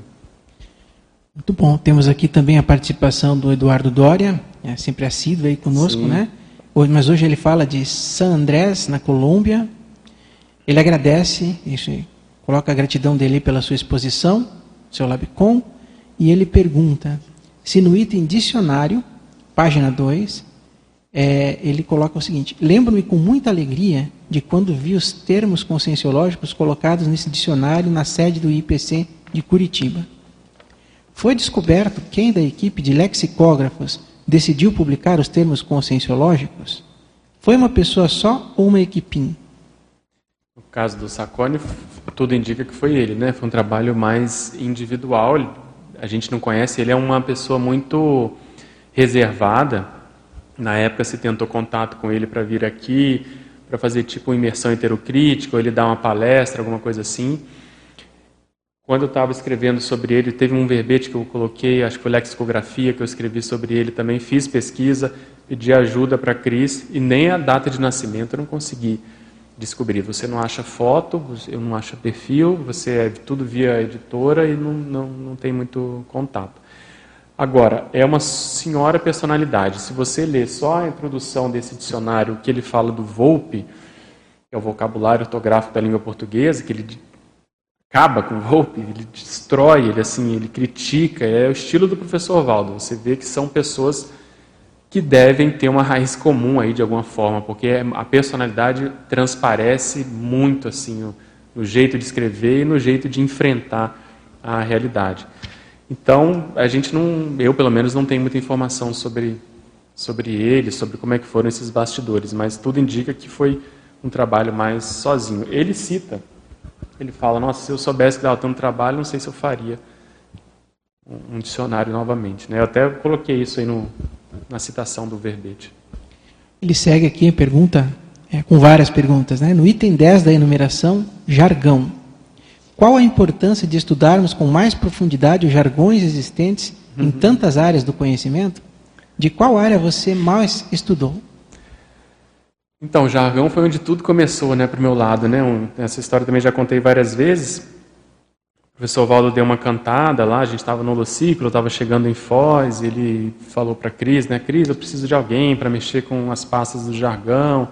Muito bom. Temos aqui também a participação do Eduardo Doria, é sempre assíduo aí conosco, Sim. né? Mas hoje ele fala de San Andrés, na Colômbia. Ele agradece, isso, coloca a gratidão dele pela sua exposição, seu Labicom, e ele pergunta se no item dicionário, página 2, é, ele coloca o seguinte: Lembro-me com muita alegria de quando vi os termos conscienciológicos colocados nesse dicionário na sede do IPC de Curitiba. Foi descoberto quem da equipe de lexicógrafos decidiu publicar os termos conscienciológicos? Foi uma pessoa só ou uma equipinha? No caso do Sacone, tudo indica que foi ele, né? Foi um trabalho mais individual. A gente não conhece, ele é uma pessoa muito reservada na época se tentou contato com ele para vir aqui, para fazer tipo uma imersão heterocrítica, ou ele dar uma palestra, alguma coisa assim. Quando eu estava escrevendo sobre ele, teve um verbete que eu coloquei, acho que foi lexicografia que eu escrevi sobre ele também, fiz pesquisa, pedi ajuda para a Cris e nem a data de nascimento eu não consegui descobrir. Você não acha foto, eu não acho perfil, você é tudo via editora e não, não, não tem muito contato. Agora, é uma senhora personalidade. Se você ler só a introdução desse dicionário, que ele fala do Volpe, que é o vocabulário ortográfico da língua portuguesa, que ele acaba com o Volpe, ele destrói, ele assim, ele critica, é o estilo do professor Valdo. Você vê que são pessoas que devem ter uma raiz comum aí de alguma forma, porque a personalidade transparece muito assim no jeito de escrever e no jeito de enfrentar a realidade. Então, a gente não, eu pelo menos não tenho muita informação sobre sobre ele, sobre como é que foram esses bastidores, mas tudo indica que foi um trabalho mais sozinho. Ele cita, ele fala: "Nossa, se eu soubesse que dava tanto trabalho, não sei se eu faria um dicionário novamente", né? Eu até coloquei isso aí no, na citação do verbete. Ele segue aqui a pergunta é, com várias perguntas, né? No item 10 da enumeração, jargão. Qual a importância de estudarmos com mais profundidade os jargões existentes uhum. em tantas áreas do conhecimento? De qual área você mais estudou? Então, jargão foi onde tudo começou, né, para o meu lado, né? Um, essa história também já contei várias vezes. O professor Valdo deu uma cantada lá, a gente estava no holociclo, estava chegando em Foz, ele falou para a Cris, né, Cris, eu preciso de alguém para mexer com as pastas do jargão,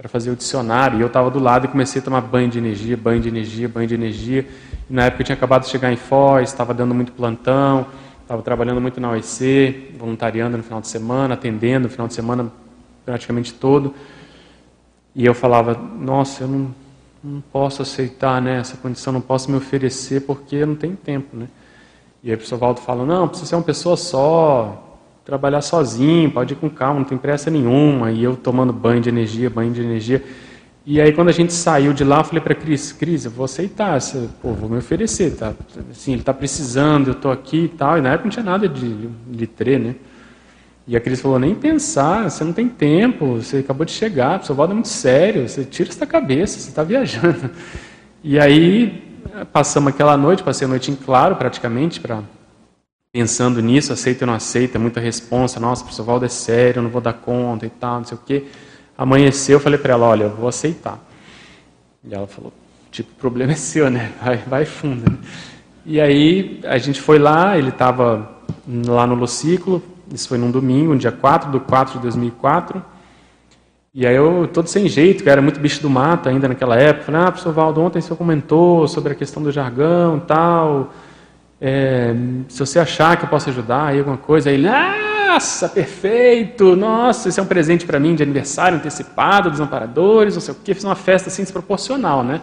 para fazer o dicionário, e eu estava do lado e comecei a tomar banho de energia, banho de energia, banho de energia, e na época eu tinha acabado de chegar em Foz, estava dando muito plantão, estava trabalhando muito na OEC, voluntariando no final de semana, atendendo no final de semana praticamente todo, e eu falava, nossa, eu não não posso aceitar né, essa condição, não posso me oferecer porque eu não tenho tempo. Né? E aí o professor Valdo fala, não, precisa ser uma pessoa só, trabalhar sozinho, pode ir com calma, não tem pressa nenhuma. E eu tomando banho de energia, banho de energia. E aí quando a gente saiu de lá, eu falei para Cris, Cris, eu vou aceitar, pô, vou me oferecer, tá? Assim, ele está precisando, eu estou aqui e tal. E na época não tinha nada de, tre, né? E a Cris falou, nem pensar, você não tem tempo, você acabou de chegar, seu voto é muito sério, você tira isso da cabeça, você está viajando. E aí, passamos aquela noite, passei a noite em claro, praticamente, para pensando nisso, aceita ou não aceita, muita resposta, nossa, professor Valdo é sério, eu não vou dar conta e tal, não sei o quê. Amanheceu, eu falei para ela, olha, eu vou aceitar. E ela falou, tipo, o problema é seu, né? Vai, vai fundo. E aí, a gente foi lá, ele estava lá no Lociclo, isso foi num domingo, dia 4 de 4 de 2004. E aí eu, todo sem jeito, que era muito bicho do mato ainda naquela época, falei, ah, professor Valdo, ontem o senhor comentou sobre a questão do jargão tal, é, se você achar que eu posso ajudar aí alguma coisa, aí ele, nossa, perfeito, nossa, esse é um presente para mim de aniversário antecipado dos amparadores, não sei o quê, fiz uma festa assim desproporcional, né?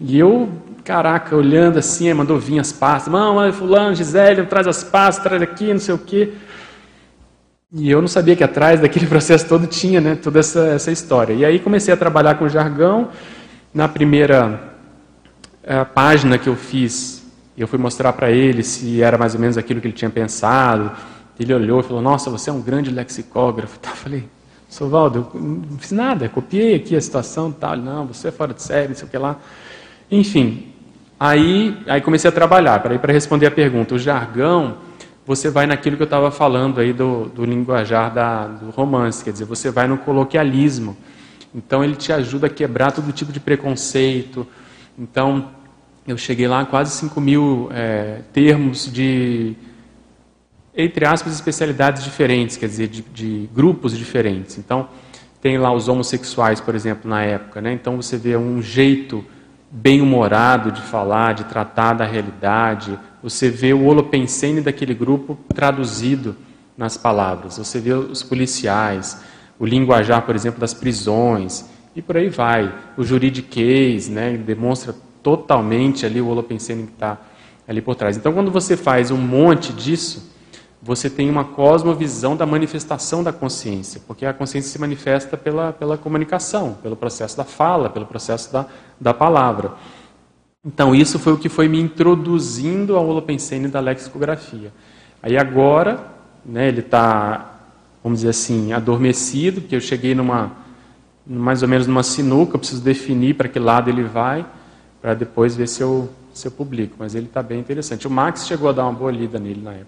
E eu, caraca, olhando assim, mandou vir as pastas, mão, fulano, Gisele, traz as pastas, traz aqui, não sei o quê. E eu não sabia que atrás daquele processo todo tinha né, toda essa, essa história. E aí comecei a trabalhar com jargão. Na primeira eh, página que eu fiz, eu fui mostrar para ele se era mais ou menos aquilo que ele tinha pensado. Ele olhou e falou: Nossa, você é um grande lexicógrafo. Eu falei: Sovaldo, eu não fiz nada, copiei aqui a situação tal. Não, você é fora de série, não sei o que lá. Enfim, aí, aí comecei a trabalhar. Para responder a pergunta, o jargão você vai naquilo que eu estava falando aí do, do linguajar da, do romance, quer dizer, você vai no coloquialismo. Então ele te ajuda a quebrar todo tipo de preconceito. Então eu cheguei lá a quase 5 mil é, termos de, entre aspas, especialidades diferentes, quer dizer, de, de, grupos diferentes. Então tem lá os homossexuais, por exemplo, na época. Né? Então você vê um jeito bem-humorado de falar, de tratar da realidade, você vê o holopensene daquele grupo traduzido nas palavras. Você vê os policiais, o linguajar, por exemplo, das prisões, e por aí vai. O juridiquês, né, demonstra totalmente ali o holopensene que está ali por trás. Então, quando você faz um monte disso, você tem uma cosmovisão da manifestação da consciência, porque a consciência se manifesta pela, pela comunicação, pelo processo da fala, pelo processo da, da palavra. Então, isso foi o que foi me introduzindo ao Holopensene da lexicografia. Aí agora, né, ele está, vamos dizer assim, adormecido, porque eu cheguei numa, mais ou menos numa sinuca, eu preciso definir para que lado ele vai, para depois ver se eu, se eu publico. Mas ele está bem interessante. O Max chegou a dar uma boa lida nele na época,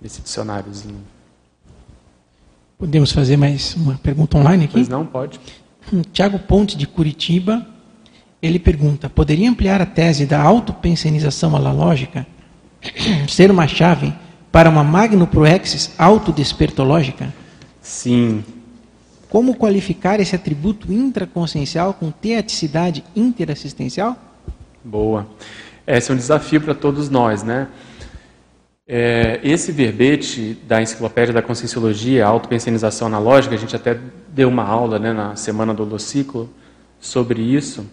nesse dicionáriozinho. Podemos fazer mais uma pergunta online aqui? Pois não, pode. Tiago Ponte, de Curitiba, ele pergunta: poderia ampliar a tese da autopensenização analógica ser uma chave para uma magnoproexis autodespertológica? Sim. Como qualificar esse atributo intraconsciencial com teaticidade interassistencial? Boa. Esse é um desafio para todos nós, né? É, esse verbete da Enciclopédia da Conscienciologia, autopensenização analógica, a gente até deu uma aula né, na semana do Holociclo sobre isso.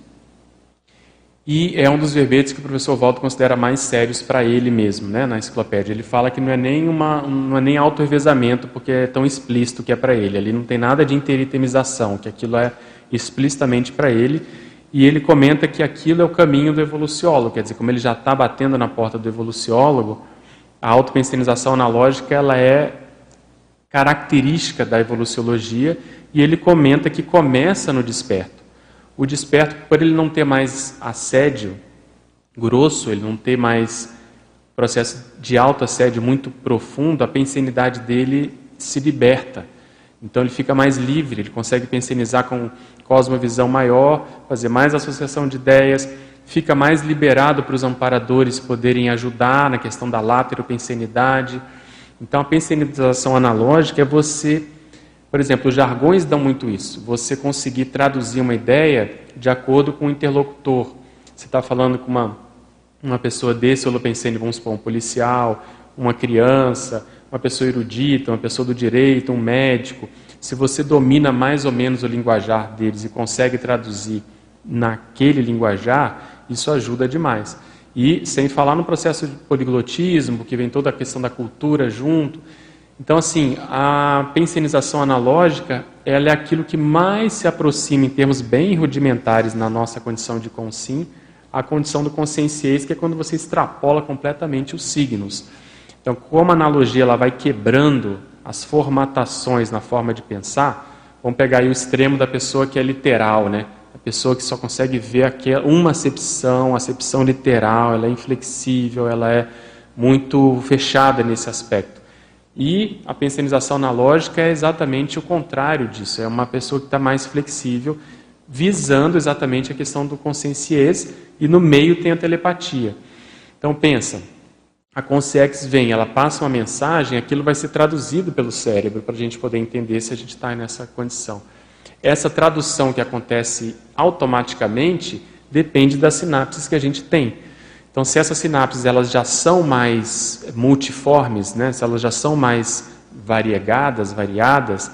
E é um dos verbetes que o professor Waldo considera mais sérios para ele mesmo, né, na enciclopédia. Ele fala que não é nem uma, não é nem auto-revezamento, porque é tão explícito que é para ele. Ali não tem nada de interitemização, que aquilo é explicitamente para ele. E ele comenta que aquilo é o caminho do evoluciólogo, quer dizer, como ele já está batendo na porta do evoluciólogo, a autopensenização analógica ela é característica da evoluciologia e ele comenta que começa no desperto. O desperto, por ele não ter mais assédio grosso, ele não ter mais processo de alto assédio muito profundo, a pensenidade dele se liberta. Então ele fica mais livre, ele consegue pensionizar com cosmovisão maior, fazer mais associação de ideias, fica mais liberado para os amparadores poderem ajudar na questão da lateropensenidade. Então a pensionização analógica é você, por exemplo, os jargões dão muito isso, você conseguir traduzir uma ideia de acordo com o interlocutor. Você está falando com uma, uma pessoa desse holopensene, vamos supor, um policial, uma criança, uma pessoa erudita, uma pessoa do direito, um médico, se você domina mais ou menos o linguajar deles e consegue traduzir naquele linguajar, isso ajuda demais. E sem falar no processo de poliglotismo, que vem toda a questão da cultura junto. Então, assim, a pensionização analógica, ela é aquilo que mais se aproxima em termos bem rudimentares na nossa condição de consim, a condição do consciência, que é quando você extrapola completamente os signos. Então, como a analogia ela vai quebrando as formatações na forma de pensar, vamos pegar aí o extremo da pessoa que é literal, né? A pessoa que só consegue ver uma acepção, acepção literal, ela é inflexível, ela é muito fechada nesse aspecto. E a pensionização analógica é exatamente o contrário disso, é uma pessoa que está mais flexível, visando exatamente a questão do consciência e no meio tem a telepatia. Então pensa, a consciência vem, ela passa uma mensagem, aquilo vai ser traduzido pelo cérebro para a gente poder entender se a gente está nessa condição. Essa tradução que acontece automaticamente depende das sinapses que a gente tem. Então, se essas sinapses elas já são mais multiformes, né, se elas já são mais variegadas, variadas,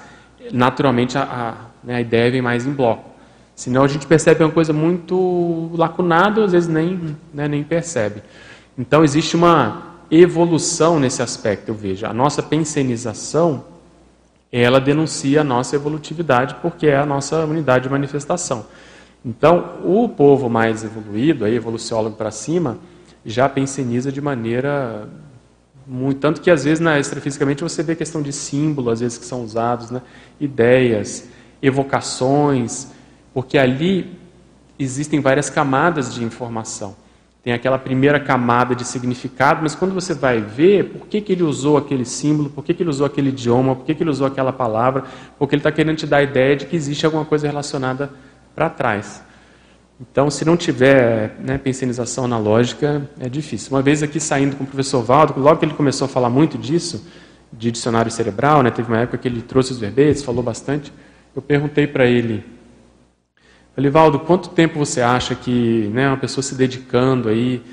naturalmente a, a, né, a ideia vem mais em bloco. Senão a gente percebe uma coisa muito lacunada, às vezes nem, né, nem percebe. Então existe uma evolução nesse aspecto, eu vejo. A nossa pensenização, ela denuncia a nossa evolutividade, porque é a nossa unidade de manifestação. Então, o povo mais evoluído, aí, evoluciólogo para cima, já penseniza de maneira muito, tanto que às vezes na extrafisicamente você vê questão de símbolo, às vezes que são usados, né? ideias, evocações, porque ali existem várias camadas de informação. Tem aquela primeira camada de significado, mas quando você vai ver por que, que ele usou aquele símbolo, por que, que ele usou aquele idioma, por que, que ele usou aquela palavra, porque ele está querendo te dar a ideia de que existe alguma coisa relacionada para trás. Então, se não tiver né, pensionização analógica, é difícil. Uma vez aqui saindo com o professor Valdo, logo que ele começou a falar muito disso, de dicionário cerebral, né, teve uma época que ele trouxe os verbetes, falou bastante, eu perguntei para ele, Falei, Valdo, quanto tempo você acha que né, uma pessoa se dedicando aí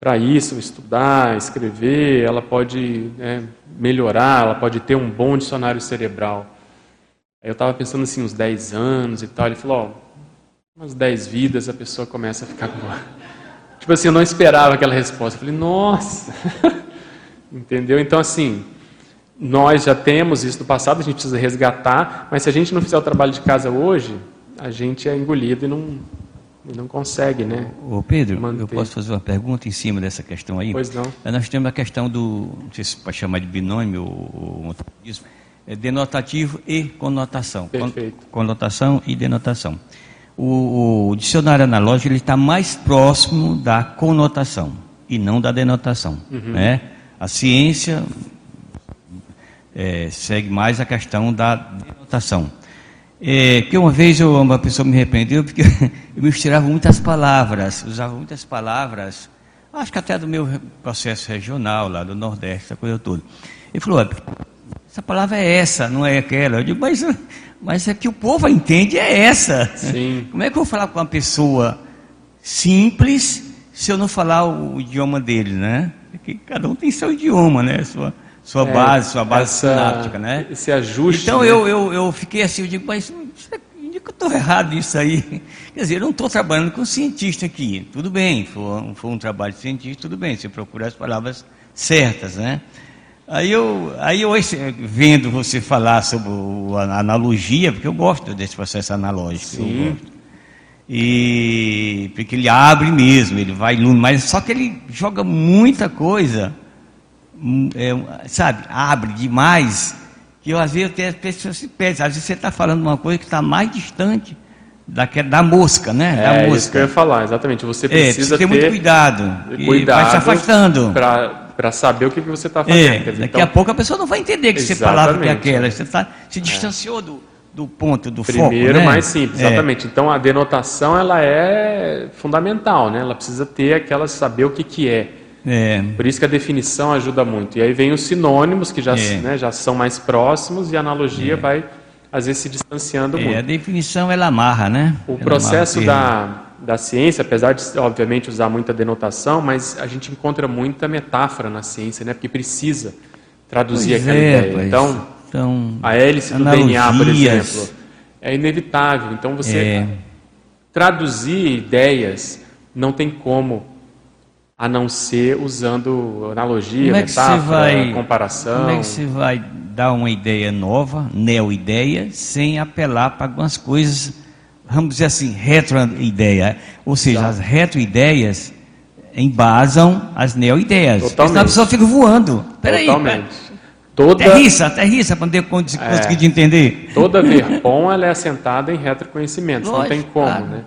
para isso, estudar, escrever, ela pode né, melhorar, ela pode ter um bom dicionário cerebral? Aí eu estava pensando assim, uns 10 anos e tal. Ele falou, ó, umas 10 vidas a pessoa começa a ficar boa. Tipo assim, eu não esperava aquela resposta. Eu falei, nossa! Entendeu? Então, assim, nós já temos isso do passado, a gente precisa resgatar, mas se a gente não fizer o trabalho de casa hoje, a gente é engolido e não, e não consegue, né? Ô Pedro, manter. eu posso fazer uma pergunta em cima dessa questão aí? Pois não. Nós temos a questão do, não sei se pode chamar de binômio ou isso, é denotativo e conotação. Perfeito. Conotação e denotação. O, o dicionário analógico ele está mais próximo da conotação e não da denotação, uhum. né? A ciência é, segue mais a questão da denotação. É, que uma vez eu, uma pessoa me arrependeu porque eu misturava muitas palavras, usava muitas palavras, acho que até do meu processo regional lá do Nordeste, essa coisa toda. Ele falou, essa palavra é essa, não é aquela. Eu digo, mas, mas é que o povo entende é essa. Sim. Como é que eu vou falar com uma pessoa simples se eu não falar o idioma dele, né? Porque cada um tem seu idioma, né? Sua, sua é, base, sua base essa, sináptica, né? Esse ajuste. Então né? eu, eu, eu fiquei assim, eu digo, mas onde que eu estou errado nisso aí? Quer dizer, eu não estou trabalhando com cientista aqui. Tudo bem, foi, foi um trabalho de cientista, tudo bem, você procura as palavras certas, né? Aí eu, aí eu vendo você falar sobre a analogia, porque eu gosto desse processo analógico. Sim. E porque ele abre mesmo, ele vai mas só que ele joga muita coisa é, sabe, abre demais, que eu, às vezes até as pessoas se perdem. Às vezes você está falando uma coisa que está mais distante da, da mosca, né? Da é mosca. isso que eu ia falar, exatamente. Você precisa, é, precisa ter, ter muito cuidado. Cuidado. Vai se afastando. Para para saber o que, que você está fazendo. É, daqui então, a pouco a pessoa não vai entender que você falava que aquela. Você tá, se É. distanciou é. do, do ponto, do Primeiro, foco. Primeiro, mais simples, é. exatamente. Então, a denotação ela é fundamental, né? Ela precisa ter aquela, saber o que, que é. É. Por isso que a definição ajuda muito. E aí vem os sinônimos, que já, é. né, já são mais próximos, e a analogia vai, às vezes, se distanciando muito. A definição, ela amarra, né? O ela processo da, da ciência, apesar de, obviamente, usar muita denotação, mas a gente encontra muita metáfora na ciência, né? Porque precisa traduzir pois aquela é, ideia. Então, então, a hélice do DNA, por exemplo, é inevitável. Então, você é. traduzir ideias não tem como a não ser usando analogia, como é metáfora, vai, comparação. Como é que você vai dar uma ideia nova, neo-ideia, sem apelar para algumas coisas, vamos dizer assim, retro-ideia? Ou seja, Exato. as retro-ideias embasam as neo-ideias. Senão a pessoa fica voando. Peraí, Totalmente. Toda, aterrissa, aterrissa para poder conseguir é, entender. Toda verpom ela é assentada em retroconhecimentos, Lógico, não tem como, claro. né?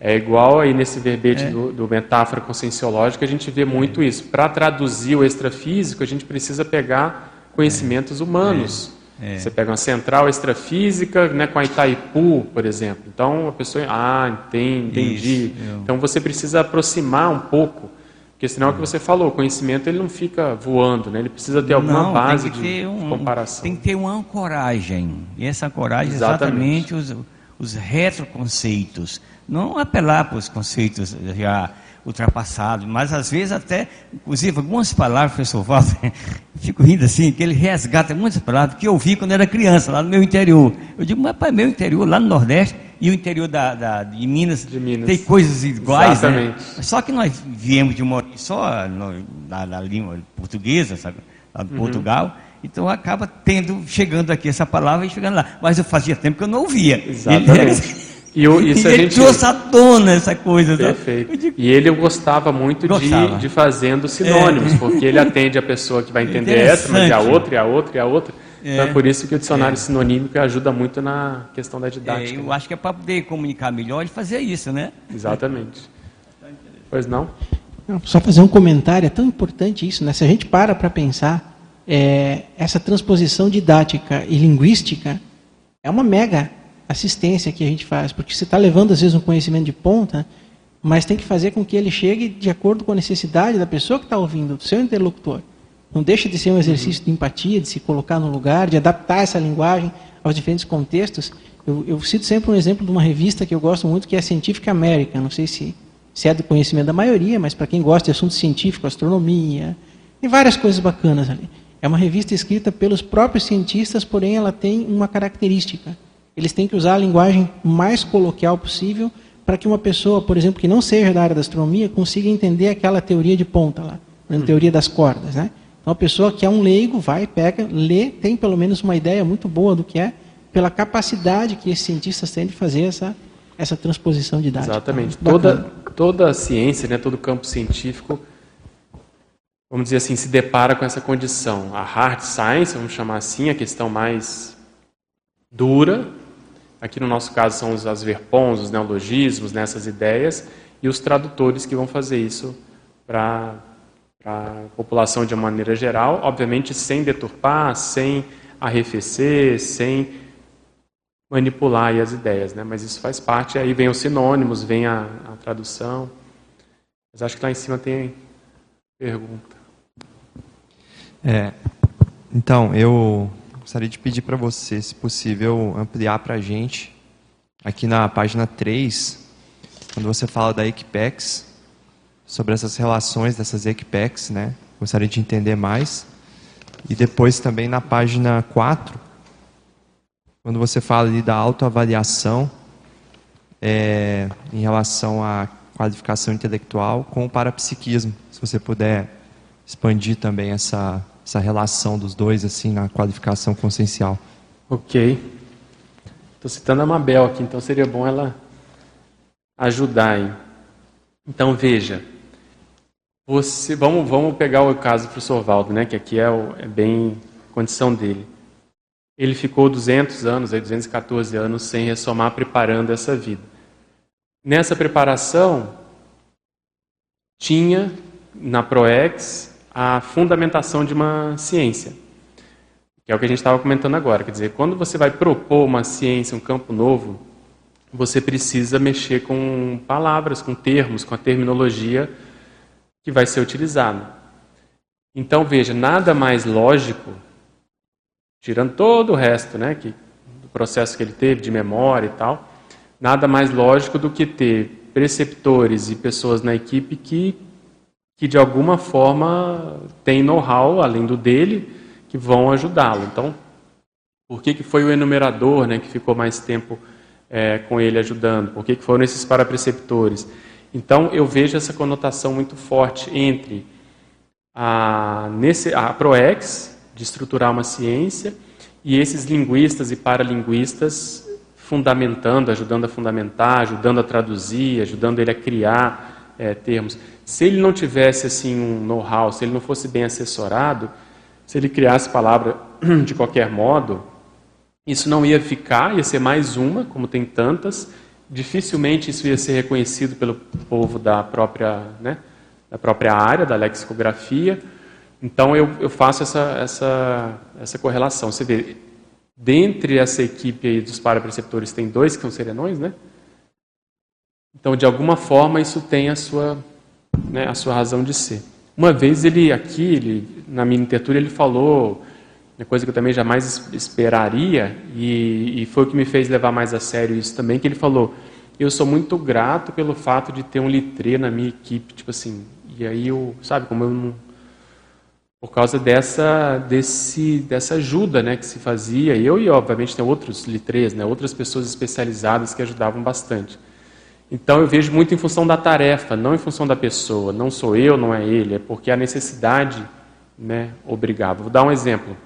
É igual aí nesse verbete é. do, do, metáfora conscienciológica, a gente vê muito isso. Para traduzir o extrafísico, a gente precisa pegar conhecimentos humanos. É. Você pega uma central extrafísica né, com a Itaipu, por exemplo. Então a pessoa, ah, entendi. entendi. Então você precisa aproximar um pouco, porque senão é o que você falou, o conhecimento ele não fica voando, né? ele precisa ter alguma não, base de um, comparação. Tem que ter uma ancoragem. E essa ancoragem exatamente, exatamente os, os retroconceitos. Não apelar para os conceitos já ultrapassados, mas às vezes até, inclusive, algumas palavras, professor Walter, fico rindo assim, que ele resgata muitas palavras que eu ouvi quando era criança, lá no meu interior. Eu digo, mas para meu interior, lá no Nordeste, e o interior da, da de, Minas, de, Minas, tem coisas iguais, Exatamente. Né? Só que nós viemos de uma só no, na, na, língua portuguesa, sabe? Lá do uhum. Portugal. Então acaba tendo, chegando aqui essa palavra e chegando lá. Mas eu fazia tempo que eu não ouvia. Exatamente. E, eu, isso e a gente trouxe à tona essa coisa. Perfeito. Digo... E ele gostava muito gostava. De, de fazendo sinônimos, é. porque ele atende a pessoa que vai entender essa, mas e a outra, e a outra, e a outra. É. Então é por isso que o dicionário é. sinonímico ajuda muito na questão da didática. É, eu acho que é para poder comunicar melhor e fazer isso, né? Exatamente. Pois não? não? Só fazer um comentário, é tão importante isso, né? Se a gente para para pensar, é, essa transposição didática e linguística é uma mega assistência que a gente faz, porque você está levando às vezes um conhecimento de ponta, mas tem que fazer com que ele chegue de acordo com a necessidade da pessoa que está ouvindo, do seu interlocutor. Não deixa de ser um exercício de empatia, de se colocar no lugar, de adaptar essa linguagem aos diferentes contextos. Eu, eu cito sempre um exemplo de uma revista que eu gosto muito, que é a Scientific American. Não sei se, se é do conhecimento da maioria, mas para quem gosta de assuntos científicos, astronomia, tem várias coisas bacanas ali. É uma revista escrita pelos próprios cientistas, porém ela tem uma característica eles têm que usar a linguagem mais coloquial possível para que uma pessoa, por exemplo, que não seja da área da astronomia, consiga entender aquela teoria de ponta lá, a uhum. teoria das cordas. Né? Então, a pessoa que é um leigo vai, pega, lê, tem pelo menos uma ideia muito boa do que é, pela capacidade que esses cientistas têm de fazer essa, essa transposição didática. Exatamente. Toda, toda a ciência, né, todo o campo científico, vamos dizer assim, se depara com essa condição. A hard science, vamos chamar assim, a questão mais dura, Aqui no nosso caso são os as verpons, os neologismos, nessas né, ideias, e os tradutores que vão fazer isso para a população de uma maneira geral, obviamente sem deturpar, sem arrefecer, sem manipular as ideias, né? mas isso faz parte, aí vem os sinônimos, vem a, a tradução. Mas acho que lá em cima tem pergunta. É, então, eu gostaria de pedir para você, se possível, ampliar para a gente, aqui na página 3, quando você fala da Equipex, sobre essas relações dessas Equipex, né? Gostaria de entender mais. E depois também na página 4, quando você fala ali da autoavaliação é, em relação à qualificação intelectual com o parapsiquismo. Se você puder expandir também essa, essa relação dos dois assim na qualificação consciencial. Ok. Estou citando a Mabel aqui, então seria bom ela ajudar aí. Então veja, você, vamos, vamos pegar o caso do professor Valdo, né, que aqui é, o, é bem condição dele. Ele ficou 200 anos, aí 214 anos, sem ressomar, preparando essa vida. Nessa preparação, tinha na ProEx a fundamentação de uma ciência. Que é o que a gente estava comentando agora. Quer dizer, quando você vai propor uma ciência, um campo novo, você precisa mexer com palavras, com termos, com a terminologia que vai ser utilizada. Então, veja, nada mais lógico, tirando todo o resto, né, que, do processo que ele teve de memória e tal, nada mais lógico do que ter preceptores e pessoas na equipe que, que de alguma forma têm know-how, além do dele, que vão ajudá-lo. Então, por que, que foi o enumerador né, que ficou mais tempo é, com ele ajudando? Por que, que foram esses parapreceptores? Então, eu vejo essa conotação muito forte entre a, nesse, a ProEx, de estruturar uma ciência, e esses linguistas e paralinguistas fundamentando, ajudando a fundamentar, ajudando a traduzir, ajudando ele a criar é, termos. Se ele não tivesse assim um know-how, se ele não fosse bem assessorado, se ele criasse palavra de qualquer modo, isso não ia ficar, ia ser mais uma, como tem tantas. Dificilmente isso ia ser reconhecido pelo povo da própria, né, da própria área, da lexicografia. Então eu, eu faço essa, essa, essa correlação. Você vê, dentre essa equipe aí dos parapreceptores, tem dois que são serenões, né? Então, de alguma forma, isso tem a sua, né, a sua razão de ser. Uma vez ele aqui, ele, na minha intertura, ele falou uma coisa que eu também jamais esperaria, e, e foi o que me fez levar mais a sério isso também, que ele falou, eu sou muito grato pelo fato de ter um litrê na minha equipe, tipo assim, e aí eu, sabe, como eu não. Por causa dessa, desse, dessa ajuda né, que se fazia, eu e obviamente tem outros litrês, né, outras pessoas especializadas que ajudavam bastante. Então eu vejo muito em função da tarefa, não em função da pessoa. Não sou eu, não é ele, é porque a necessidade né, obrigava. Vou dar um exemplo.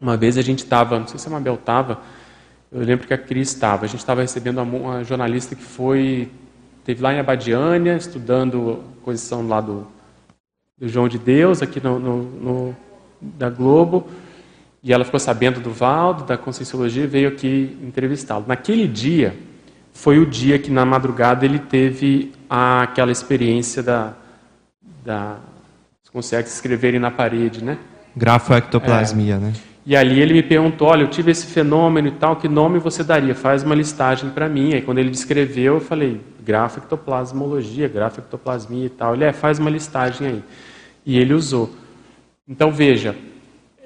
Uma vez a gente estava, não sei se a Mabel estava, eu lembro que a Cris estava, a gente estava recebendo uma, jornalista que foi Teve lá em Abadiânia, estudando a posição lá do, do João de Deus, aqui no, no, no, da Globo. E ela ficou sabendo do Valdo, da Conscienciologia, e veio aqui entrevistá-lo. Naquele dia, foi o dia que na madrugada ele teve a, aquela experiência da, da consegue escreverem na parede, né? Grafoectoplasmia, é. né? E ali ele me perguntou, olha, eu tive esse fenômeno e tal, que nome você daria? Faz uma listagem para mim. Aí quando ele descreveu, eu falei, grafectoplasmologia, grafectoplasmia e tal. Ele, é, faz uma listagem aí. E ele usou. Então veja,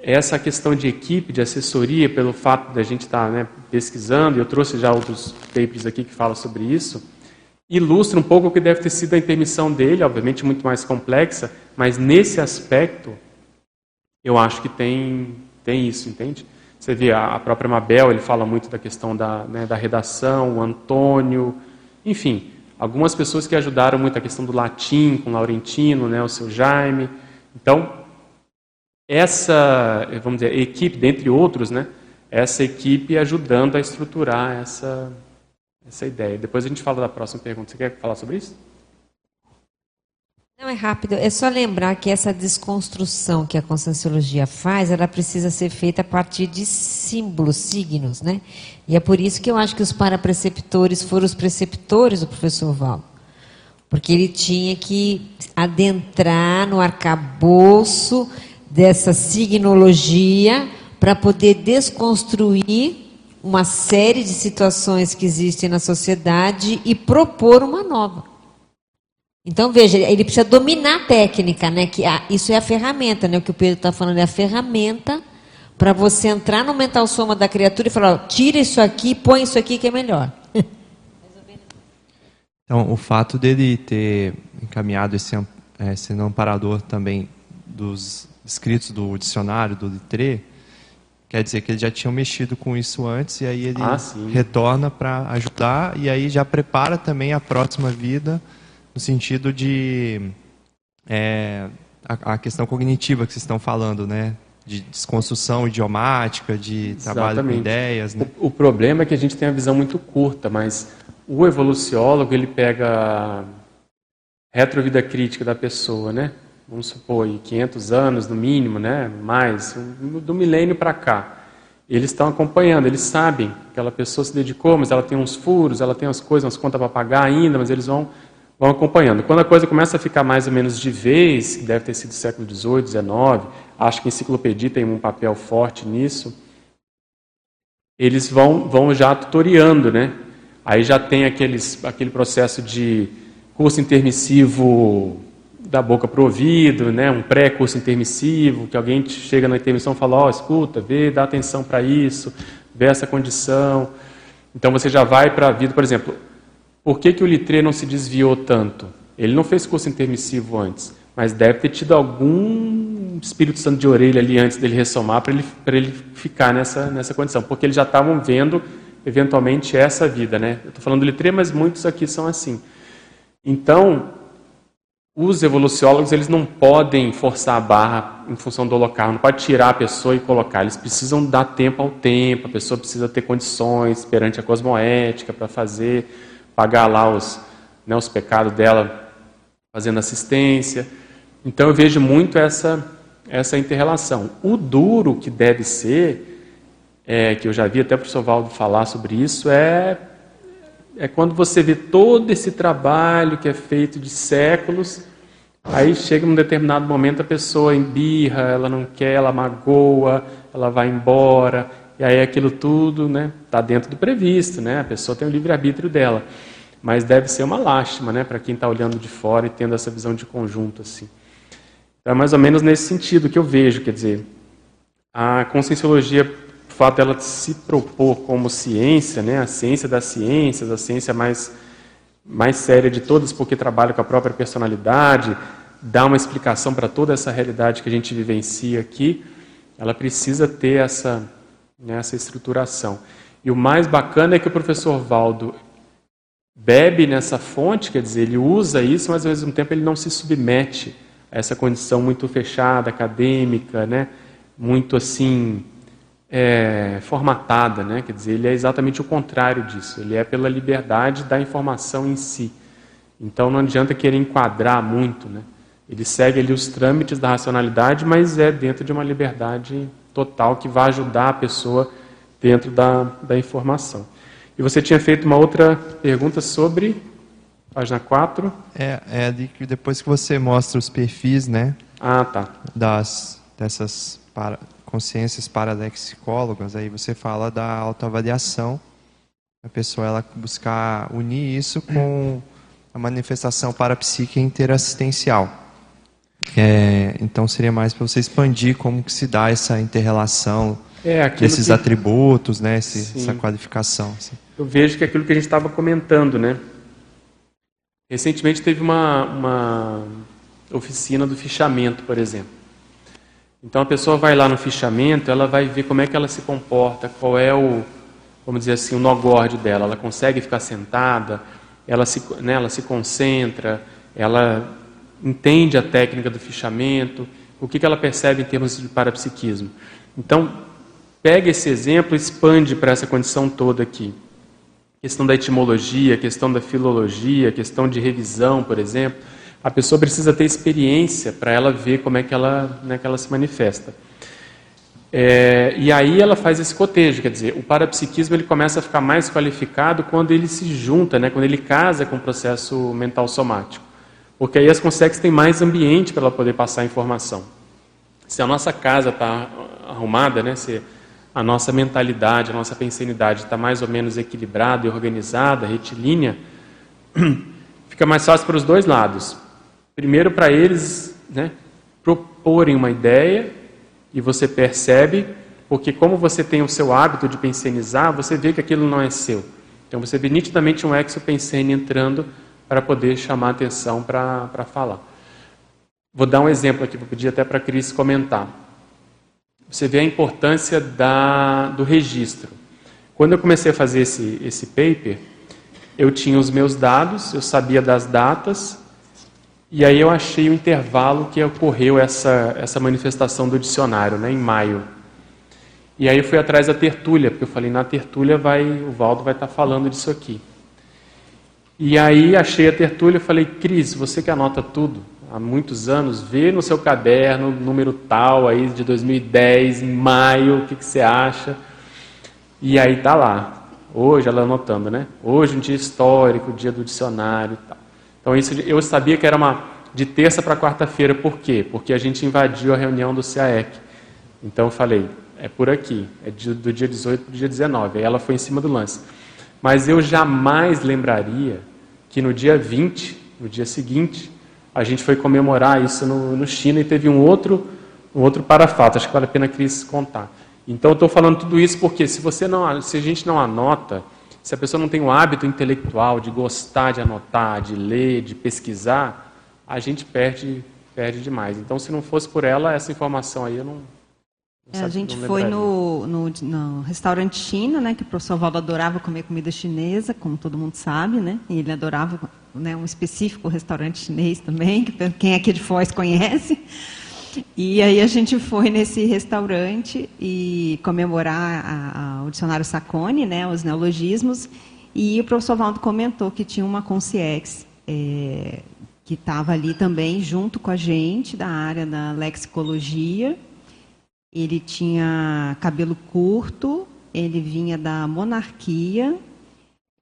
essa questão de equipe, de assessoria, pelo fato da gente estar tá, né, pesquisando, eu trouxe já outros papers aqui que falam sobre isso, ilustra um pouco o que deve ter sido a intermissão dele, obviamente muito mais complexa, mas nesse aspecto, eu acho que tem tem isso, entende? Você vê a, própria Mabel, ele fala muito da questão da, né, da redação, o Antônio, enfim, algumas pessoas que ajudaram muito a questão do latim, com o Laurentino, né, o seu Jaime. Então, essa, vamos dizer, equipe, dentre outros, né, essa equipe ajudando a estruturar essa, essa ideia. Depois a gente fala da próxima pergunta. Você quer falar sobre isso? Não é rápido, é só lembrar que essa desconstrução que a conscienciologia faz, ela precisa ser feita a partir de símbolos, signos, né? E é por isso que eu acho que os parapreceptores foram os preceptores do professor Val. Porque ele tinha que adentrar no arcabouço dessa signologia para poder desconstruir uma série de situações que existem na sociedade e propor uma nova. Então, veja, ele precisa dominar a técnica, né? Que isso é a ferramenta, né? O que o Pedro está falando é a ferramenta para você entrar no mental soma da criatura e falar, ó, tira isso aqui, põe isso aqui que é melhor. então, o fato dele ter encaminhado esse, esse amparador também dos escritos do dicionário, do Litré, quer dizer que eles já tinham mexido com isso antes e aí ele ah, retorna para ajudar e aí já prepara também a próxima vida no sentido de é, a, a, questão cognitiva que vocês estão falando, né? De desconstrução idiomática, de trabalho Exatamente. com ideias. Né? O, o, problema é que a gente tem a visão muito curta, mas o evoluciólogo ele pega a retrovida crítica da pessoa, né? Vamos supor, 500 anos no mínimo, né? Mais, do milênio para cá. Eles estão acompanhando, eles sabem que aquela pessoa se dedicou, mas ela tem uns furos, ela tem as coisas, umas contas para pagar ainda, mas eles vão vão acompanhando. Quando a coisa começa a ficar mais ou menos de vez, que deve ter sido século XVIII, XIX, acho que a enciclopedia tem um papel forte nisso, eles vão, vão já tutoriando, né? Aí já tem aqueles, aquele processo de curso intermissivo da boca para o ouvido, né? um pré-curso intermissivo, que alguém chega na intermissão e fala, ó, oh, escuta, vê, dá atenção para isso, vê essa condição. Então você já vai para a vida, por exemplo, por que, que o Litré não se desviou tanto? Ele não fez curso intermissivo antes, mas deve ter tido algum Espírito Santo de orelha ali antes dele ressomar para ele, ele ficar nessa, nessa condição, porque eles já estavam vendo eventualmente essa vida. Né? Eu estou falando do Litré, mas muitos aqui são assim. Então, os evoluciólogos eles não podem forçar a barra em função do local, não pode tirar a pessoa e colocar. Eles precisam dar tempo ao tempo, a pessoa precisa ter condições perante a cosmoética para fazer pagar lá os, né, os pecados dela fazendo assistência. Então eu vejo muito essa, essa interrelação. O duro que deve ser, é, que eu já vi até o professor Valdo falar sobre isso, é, é quando você vê todo esse trabalho que é feito de séculos, aí chega num determinado momento a pessoa embirra, ela não quer, ela magoa, ela vai embora, e aí aquilo tudo está né, tá dentro do previsto, né? a pessoa tem o livre-arbítrio dela. Mas deve ser uma lástima né, para quem está olhando de fora e tendo essa visão de conjunto. Assim. Então, é mais ou menos nesse sentido que eu vejo, quer dizer, a conscienciologia, o fato dela se propor como ciência, né, a ciência das ciências, a ciência mais, mais séria de todas, porque trabalha com a própria personalidade, dá uma explicação para toda essa realidade que a gente vivencia aqui, ela precisa ter essa, né, essa estruturação. E o mais bacana é que o professor Valdo bebe nessa fonte, quer dizer, ele usa isso, mas ao mesmo tempo ele não se submete a essa condição muito fechada, acadêmica, né? muito assim é, formatada, né? quer dizer, ele é exatamente o contrário disso, ele é pela liberdade da informação em si. Então não adianta querer enquadrar muito, né? ele segue ali os trâmites da racionalidade, mas é dentro de uma liberdade total que vai ajudar a pessoa dentro da, da informação. E você tinha feito uma outra pergunta sobre página 4? É, é de que depois que você mostra os perfis, né? Ah, tá. Das dessas para, consciências paralexicólogas, aí você fala da autoavaliação. A pessoa ela buscar unir isso com a manifestação parapsíquica interassistencial. É, então seria mais para você expandir como que se dá essa interrelação é, desses que... atributos, né, esse, essa qualificação. Assim. Eu vejo que é aquilo que a gente estava comentando, né? Recentemente teve uma, uma oficina do fichamento, por exemplo. Então a pessoa vai lá no fichamento, ela vai ver como é que ela se comporta, qual é o, vamos dizer assim, o nó gordo dela. Ela consegue ficar sentada, ela se, né, ela se concentra, ela entende a técnica do fichamento, o que, que ela percebe em termos de parapsiquismo. Então, pega esse exemplo e expande para essa condição toda aqui. Questão da etimologia, questão da filologia, questão de revisão, por exemplo. A pessoa precisa ter experiência para ela ver como é que ela, né, que ela se manifesta. É, e aí ela faz esse cotejo, quer dizer, o parapsiquismo ele começa a ficar mais qualificado quando ele se junta, né, quando ele casa com o processo mental somático. Porque aí as consegues têm mais ambiente para ela poder passar a informação. Se a nossa casa está arrumada, né, se a nossa mentalidade, a nossa pensanidade está mais ou menos equilibrada e organizada, retilínea, fica mais fácil para os dois lados. Primeiro, para eles né, proporem uma ideia e você percebe, porque como você tem o seu hábito de pensenizar, você vê que aquilo não é seu. Então você vê nitidamente um exo-pensene entrando para poder chamar atenção para falar. Vou dar um exemplo aqui, vou pedir até para a Cris comentar você vê a importância da, do registro. Quando eu comecei a fazer esse, esse paper, eu tinha os meus dados, eu sabia das datas, e aí eu achei o intervalo que ocorreu essa, essa manifestação do dicionário, né, em maio. E aí eu fui atrás da tertúlia, porque eu falei, na tertúlia vai, o Valdo vai estar falando disso aqui. E aí achei a tertúlia e falei, Cris, você que anota tudo, há muitos anos, vê no seu caderno, número tal aí de 2010, em maio, o que, que você acha? E aí tá lá. Hoje ela anotando, né? Hoje um dia histórico, dia do dicionário e tal. Então isso eu sabia que era uma de terça para quarta-feira, por quê? Porque a gente invadiu a reunião do CAEC. Então eu falei, é por aqui, é do dia 18 para o dia 19. Aí ela foi em cima do lance. Mas eu jamais lembraria que no dia 20, no dia seguinte, a gente foi comemorar isso no, no China e teve um outro, um outro parafato. Acho que vale a pena Cris contar. Então eu estou falando tudo isso porque se você não, se a gente não anota, se a pessoa não tem o hábito intelectual de gostar de anotar, de ler, de pesquisar, a gente perde, perde demais. Então, se não fosse por ela, essa informação aí eu não. não é, a gente foi no, no, no, restaurante China, né, que o professor Valdo adorava comer comida chinesa, como todo mundo sabe, né, e ele adorava né, um específico restaurante chinês também, que quem é aqui de Foz conhece. E aí a gente foi nesse restaurante e comemorar a, a, o dicionário Sacone, né, os neologismos, e o professor Valdo comentou que tinha uma concierge é, que estava ali também junto com a gente, da área da lexicologia. Ele tinha cabelo curto, ele vinha da monarquia,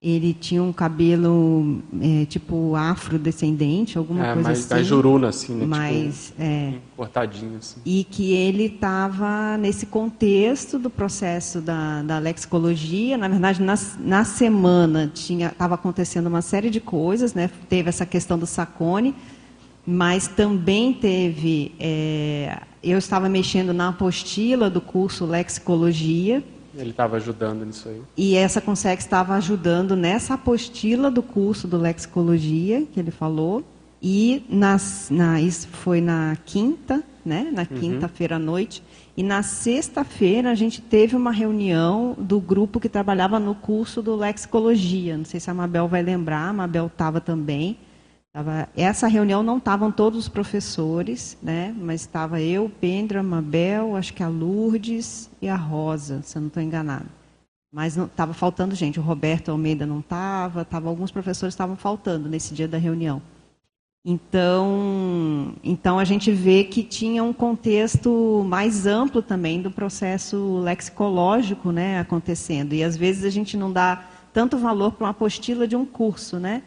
ele tinha um cabelo é, tipo afrodescendente, alguma é, coisa mais, assim. Mais juruna, assim, né? Mais, tipo, é, cortadinho, assim. E que ele estava nesse contexto do processo da, da lexicologia. Na verdade, na, na semana estava acontecendo uma série de coisas, né? Teve essa questão do Sacone, mas também teve... É, eu estava mexendo na apostila do curso Lexicologia, ele estava ajudando nisso aí. E essa Consex estava ajudando nessa apostila do curso do Lexicologia, que ele falou. E nas, na, isso foi na quinta, né? na uhum. quinta-feira à noite. E na sexta-feira a gente teve uma reunião do grupo que trabalhava no curso do Lexicologia. Não sei se a Mabel vai lembrar, a Mabel estava também. Tava, essa reunião não estavam todos os professores, né? mas estava eu, Pendra, Mabel, acho que a Lourdes e a Rosa, se eu não estou enganada. Mas estava faltando gente. O Roberto Almeida não estava, tava, alguns professores estavam faltando nesse dia da reunião. Então, então a gente vê que tinha um contexto mais amplo também do processo lexicológico né, acontecendo. E às vezes a gente não dá tanto valor para uma apostila de um curso, né?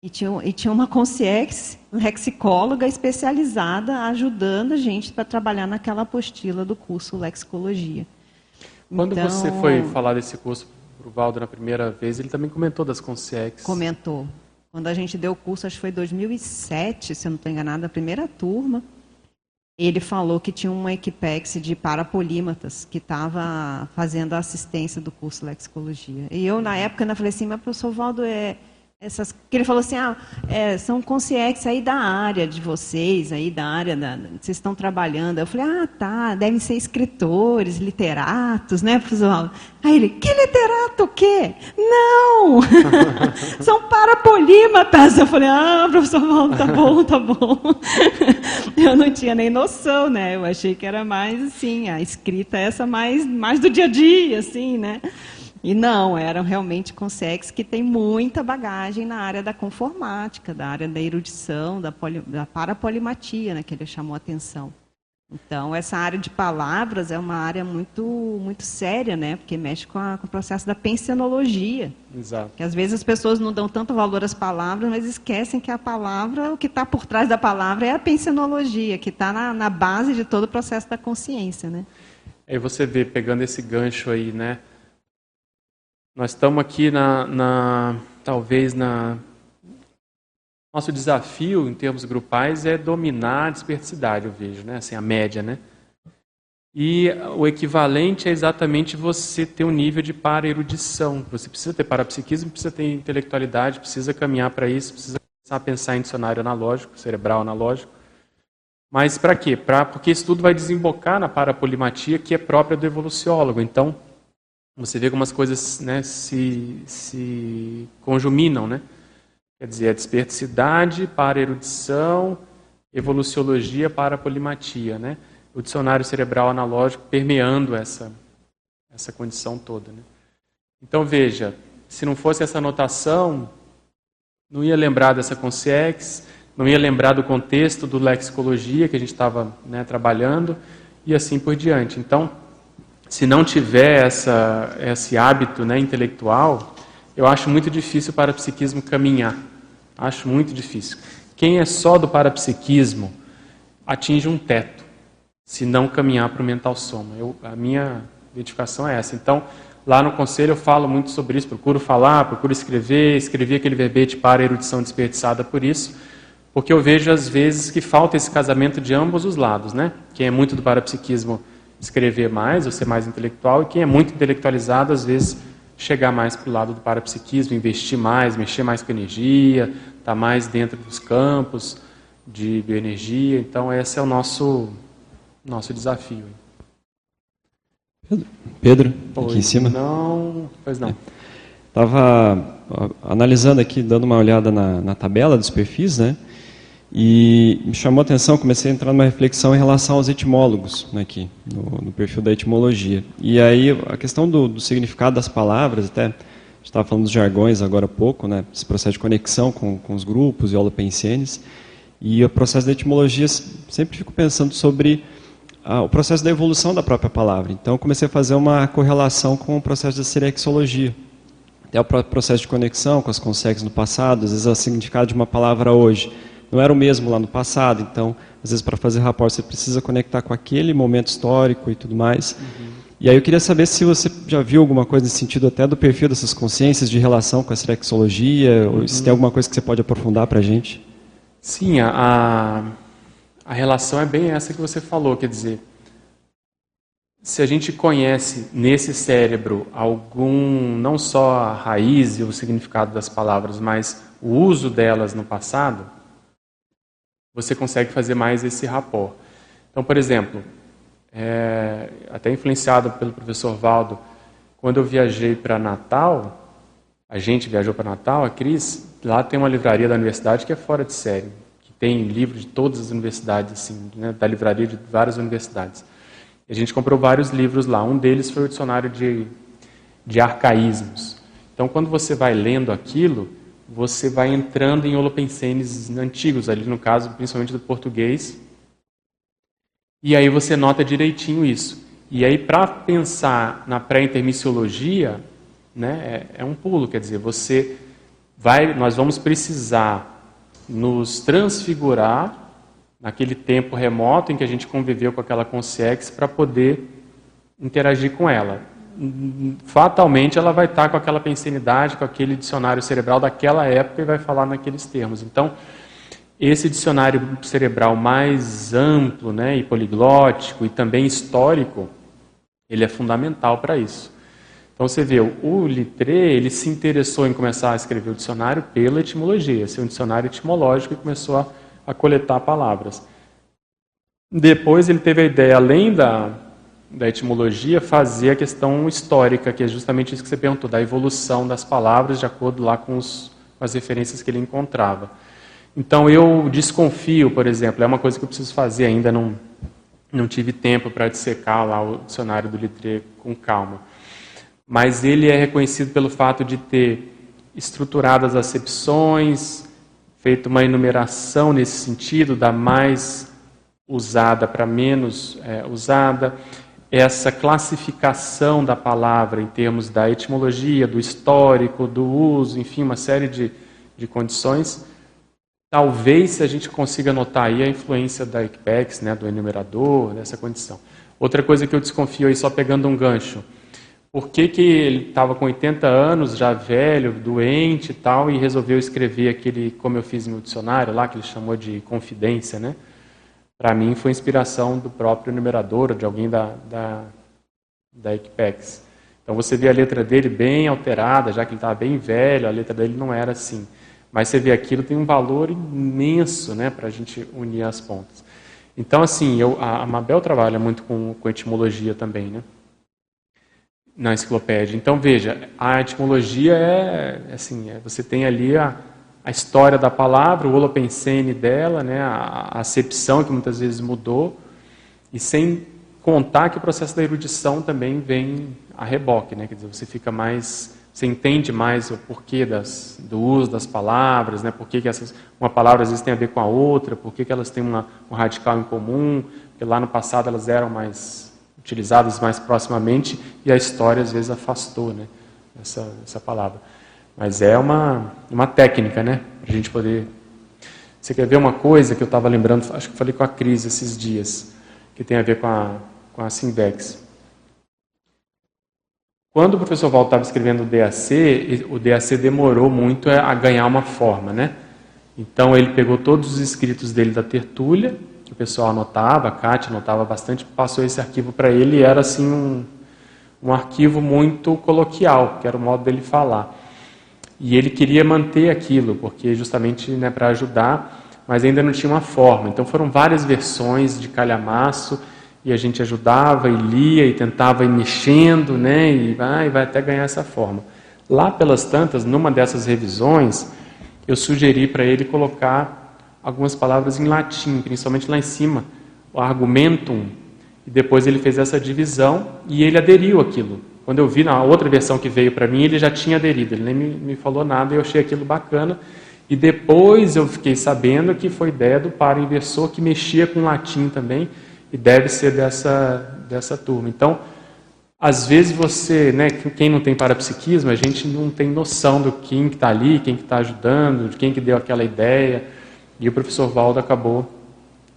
E tinha, e tinha uma concierge, lexicóloga especializada, ajudando a gente para trabalhar naquela apostila do curso Lexicologia. Quando então, você foi falar desse curso para o Valdo na primeira vez, ele também comentou das concierges. Comentou. Quando a gente deu o curso, acho que foi em 2007, se eu não estou enganada, a primeira turma, ele falou que tinha uma equipex de parapolímatas que estava fazendo a assistência do curso Lexicologia. E eu, na época, ainda falei assim, mas professor Valdo, é, essas, que ele falou assim, ah, é, são conscientes aí da área de vocês, aí da área da, vocês estão trabalhando. Eu falei, ah, tá, devem ser escritores, literatos, né, professor? Aí ele, que literato o quê? Não! são parapolímatas. Eu falei, ah, professor Paulo, tá bom, tá bom. eu não tinha nem noção, né? Eu achei que era mais assim, a escrita essa mais, mais do dia a dia, assim, né? E não, eram realmente consegues que têm muita bagagem na área da conformática, da área da erudição, da, poli, da parapolimatia, né, que ele chamou a atenção. Então, essa área de palavras é uma área muito, muito séria, né? Porque mexe com, a, com o processo da pensenologia. Exato. Que às vezes as pessoas não dão tanto valor às palavras, mas esquecem que a palavra, o que está por trás da palavra é a pensenologia, que está na, na base de todo o processo da consciência, né? Aí você vê, pegando esse gancho aí, né? Nós estamos aqui na, na talvez na nosso desafio em termos grupais é dominar a dispersidade, eu vejo, né? Assim, a média, né? E o equivalente é exatamente você ter um nível de para-erudição. Você precisa ter parapsiquismo, precisa ter intelectualidade, precisa caminhar para isso, precisa começar a pensar em dicionário analógico, cerebral analógico. Mas para quê? Pra, porque isso tudo vai desembocar na parapolimatia que é própria do evoluciólogo. Então, você vê como as coisas né, se, se conjuminam, né? Quer dizer, a desperticidade para a erudição, evoluciologia para a polimatia, né? O dicionário cerebral analógico permeando essa, essa condição toda, né? Então, veja, se não fosse essa anotação, não ia lembrar dessa consciex, não ia lembrar do contexto do lexicologia que a gente estava né, trabalhando, e assim por diante. Então, se não tiver essa, esse hábito né, intelectual, eu acho muito difícil o psiquismo caminhar. Acho muito difícil. Quem é só do parapsiquismo atinge um teto, se não caminhar para o mental soma. Eu, a minha identificação é essa. Então, lá no conselho eu falo muito sobre isso, procuro falar, procuro escrever, escrevi aquele verbete para a erudição desperdiçada por isso, porque eu vejo às vezes que falta esse casamento de ambos os lados, né? Quem é muito do parapsiquismo escrever mais, ou ser mais intelectual, e quem é muito intelectualizado às vezes chegar mais para o lado do parapsiquismo, investir mais, mexer mais com energia, estar tá mais dentro dos campos de bioenergia. Então esse é o nosso nosso desafio. Pedro, Pedro aqui em cima. Não, pois não. Estava analisando aqui, dando uma olhada na, na tabela dos perfis, né? E me chamou a atenção, comecei a entrar numa reflexão em relação aos etimólogos né, aqui, no, no, perfil da etimologia. E aí a questão do, do significado das palavras, até a gente estava falando dos jargões agora há pouco, né, esse processo de conexão com, com os grupos e holopensenes, e o processo da etimologia, sempre fico pensando sobre ah, o processo da evolução da própria palavra. Então comecei a fazer uma correlação com o processo da serexologia. Até o processo de conexão com as consegues no passado, às vezes o significado de uma palavra hoje não era o mesmo lá no passado. Então, às vezes, para fazer rapport, você precisa conectar com aquele momento histórico e tudo mais. Uhum. E aí eu queria saber se você já viu alguma coisa nesse sentido até do perfil dessas consciências de relação com a sexologia, uhum. ou se tem alguma coisa que você pode aprofundar para a gente. Sim, a, a relação é bem essa que você falou, quer dizer, se a gente conhece nesse cérebro algum, não só a raiz e o significado das palavras, mas o uso delas no passado, você consegue fazer mais esse rapport. Então, por exemplo, é, até influenciado pelo professor Valdo, quando eu viajei para Natal, a gente viajou para Natal, a Cris, lá tem uma livraria da universidade que é fora de série, que tem livros de todas as universidades, assim, né, da livraria de várias universidades. E a gente comprou vários livros lá. Um deles foi o dicionário de, de arcaísmos. Então, quando você vai lendo aquilo, você vai entrando em holopensenes antigos, ali no caso, principalmente do português. E aí você nota direitinho isso. E aí, para pensar na pré-intermissiologia, né, é, é, um pulo, quer dizer, você vai, nós vamos precisar nos transfigurar naquele tempo remoto em que a gente conviveu com aquela consciência para poder interagir com ela fatalmente ela vai estar com aquela pensinidade, com aquele dicionário cerebral daquela época e vai falar naqueles termos. Então, esse dicionário cerebral mais amplo né, e poliglótico e também histórico, ele é fundamental para isso. Então você vê, o Littré, ele se interessou em começar a escrever o dicionário pela etimologia, ser um dicionário etimológico e começou a, a coletar palavras. Depois ele teve a ideia, além da, da etimologia fazer a questão histórica, que é justamente isso que você perguntou, da evolução das palavras de acordo lá com, os, com as referências que ele encontrava. Então eu desconfio, por exemplo, é uma coisa que eu preciso fazer ainda, não, não tive tempo para dissecar lá o dicionário do Littré com calma. Mas ele é reconhecido pelo fato de ter estruturado as acepções, feito uma enumeração nesse sentido, da mais usada para menos é, usada, essa classificação da palavra em termos da etimologia, do histórico, do uso, enfim, uma série de, de condições. Talvez a gente consiga notar aí a influência da ICPEX, né, do enumerador, dessa condição. Outra coisa que eu desconfio aí, só pegando um gancho, por que, que ele estava com 80 anos, já velho, doente e tal, e resolveu escrever aquele, como eu fiz no dicionário lá, que ele chamou de confidência, né? Para mim foi inspiração do próprio numerador, de alguém da, da, da Equipex. Então você vê a letra dele bem alterada, já que ele estava bem velho, a letra dele não era assim. Mas você vê aquilo tem um valor imenso né, para a gente unir as pontas. Então, assim, eu, a Mabel trabalha muito com, com etimologia também, né? Na enciclopédia. Então, veja, a etimologia é, assim, é, você tem ali a, a história da palavra, o holopensene dela, né, a, acepção que muitas vezes mudou, e sem contar que o processo da erudição também vem a reboque, né, quer dizer, você fica mais, você entende mais o porquê das, do uso das palavras, né, por que essas, uma palavra às vezes tem a ver com a outra, por que elas têm uma, um radical em comum, porque lá no passado elas eram mais utilizadas mais proximamente e a história às vezes afastou né, essa, essa palavra. Mas é uma, uma técnica, né? A gente poder. Você quer ver uma coisa que eu estava lembrando, acho que falei com a Cris esses dias, que tem a ver com a, com a Simvex. Quando o professor Val estava escrevendo o DAC, o DAC demorou muito a ganhar uma forma, né? Então ele pegou todos os escritos dele da tertúlia, que o pessoal anotava, a Kátia anotava bastante, passou esse arquivo para ele e era assim um, um arquivo muito coloquial, que era o modo dele falar. E ele queria manter aquilo, porque justamente né, para ajudar, mas ainda não tinha uma forma. Então foram várias versões de calhamaço, e a gente ajudava e lia e tentava ir mexendo, né, e vai, vai até ganhar essa forma. Lá pelas tantas, numa dessas revisões, eu sugeri para ele colocar algumas palavras em latim, principalmente lá em cima, o argumentum, e depois ele fez essa divisão e ele aderiu aquilo. Quando eu vi na outra versão que veio para mim, ele já tinha aderido, ele nem me, me falou nada e eu achei aquilo bacana. E depois eu fiquei sabendo que foi ideia do para inversor que mexia com latim também e deve ser dessa, dessa turma. Então, às vezes você, né, quem não tem parapsiquismo, a gente não tem noção do quem que está ali, quem que está ajudando, de quem que deu aquela ideia. E o professor Valdo acabou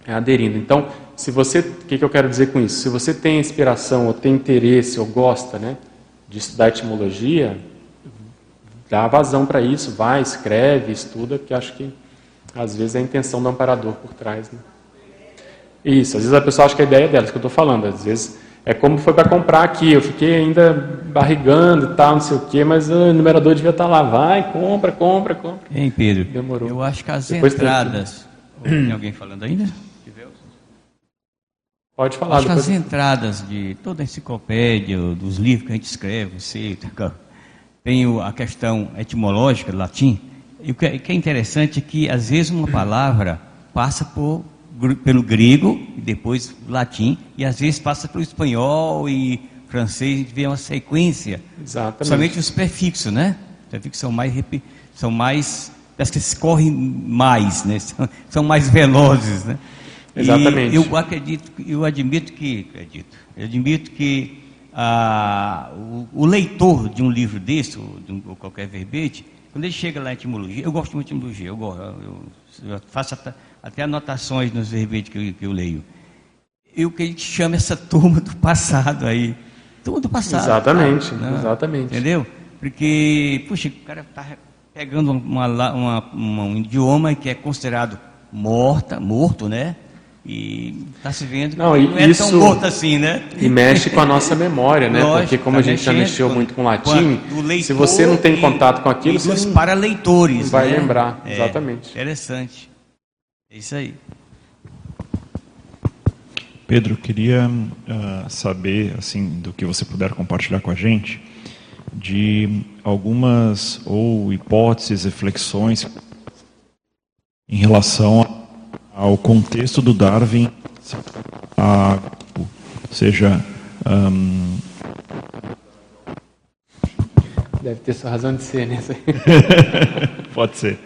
é, aderindo. Então, se você, o que, que eu quero dizer com isso? Se você tem inspiração, ou tem interesse, ou gosta, né, de estudar etimologia, dá vazão para isso, vai, escreve, estuda, que acho que às vezes é a intenção do amparador por trás. Né? Isso, às vezes a pessoa acha que a ideia é dela, isso que eu estou falando. Às vezes é como foi para comprar aqui, eu fiquei ainda barrigando e tal, não sei o quê, mas o numerador devia estar tá lá. Vai, compra, compra, compra. Hein, Pedro? Demorou. Eu acho que as Depois entradas. Tem... tem alguém falando ainda? Pode falar. Acho depois... as entradas de toda a enciclopédia, dos livros que a gente escreve, sei, tem a questão etimológica do latim. E o que é interessante é que, às vezes, uma palavra passa por pelo grego, e depois latim, e às vezes passa pelo espanhol e francês, a gente vê uma sequência. Exatamente. Somente os prefixos, né? Os prefixos são mais, são mais, parece que correm mais, né? São, são mais velozes, né? Exatamente. E eu acredito, eu admito que, acredito, eu admito que ah, o, o, leitor de um livro desse, ou, de um, ou qualquer verbete, quando ele chega lá em etimologia, eu gosto muito de etimologia, eu, eu, eu faço até, até anotações nos verbetes que eu, que eu leio. E o que a gente chama essa turma do passado aí. Turma do passado. Exatamente, né? exatamente. Entendeu? Porque, puxa, o cara está pegando uma, uma, uma, um idioma que é considerado morta, morto, né? E está se vendo não, que não é tão morto assim, né? E mexe com a nossa memória, né? Lógico, Porque como tá a gente já mexeu com, muito com latim, se você não tem contato com aquilo, você não, para leitores, vai né? lembrar. É, exatamente. Interessante. É isso aí. Pedro, queria uh, saber, assim, do que você puder compartilhar com a gente, de algumas ou hipóteses, reflexões em relação ao contexto do Darwin, a, seja um... deve ter sua razão de ser nessa. Pode ser.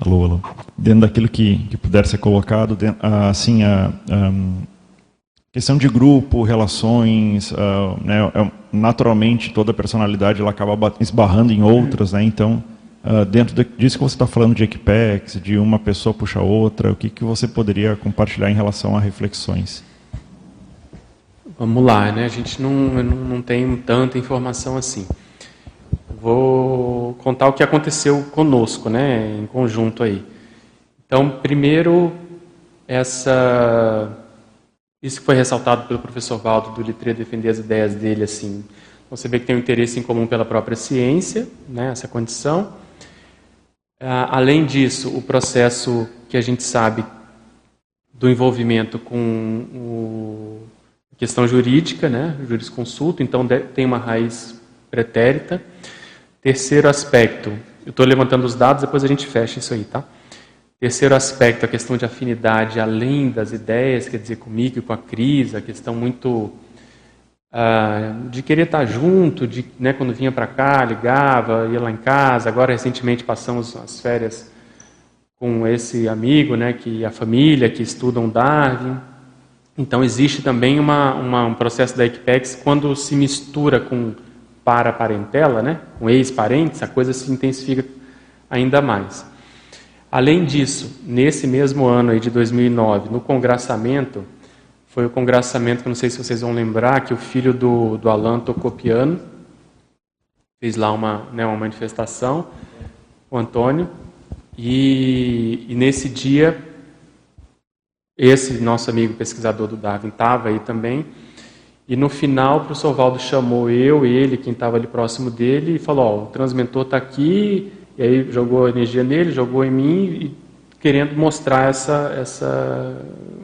Alô, alô. Dentro daquilo que, que puder ser colocado, dentro, assim, a, a, questão de grupo, relações, a, né, é, naturalmente toda personalidade ela acaba esbarrando em outras, né, então dentro disso que você está falando de equipex, de uma pessoa puxa outra, o que, que você poderia compartilhar em relação a reflexões? Vamos lá, né? A gente não, não, tem tanta informação assim. Vou contar o que aconteceu conosco, né, em conjunto aí. Então, primeiro, essa isso foi ressaltado pelo professor Valdo do Litre defender as ideias dele assim. Você vê que tem um interesse em comum pela própria ciência, né, essa condição. Ah, além disso, o processo que a gente sabe do envolvimento com a questão jurídica, né, jurisconsulto, então tem uma raiz pretérita. Terceiro aspecto, eu estou levantando os dados, depois a gente fecha isso aí, tá? Terceiro aspecto, a questão de afinidade além das ideias, quer dizer, comigo e com a Cris, a questão muito uh, de querer estar junto, de, né, quando vinha para cá, ligava, ia lá em casa. Agora, recentemente, passamos as férias com esse amigo, né, que a família que estudam Darwin. Então, existe também uma, uma, um processo da Equipex quando se mistura com para-parentela, né, com ex-parentes, a coisa se intensifica ainda mais. Além disso, nesse mesmo ano aí de 2009, no congraçamento, foi o congraçamento que não sei se vocês vão lembrar, que o filho do, do Alan tocou piano, fez lá uma, né, uma manifestação, o Antônio, e, e nesse dia, esse nosso amigo pesquisador do Darwin estava aí também, e no final, o professor Valdo chamou eu, ele, quem estava ali próximo dele, e falou: Ó, o transmentor está aqui, e aí jogou energia nele, jogou em mim, e querendo mostrar essa, essa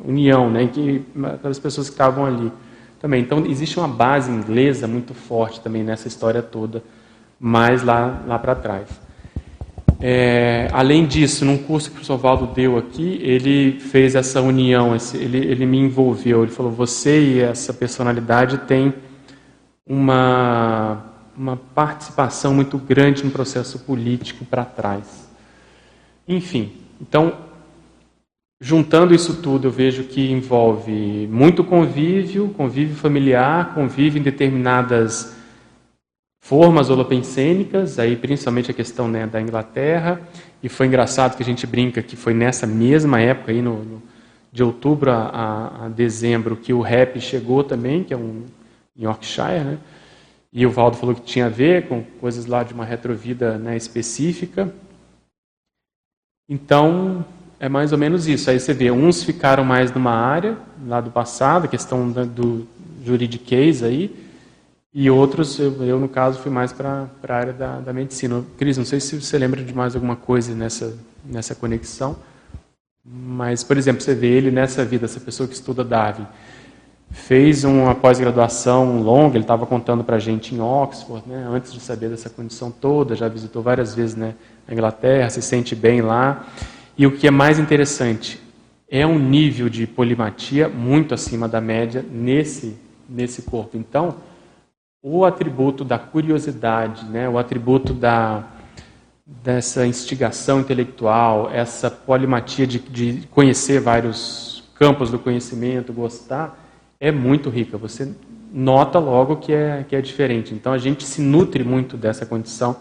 união né, que, as pessoas que estavam ali também. Então, existe uma base inglesa muito forte também nessa história toda, mais lá, lá para trás. É, além disso, num curso que o professor Valdo deu aqui, ele fez essa união, esse, ele, ele me envolveu. Ele falou: você e essa personalidade têm uma, uma participação muito grande no processo político para trás. Enfim, então, juntando isso tudo, eu vejo que envolve muito convívio, convívio familiar, convívio em determinadas formas holopensênicas, aí principalmente a questão né, da Inglaterra, e foi engraçado que a gente brinca que foi nessa mesma época, aí no, no de outubro a, a, dezembro, que o rap chegou também, que é um em Yorkshire, né? E o Valdo falou que tinha a ver com coisas lá de uma retrovida né, específica. Então, é mais ou menos isso. Aí você vê, uns ficaram mais numa área, lá do passado, questão do juridiquês aí, e outros, eu, eu, no caso, fui mais para a área da, da medicina. Cris, não sei se você lembra de mais alguma coisa nessa, nessa conexão, mas, por exemplo, você vê ele nessa vida, essa pessoa que estuda Darwin, fez uma pós-graduação longa, ele estava contando para a gente em Oxford, né, antes de saber dessa condição toda, já visitou várias vezes né, a Inglaterra, se sente bem lá. E o que é mais interessante, é um nível de polimatia muito acima da média nesse, nesse corpo. Então, o atributo da curiosidade, né, o atributo da, dessa instigação intelectual, essa polimatia de, de conhecer vários campos do conhecimento, gostar, é muito rica. Você nota logo que é, que é diferente. Então a gente se nutre muito dessa condição,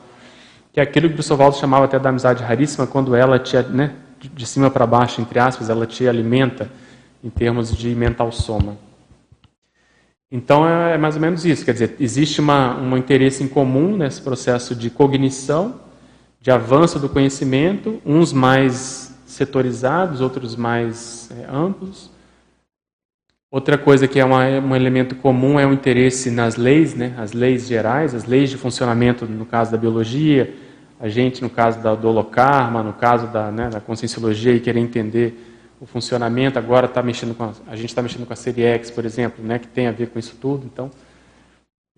que é aquilo que o professor Valdo chamava até da amizade raríssima, quando ela te, né, de cima para baixo, entre aspas, ela te alimenta em termos de mental soma. Então é, é mais ou menos isso, quer dizer, existe uma, um interesse em comum nesse processo de cognição, de avanço do conhecimento, uns mais setorizados, outros mais é, amplos. Outra coisa que é uma, um elemento comum é o interesse nas leis, né, as leis gerais, as leis de funcionamento, no caso da biologia, a gente, no caso da, do holocarma, no caso da, né, da conscienciologia, e querer entender o funcionamento, agora está mexendo com a, a gente está mexendo com a série X, por exemplo, né, que tem a ver com isso tudo. Então,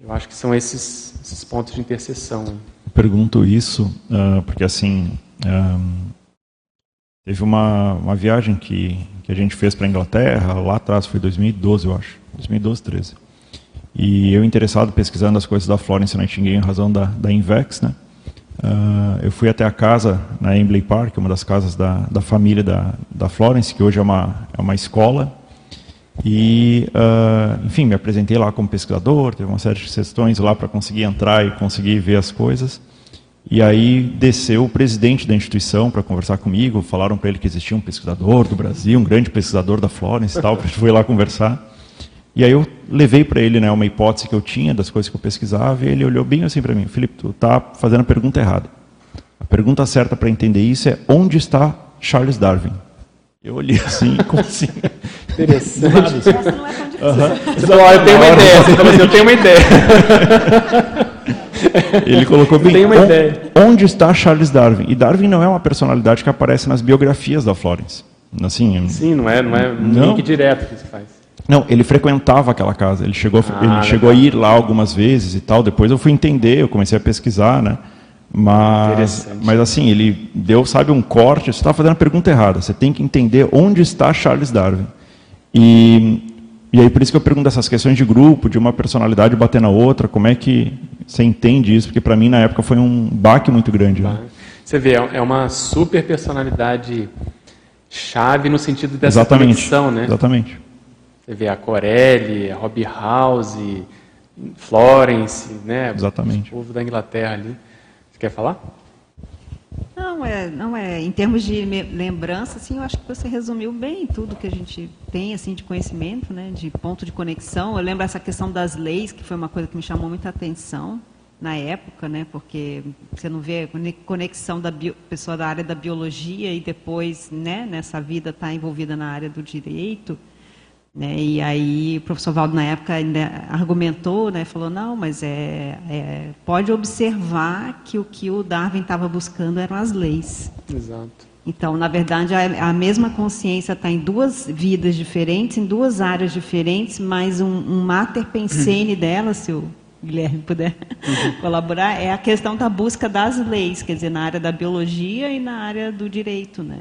eu acho que são esses, esses pontos de interseção. Pergunto isso uh, porque assim um, teve uma, uma viagem que, que a gente fez para a Inglaterra lá atrás foi 2012 eu acho 2012 13 e eu interessado pesquisando as coisas da Florence Nightingale em razão da, da Invex né Uh, eu fui até a casa na Embley Park, uma das casas da, da família da, da Florence, que hoje é uma, é uma escola. E, uh, enfim, me apresentei lá como pesquisador, teve uma série de questões lá para conseguir entrar e conseguir ver as coisas. E aí desceu o presidente da instituição para conversar comigo, falaram para ele que existia um pesquisador do Brasil, um grande pesquisador da Florence e tal, a gente foi lá conversar. E aí eu levei para ele né, uma hipótese que eu tinha das coisas que eu pesquisava e ele olhou bem assim para mim, Felipe, tu está fazendo a pergunta errada. A pergunta certa para entender isso é onde está Charles Darwin? Eu olhei assim, como assim? Interessante. Essa não é tão difícil. Uhum. Você falou, eu tenho uma ideia. Você falou assim, eu tenho uma ideia. Ele colocou bem. Tenho uma ideia. Onde está Charles Darwin? E Darwin não é uma personalidade que aparece nas biografias da Florence. Assim, Sim, não é, não é um link direto que se faz. Não, ele frequentava aquela casa. Ele chegou, ah, ele chegou a ir lá algumas vezes e tal. Depois eu fui entender, eu comecei a pesquisar, né? Mas, mas assim, ele deu, sabe, um corte. Você está fazendo a pergunta errada. Você tem que entender onde está Charles Darwin. E, e aí por isso que eu pergunto essas questões de grupo, de uma personalidade bater na outra. Como é que você entende isso? Porque para mim na época foi um baque muito grande. Né? Você vê, é uma super personalidade chave no sentido dessa exatamente, conexão, né? Exatamente. Você vê a Corelli, a Robbie House, Florence, né? Exatamente. O povo da Inglaterra ali. Você quer falar? Não, é, não é. Em termos de lembrança, assim, eu acho que você resumiu bem tudo que a gente tem assim de conhecimento, né, de ponto de conexão. Eu lembro essa questão das leis, que foi uma coisa que me chamou muita atenção na época, né, porque você não vê conexão da bio, pessoa da área da biologia e depois, né, nessa vida está envolvida na área do direito. Né? E aí o professor Valdo, na época, ainda argumentou, né? falou, não, mas é, é, pode observar que o que o Darwin estava buscando eram as leis. Exato. Então, na verdade, a, a mesma consciência está em duas vidas diferentes, em duas áreas diferentes, mas um, um mater pensene dela, se o Guilherme puder uhum. colaborar, é a questão da busca das leis, quer dizer, na área da biologia e na área do direito, né?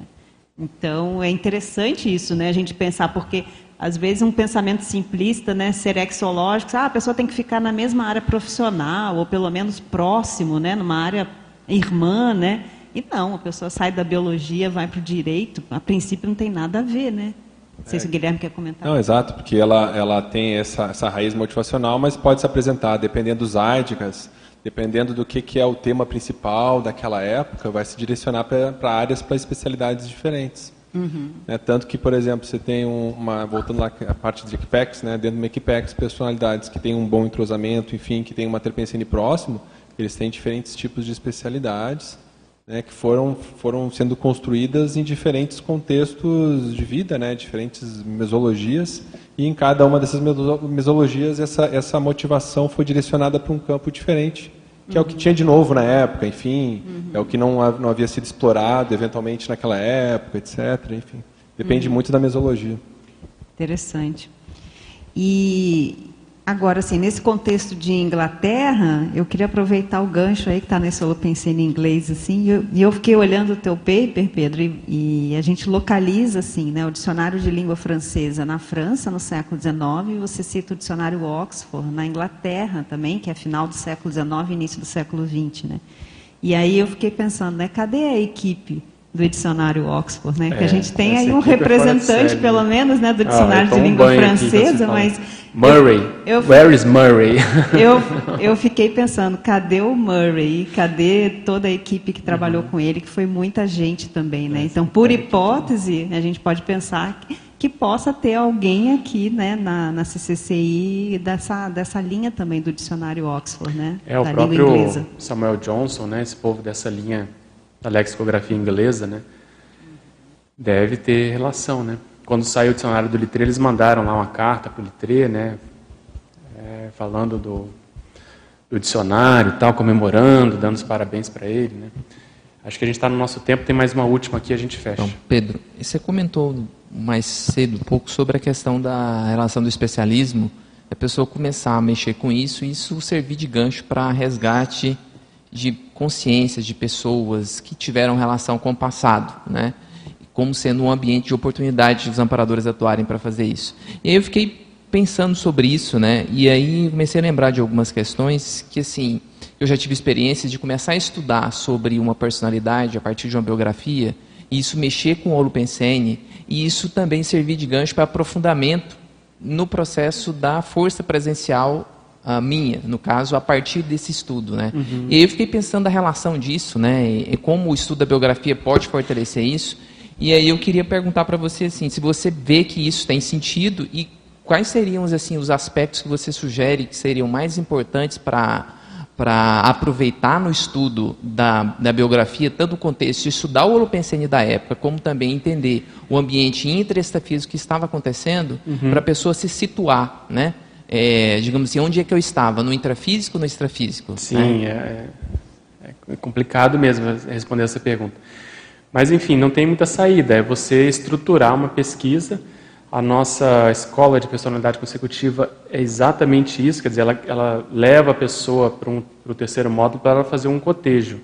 Então, é interessante isso, né? A gente pensar, porque às vezes um pensamento simplista, né, serexológico, ah, a pessoa tem que ficar na mesma área profissional ou pelo menos próximo, né, numa área irmã, né? E não, a pessoa sai da biologia, vai para o direito, a princípio não tem nada a ver, né? Não sei é. se o Guilherme quer comentar. Não, exato, porque ela, ela tem essa, essa raiz motivacional, mas pode se apresentar, dependendo dos áidicas, dependendo do que, que é o tema principal daquela época, vai se direcionar para áreas, para especialidades diferentes. Uhum. Né, tanto que, por exemplo, você tem uma, voltando lá a parte de Equipex, né, dentro do Equipex, personalidades que têm um bom entrosamento, enfim, que têm uma terpensine próximo, eles têm diferentes tipos de especialidades né, que foram, foram sendo construídas em diferentes contextos de vida, né, diferentes mesologias, e em cada uma dessas mesologias essa, essa motivação foi direcionada para um campo diferente que é o que tinha de novo na época, enfim, uhum. é o que não, não havia sido explorado eventualmente naquela época, etc. Enfim, depende uhum. muito da mesologia. Interessante. E agora, assim, nesse contexto de Inglaterra, eu queria aproveitar o gancho aí que está nesse Holopensene em inglês, assim, e eu, e eu, fiquei olhando o teu paper, Pedro, e, e, a gente localiza, assim, né, o dicionário de língua francesa na França, no século XIX, e você cita o dicionário Oxford na Inglaterra também, que é final do século XIX início do século XX, né? E aí eu fiquei pensando, né, cadê a equipe do dicionário Oxford, né? É, que a é, gente tem aí um é representante, pelo menos, né, do ah, dicionário ah, de língua francesa, mas Murray, eu, eu, where is Murray? Eu, eu fiquei pensando, cadê o Murray? Cadê toda a equipe que trabalhou uhum. com ele, que foi muita gente também, né? Então, por hipótese, a gente pode pensar que, que possa ter alguém aqui, né, na, na CCCI dessa dessa linha também do dicionário Oxford, né? É o próprio Samuel Johnson, né? Esse povo dessa linha da lexicografia inglesa, né? Deve ter relação, né? Quando saiu o dicionário do Litré, eles mandaram lá uma carta para o Litré, né? É, falando do, do dicionário, tal, comemorando, dando os parabéns para ele, né? Acho que a gente está no nosso tempo, tem mais uma última aqui, a gente fecha. Então, Pedro, você comentou mais cedo um pouco sobre a questão da relação do especialismo, a pessoa começar a mexer com isso e isso servir de gancho para resgate de consciências de pessoas que tiveram relação com o passado, né? como sendo um ambiente de oportunidade dos amparadores atuarem para fazer isso. E aí eu fiquei pensando sobre isso, né? E aí comecei a lembrar de algumas questões que assim eu já tive experiências de começar a estudar sobre uma personalidade a partir de uma biografia, e isso mexer com o Holopensene, e isso também servir de gancho para aprofundamento no processo da força presencial a minha, no caso, a partir desse estudo, né? Uhum. E aí eu fiquei pensando a relação disso, né? E, como o estudo da biografia pode fortalecer isso. E aí eu queria perguntar para você assim, se você vê que isso tem sentido e quais seriam assim os aspectos que você sugere que seriam mais importantes para para aproveitar no estudo da, da biografia, tanto o contexto de estudar o Holopensene da época, como também entender o ambiente intraestafísico que estava acontecendo, uhum. para a pessoa se situar, né? É, digamos assim, onde é que eu estava? No intrafísico ou no extrafísico? Sim, né? é, é, complicado mesmo responder essa pergunta. Mas, enfim, não tem muita saída. É você estruturar uma pesquisa. A nossa escola de personalidade consecutiva é exatamente isso, quer dizer, ela, ela leva a pessoa para um, o terceiro módulo para ela fazer um cotejo.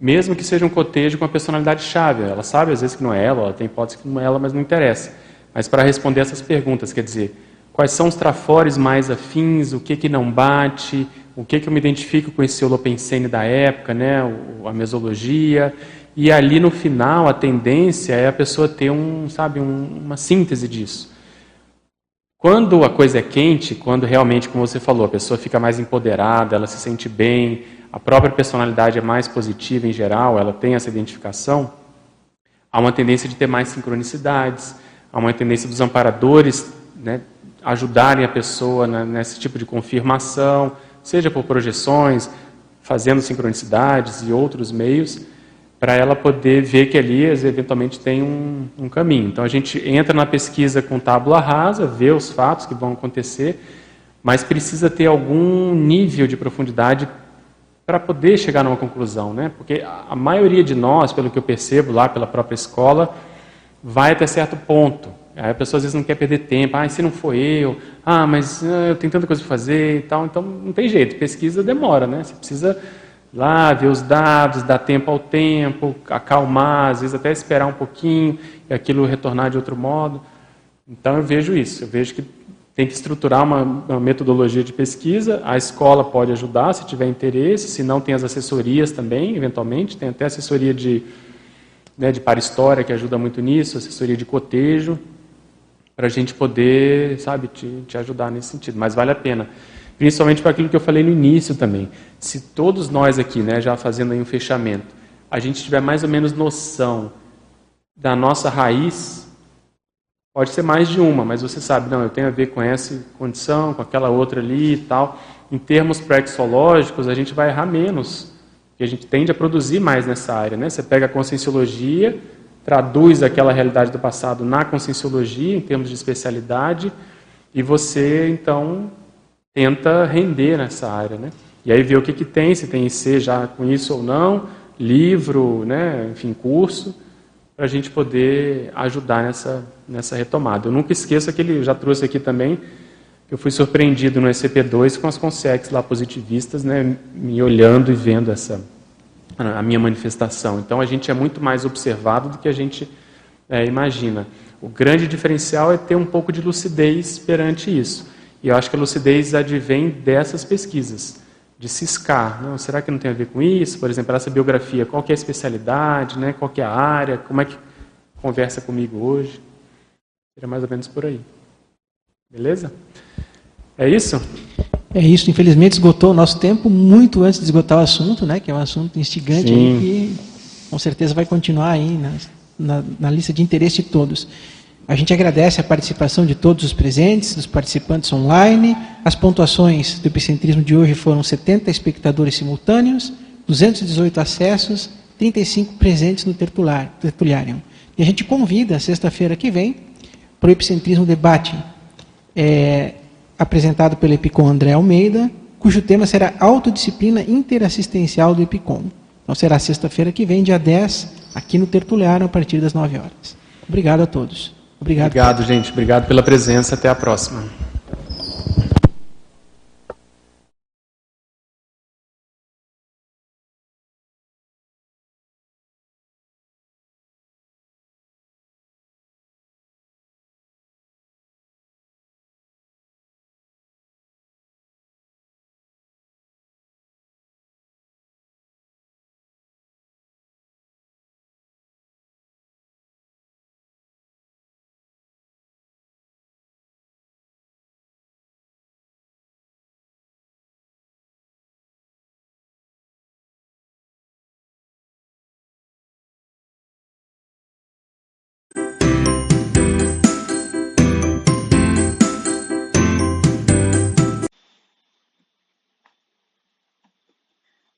Mesmo que seja um cotejo com a personalidade chave. Ela sabe, às vezes, que não é ela, ela tem hipótese que não é ela, mas não interessa. Mas para responder essas perguntas, quer dizer, quais são os trafores mais afins, o que, que não bate, o que, que eu me identifico com esse holopensene da época, né, a mesologia, e ali no final a tendência é a pessoa ter um, sabe, um, uma síntese disso. Quando a coisa é quente, quando realmente, como você falou, a pessoa fica mais empoderada, ela se sente bem, a própria personalidade é mais positiva em geral, ela tem essa identificação, há uma tendência de ter mais sincronicidades, há uma tendência dos amparadores né, ajudarem a pessoa nesse tipo de confirmação, seja por projeções, fazendo sincronicidades e outros meios para ela poder ver que ali eventualmente tem um, um, caminho. Então a gente entra na pesquisa com tábula rasa, vê os fatos que vão acontecer, mas precisa ter algum nível de profundidade para poder chegar numa conclusão, né? Porque a maioria de nós, pelo que eu percebo lá pela própria escola, vai até certo ponto. Aí a pessoa às vezes não quer perder tempo. Ah, se não for eu, ah, mas ah, eu tenho tanta coisa para fazer e tal. Então não tem jeito. Pesquisa demora, né? Você precisa lá, ver os dados, dar tempo ao tempo, acalmar, às vezes até esperar um pouquinho e aquilo retornar de outro modo. Então eu vejo isso, eu vejo que tem que estruturar uma, uma, metodologia de pesquisa, a escola pode ajudar se tiver interesse, se não tem as assessorias também, eventualmente, tem até assessoria de, né, de para história que ajuda muito nisso, assessoria de cotejo, para a gente poder, sabe, te, te ajudar nesse sentido, mas vale a pena. Principalmente para aquilo que eu falei no início também. Se todos nós aqui, né, já fazendo aí um fechamento, a gente tiver mais ou menos noção da nossa raiz, pode ser mais de uma, mas você sabe, não, eu tenho a ver com essa condição, com aquela outra ali e tal. Em termos praxológicos, a gente vai errar menos, porque a gente tende a produzir mais nessa área. Né? Você pega a conscienciologia, traduz aquela realidade do passado na conscienciologia, em termos de especialidade, e você, então, tenta render nessa área, né? E aí ver o que, que tem, se tem IC já com isso ou não, livro, né, enfim, curso, para a gente poder ajudar nessa, nessa retomada. Eu nunca esqueço aquele, já trouxe aqui também, que eu fui surpreendido no ECP2 com as consex lá positivistas, né, me olhando e vendo essa a minha manifestação. Então a gente é muito mais observado do que a gente é, imagina. O grande diferencial é ter um pouco de lucidez perante isso. E eu acho que a lucidez advém dessas pesquisas, de ciscar. Não, será que não tem a ver com isso? Por exemplo, essa biografia, qual é a especialidade, né? qual é a área, como é que conversa comigo hoje? Seria mais ou menos por aí. Beleza? É isso? É isso. Infelizmente esgotou o nosso tempo muito antes de esgotar o assunto, né? que é um assunto instigante que com certeza vai continuar aí na, na, na lista de interesse de todos. A gente agradece a participação de todos os presentes, dos participantes online. As pontuações do epicentrismo de hoje foram 70 espectadores simultâneos, 218 acessos, 35 presentes no tertuliário. E a gente convida, sexta-feira que vem, para o Epicentrismo Debate, é, apresentado pelo Epicom André Almeida, cujo tema será Autodisciplina Interassistencial do Epicom. Então será sexta-feira que vem, dia 10, aqui no Tertuliário, a partir das 9 horas. Obrigado a todos. Obrigado. Obrigado, gente. Obrigado pela presença. Até a próxima.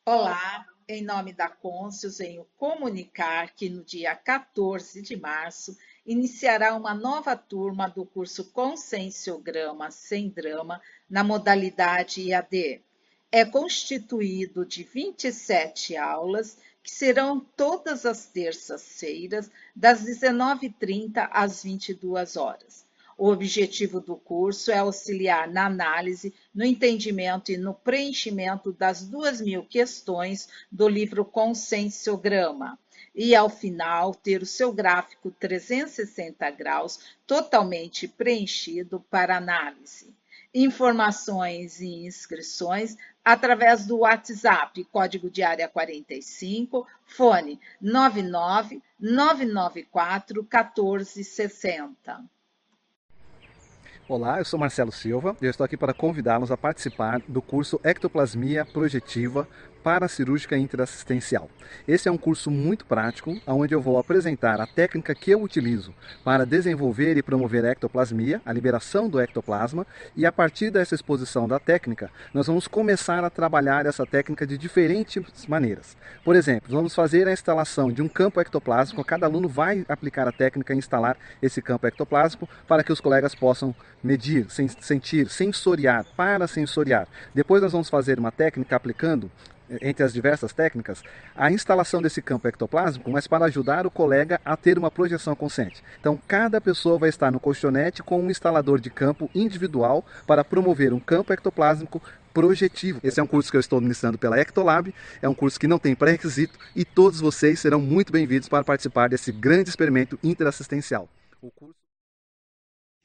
Olá, em nome da Côncios, venho comunicar que no dia 14 de março iniciará uma nova turma do curso Conscienciograma Sem Drama na modalidade IAD. É constituído de 27 aulas que serão todas as terças-feiras, das 19h30 às 22 horas. O objetivo do curso é auxiliar na análise, no entendimento e no preenchimento das duas mil questões do livro Conscienciograma e, ao final, ter o seu gráfico 360 graus totalmente preenchido para análise. Informações e inscrições através do WhatsApp, código de área 45, fone 99 994 1460. Olá, eu sou Marcelo Silva e eu estou aqui para convidá-los a participar do curso Ectoplasmia Projetiva paracirúrgica interassistencial. Esse é um curso muito prático, onde eu vou apresentar a técnica que eu utilizo para desenvolver e promover a ectoplasmia, a liberação do ectoplasma, e a partir dessa exposição da técnica, nós vamos começar a trabalhar essa técnica de diferentes maneiras. Por exemplo, vamos fazer a instalação de um campo ectoplásmico, cada aluno vai aplicar a técnica e instalar esse campo ectoplásmico para que os colegas possam medir, sentir, sensoriar, parasensoriar. Depois nós vamos fazer uma técnica aplicando entre as diversas técnicas, a instalação desse campo ectoplásmico, mas para ajudar o colega a ter uma projeção consciente. Então, cada pessoa vai estar no colchonete com um instalador de campo individual para promover um campo ectoplásmico projetivo. Esse é um curso que eu estou ministrando pela Ectolab, é um curso que não tem pré-requisito e todos vocês serão muito bem-vindos para participar desse grande experimento interassistencial. O curso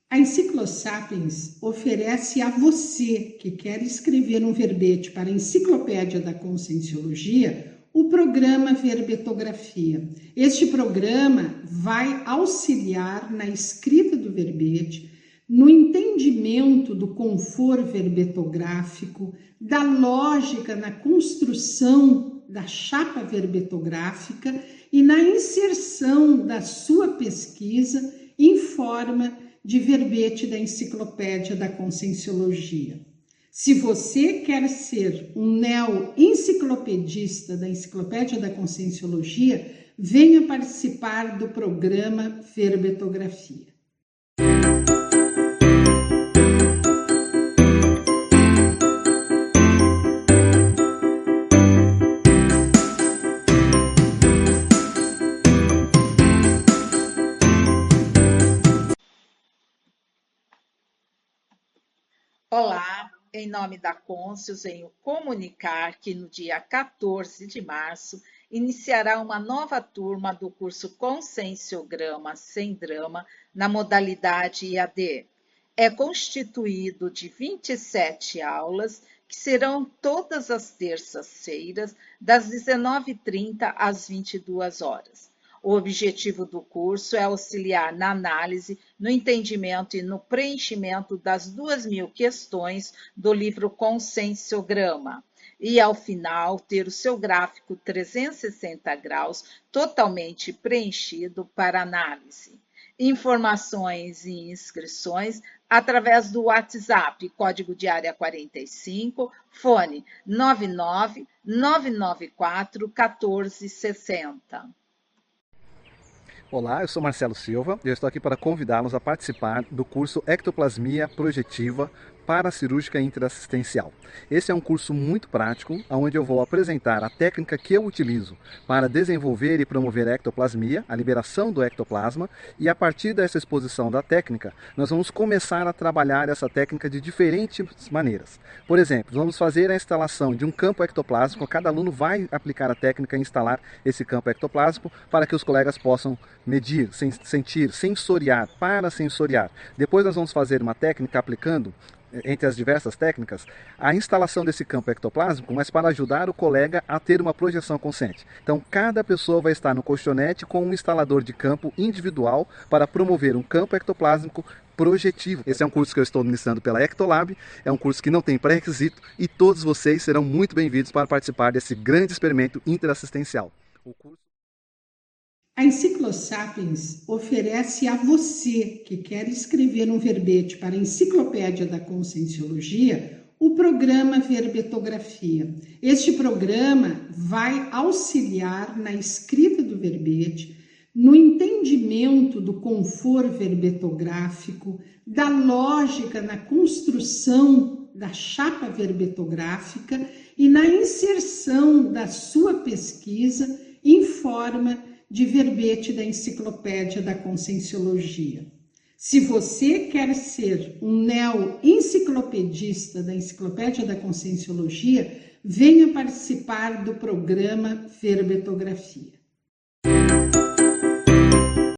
a Enciclosapiens oferece a você que quer escrever um verbete para a Enciclopédia da Conscienciologia o programa Verbetografia. Este programa vai auxiliar na escrita do verbete, no entendimento do conforto verbetográfico, da lógica na construção da chapa verbetográfica e na inserção da sua pesquisa em forma de verbete da Enciclopédia da Conscienciologia. Se você quer ser um neo-enciclopedista da Enciclopédia da Conscienciologia, venha participar do programa Verbetografia. Em nome da Côncios, venho comunicar que no dia 14 de março iniciará uma nova turma do curso Conscienciograma Sem Drama na modalidade IAD. É constituído de 27 aulas que serão todas as terças-feiras, das 19h30 às 22 horas. O objetivo do curso é auxiliar na análise, no entendimento e no preenchimento das duas mil questões do livro Conscienciograma e, ao final, ter o seu gráfico 360 graus totalmente preenchido para análise. Informações e inscrições através do WhatsApp, código de área 45, fone 99 994 1460. Olá, eu sou Marcelo Silva e eu estou aqui para convidá-los a participar do curso Ectoplasmia Projetiva paracirúrgica interassistencial. Esse é um curso muito prático, onde eu vou apresentar a técnica que eu utilizo para desenvolver e promover a ectoplasmia, a liberação do ectoplasma, e a partir dessa exposição da técnica, nós vamos começar a trabalhar essa técnica de diferentes maneiras. Por exemplo, vamos fazer a instalação de um campo ectoplásmico, cada aluno vai aplicar a técnica e instalar esse campo ectoplásmico para que os colegas possam medir, sentir, sensoriar, parasensoriar. Depois nós vamos fazer uma técnica aplicando entre as diversas técnicas, a instalação desse campo ectoplásmico, mas para ajudar o colega a ter uma projeção consciente. Então, cada pessoa vai estar no colchonete com um instalador de campo individual para promover um campo ectoplásmico projetivo. Esse é um curso que eu estou ministrando pela Ectolab, é um curso que não tem pré-requisito e todos vocês serão muito bem-vindos para participar desse grande experimento interassistencial. O curso a Enciclosapiens oferece a você que quer escrever um verbete para a Enciclopédia da Conscienciologia o programa Verbetografia. Este programa vai auxiliar na escrita do verbete, no entendimento do conforto verbetográfico, da lógica na construção da chapa verbetográfica e na inserção da sua pesquisa em forma de verbete da Enciclopédia da Conscienciologia. Se você quer ser um neo-enciclopedista da Enciclopédia da Conscienciologia, venha participar do programa Verbetografia.